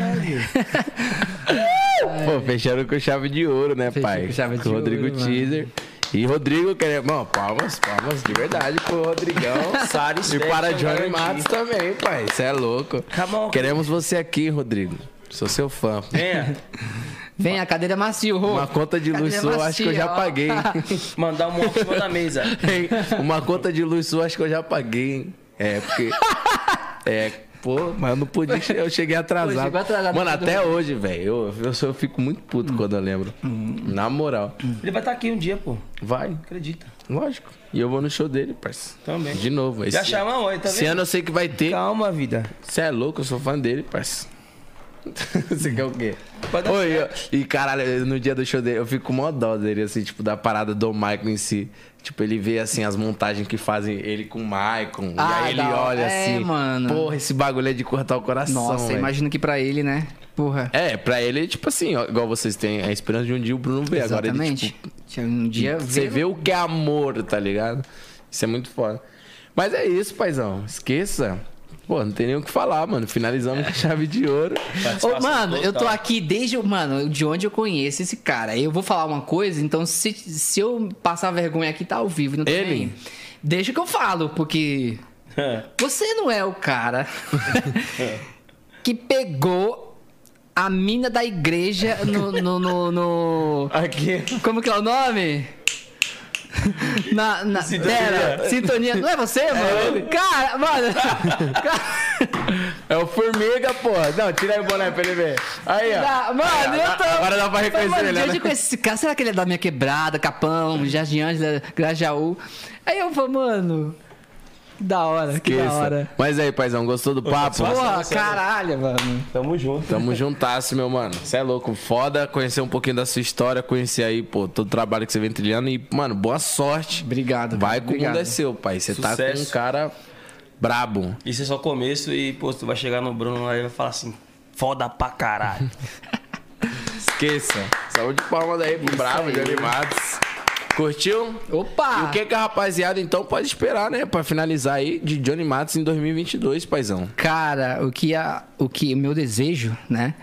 Pô, fecharam com chave de ouro, né, Fechou pai? com chave de Com Rodrigo ouro, mano. Teaser. E Rodrigo, querendo. Mano, palmas, palmas de verdade pro Rodrigão. Sares e para Johnny. Matos também, pai. Você é louco. Come on. Queremos você aqui, Rodrigo. Sou seu fã. Venha. Vem a cadeira macio, Rô. Uma conta de luz sua, acho que eu já paguei. Mandar um cima da mesa. Hein? Uma conta de luz sua, acho que eu já paguei. hein? É, porque. É, pô, mas eu não podia. Eu cheguei atrasado. Pô, atrasado Mano, até hoje, velho. Eu, eu, eu fico muito puto quando eu lembro. Na moral. Ele vai estar aqui um dia, pô. Vai, Acredita. lógico. E eu vou no show dele, parça. Também. De novo. Esse, Já chamamos aí, tá esse ano eu sei que vai ter. Calma, vida. Você é louco, eu sou fã dele, parça. Você quer o quê? Oi, eu- e caralho, no dia do show dele, eu fico com mó dó dele, assim, tipo, da parada do Michael em si. Tipo, ele vê, assim, as montagens que fazem ele com o Michael. e Ah, aí ele hora. olha É, assim. mano. Porra, esse bagulho é de cortar o coração. Nossa, velho. imagino que pra ele, né? Porra. É, pra ele, tipo assim, ó, igual vocês têm a esperança de um dia o Bruno ver. Agora ele, Exatamente. tipo, um dia você vê o que é amor, tá ligado? Isso é muito foda. Mas é isso, paizão. Esqueça. Pô, não tem nem o que falar, mano. Finalizamos com chave de ouro. Ô, mano, eu tô total. aqui desde. o- Mano, de onde eu conheço esse cara. Eu vou falar uma coisa, então se, se eu passar vergonha aqui, tá ao vivo. Não tem Ele? nem- Deixa que eu falo, porque. Você não é o cara que pegou a mina da igreja no. no, no- no- Aqui. Como que é o nome? Na, na, Pera, sintonia. Não é você, mano? Cara, mano. cara- É o Formiga, porra. Não, tira aí o boné pra ele ver. Aí, ó. Dá- mano, eu tô. Agora dá pra reconhecer mano, ele, né? eu conheço esse cara? Será que ele é da minha quebrada, Capão, Jardim Ângela, Grajaú? Aí eu falo, mano. Que da hora, que da Esqueça. hora. Mas aí, paizão, gostou do papo? Porra, caralho, mano. Tamo junto. Tamo juntasso, meu mano. Você é louco. Foda conhecer um pouquinho da sua história, conhecer aí, pô, todo o trabalho que você vem trilhando. E, mano, boa sorte. Obrigado. Vai que o obrigado. mundo é seu, pai. Você tá com um cara brabo. Isso é só começo e, pô, tu vai chegar no Bruno lá e vai falar assim, foda pra caralho. Esqueça. Saúde de palmas aí pro brabo, aí. de animados. Curtiu? Opa! E o que que a rapaziada então pode esperar, né? Pra finalizar aí de Johnny Matos em 2022, paizão. Cara, o que a, o que meu desejo, né?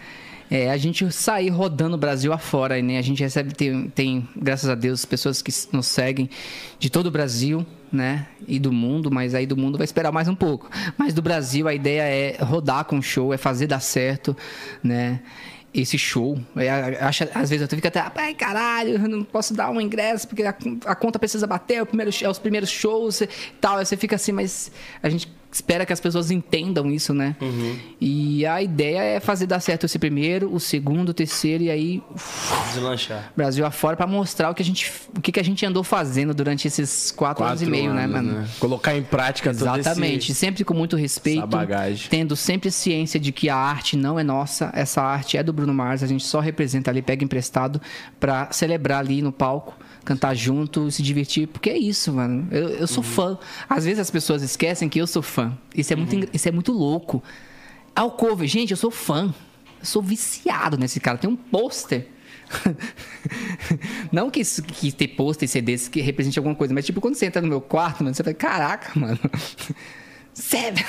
É a gente sair rodando o Brasil afora, né? A gente recebe, tem, tem, graças a Deus, pessoas que nos seguem de todo o Brasil, né? E do mundo, mas aí do mundo vai esperar mais um pouco. Mas do Brasil, a ideia é rodar com o show, é fazer dar certo, né? Esse show, é, acho, às vezes eu fico até, ai caralho, não posso dar um ingresso porque a, a conta precisa bater, é, primeiro, é os primeiros shows e tal. Aí você fica assim, mas a gente espera que as pessoas entendam isso, né? E a ideia é fazer dar certo esse primeiro, o segundo, o terceiro e aí Deslanchar. Brasil afora pra mostrar o que a gente, o que, que a gente andou fazendo durante esses quatro, anos e meio, né, mano? Colocar em prática Exatamente, esse... sempre com muito respeito, essa bagagem. tendo sempre ciência de que a arte não é nossa, essa arte é do Bruno Mars, a gente só representa ali, pega emprestado pra celebrar ali no palco, cantar junto, se divertir, porque é isso, mano. Eu, eu Uhum. sou fã. Às vezes as pessoas esquecem que eu sou fã. Isso é muito, Uhum. engra- isso é muito louco. Ao cover, gente, eu sou fã. Eu sou viciado nesse cara. Tem um pôster. Não que, isso, que ter pôster e CDs que represente alguma coisa, mas tipo, quando você entra no meu quarto, mano, você fala, caraca, mano. Sério?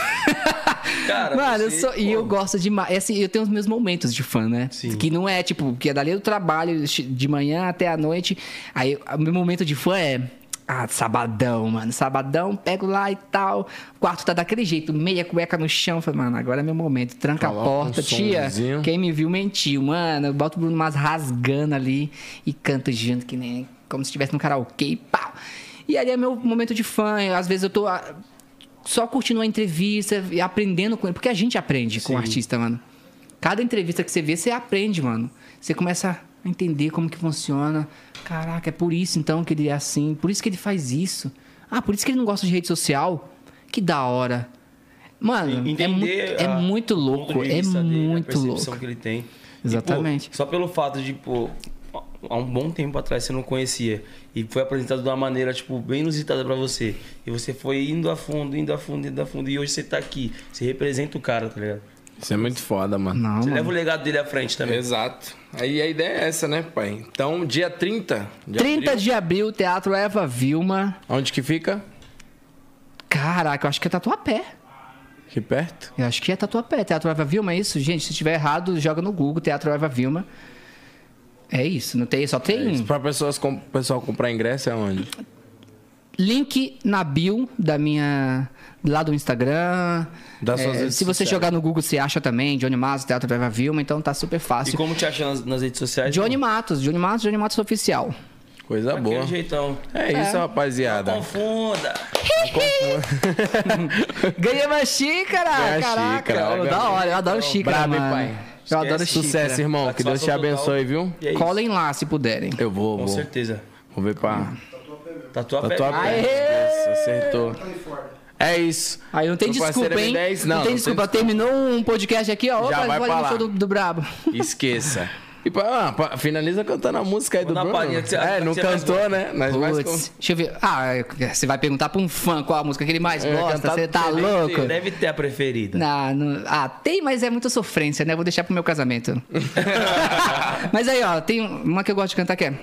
Cara, mano, eu sou, e eu gosto demais. É assim, eu tenho os meus momentos de fã, né? Sim. Que não é tipo, que é dali do trabalho, de manhã até a noite. Aí, o meu momento de fã é. Ah, sabadão, mano. Sabadão, pego lá e tal. O quarto tá daquele jeito, meia cueca no chão. Falei, mano, agora é meu momento. Tranca Coloca a porta, um tia. sonzinho. Quem me viu mentiu, mano. Eu boto o Bruno Mars rasgando ali e canto junto, que nem como se estivesse no karaokê e pau. E ali é meu momento de fã. Às vezes eu tô ah, só curtindo uma entrevista e aprendendo com ele. Porque a gente aprende com o artista, mano. Cada entrevista que você vê, você aprende, mano. Você começa a entender como que funciona. Caraca, é por isso então que ele é assim. Por isso que ele faz isso. Ah, por isso que ele não gosta de rede social. Que da hora. Mano, é, Entender é a- muito o louco. ponto de É dele, a muito percepção louco. que ele tem. E, pô, Exatamente. só pelo fato de, pô, há um bom tempo atrás você não conhecia e foi apresentado de uma maneira, tipo, bem inusitada pra você. E você foi indo a fundo, indo a fundo, indo a fundo. E hoje você tá aqui. Você representa o cara, tá ligado? Isso é muito foda, mano. Não, Você mano. leva o legado dele à frente também. Exato. Aí a ideia é essa, né, pai? Então, dia 30 de 30 abril, de abril, Teatro Eva Vilma. Onde que fica? Caraca, eu acho que é Tatuapé. Aqui perto? Eu acho que é Tatuapé. Teatro Eva Vilma, é isso? Gente, se tiver errado, joga no Google, Teatro Eva Vilma. É isso, não tem, só tem Isso, pra pessoas com, pessoal comprar ingresso é onde? link na bio da minha lá do Instagram. Das É, suas redes se você sociais. jogar no Google, você acha também Johnny Matos, Teatro Eva Vilma, então tá super E fácil. como te acha nas, nas redes sociais? Johnny Matos, Johnny Matos, Johnny Matos oficial. Coisa Daquele boa. jeitão. É isso, rapaziada. Confunda. Ganhei uma xícara! Ganhei Caraca, xícara, né, da hora, eu adoro xícara, Brabo, hein, mano. pai? Eu adoro Esquece xícara. Sucesso, irmão. Que Deus te abençoe, viu? É. Colhem lá, se puderem. Eu vou, Com vou. certeza. Vou ver pra. Tatuapé. Tatuapé. Isso, acertou. É isso. Aí não tem Meu desculpa, parceiro hein? M10, não, não, tem não desculpa. tem Terminou um podcast aqui, ó. Já Opa, vai vai pra lá. show do, do Brabo. Esqueça. E pra, ah, pra- finaliza cantando a música aí do Manda a Bruno. palhinha você- é, não cantou, né? Nós mais Putz, deixa eu ver. Ah, você vai perguntar pra um fã qual a música que ele mais ia gosta. Você tá ele louco? Deve ter a preferida. Não, não- ah, tem, mas é muita sofrência, né? Vou deixar pro meu casamento. mas aí, ó, tem uma que eu gosto de cantar que é.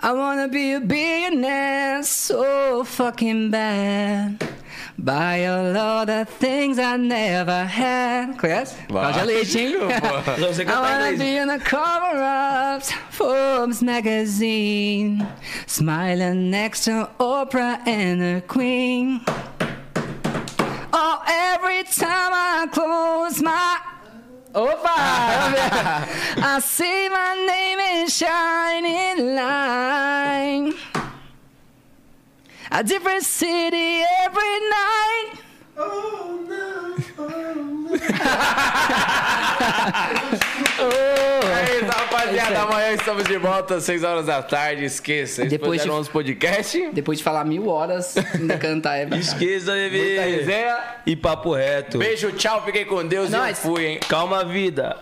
I wanna be a billionaire so fucking bad. Buy all of the things I never had. Conhece? Vai. Cláudia Leite, hein? I wanna be on the cover of Forbes magazine, smiling next to Oprah and the Queen. Oh, every time I close my Opa! I see my name in shining line. A different city every night. É isso, rapaziada. Amanhã estamos de volta às 6 horas da tarde. Esqueça. Depois de- nosso podcast. Depois de falar mil horas, ainda cantar é Esqueça, Muita bebê. resenha. E papo reto. Beijo, tchau. Fiquem com Deus. É e eu fui, hein? Calma, vida.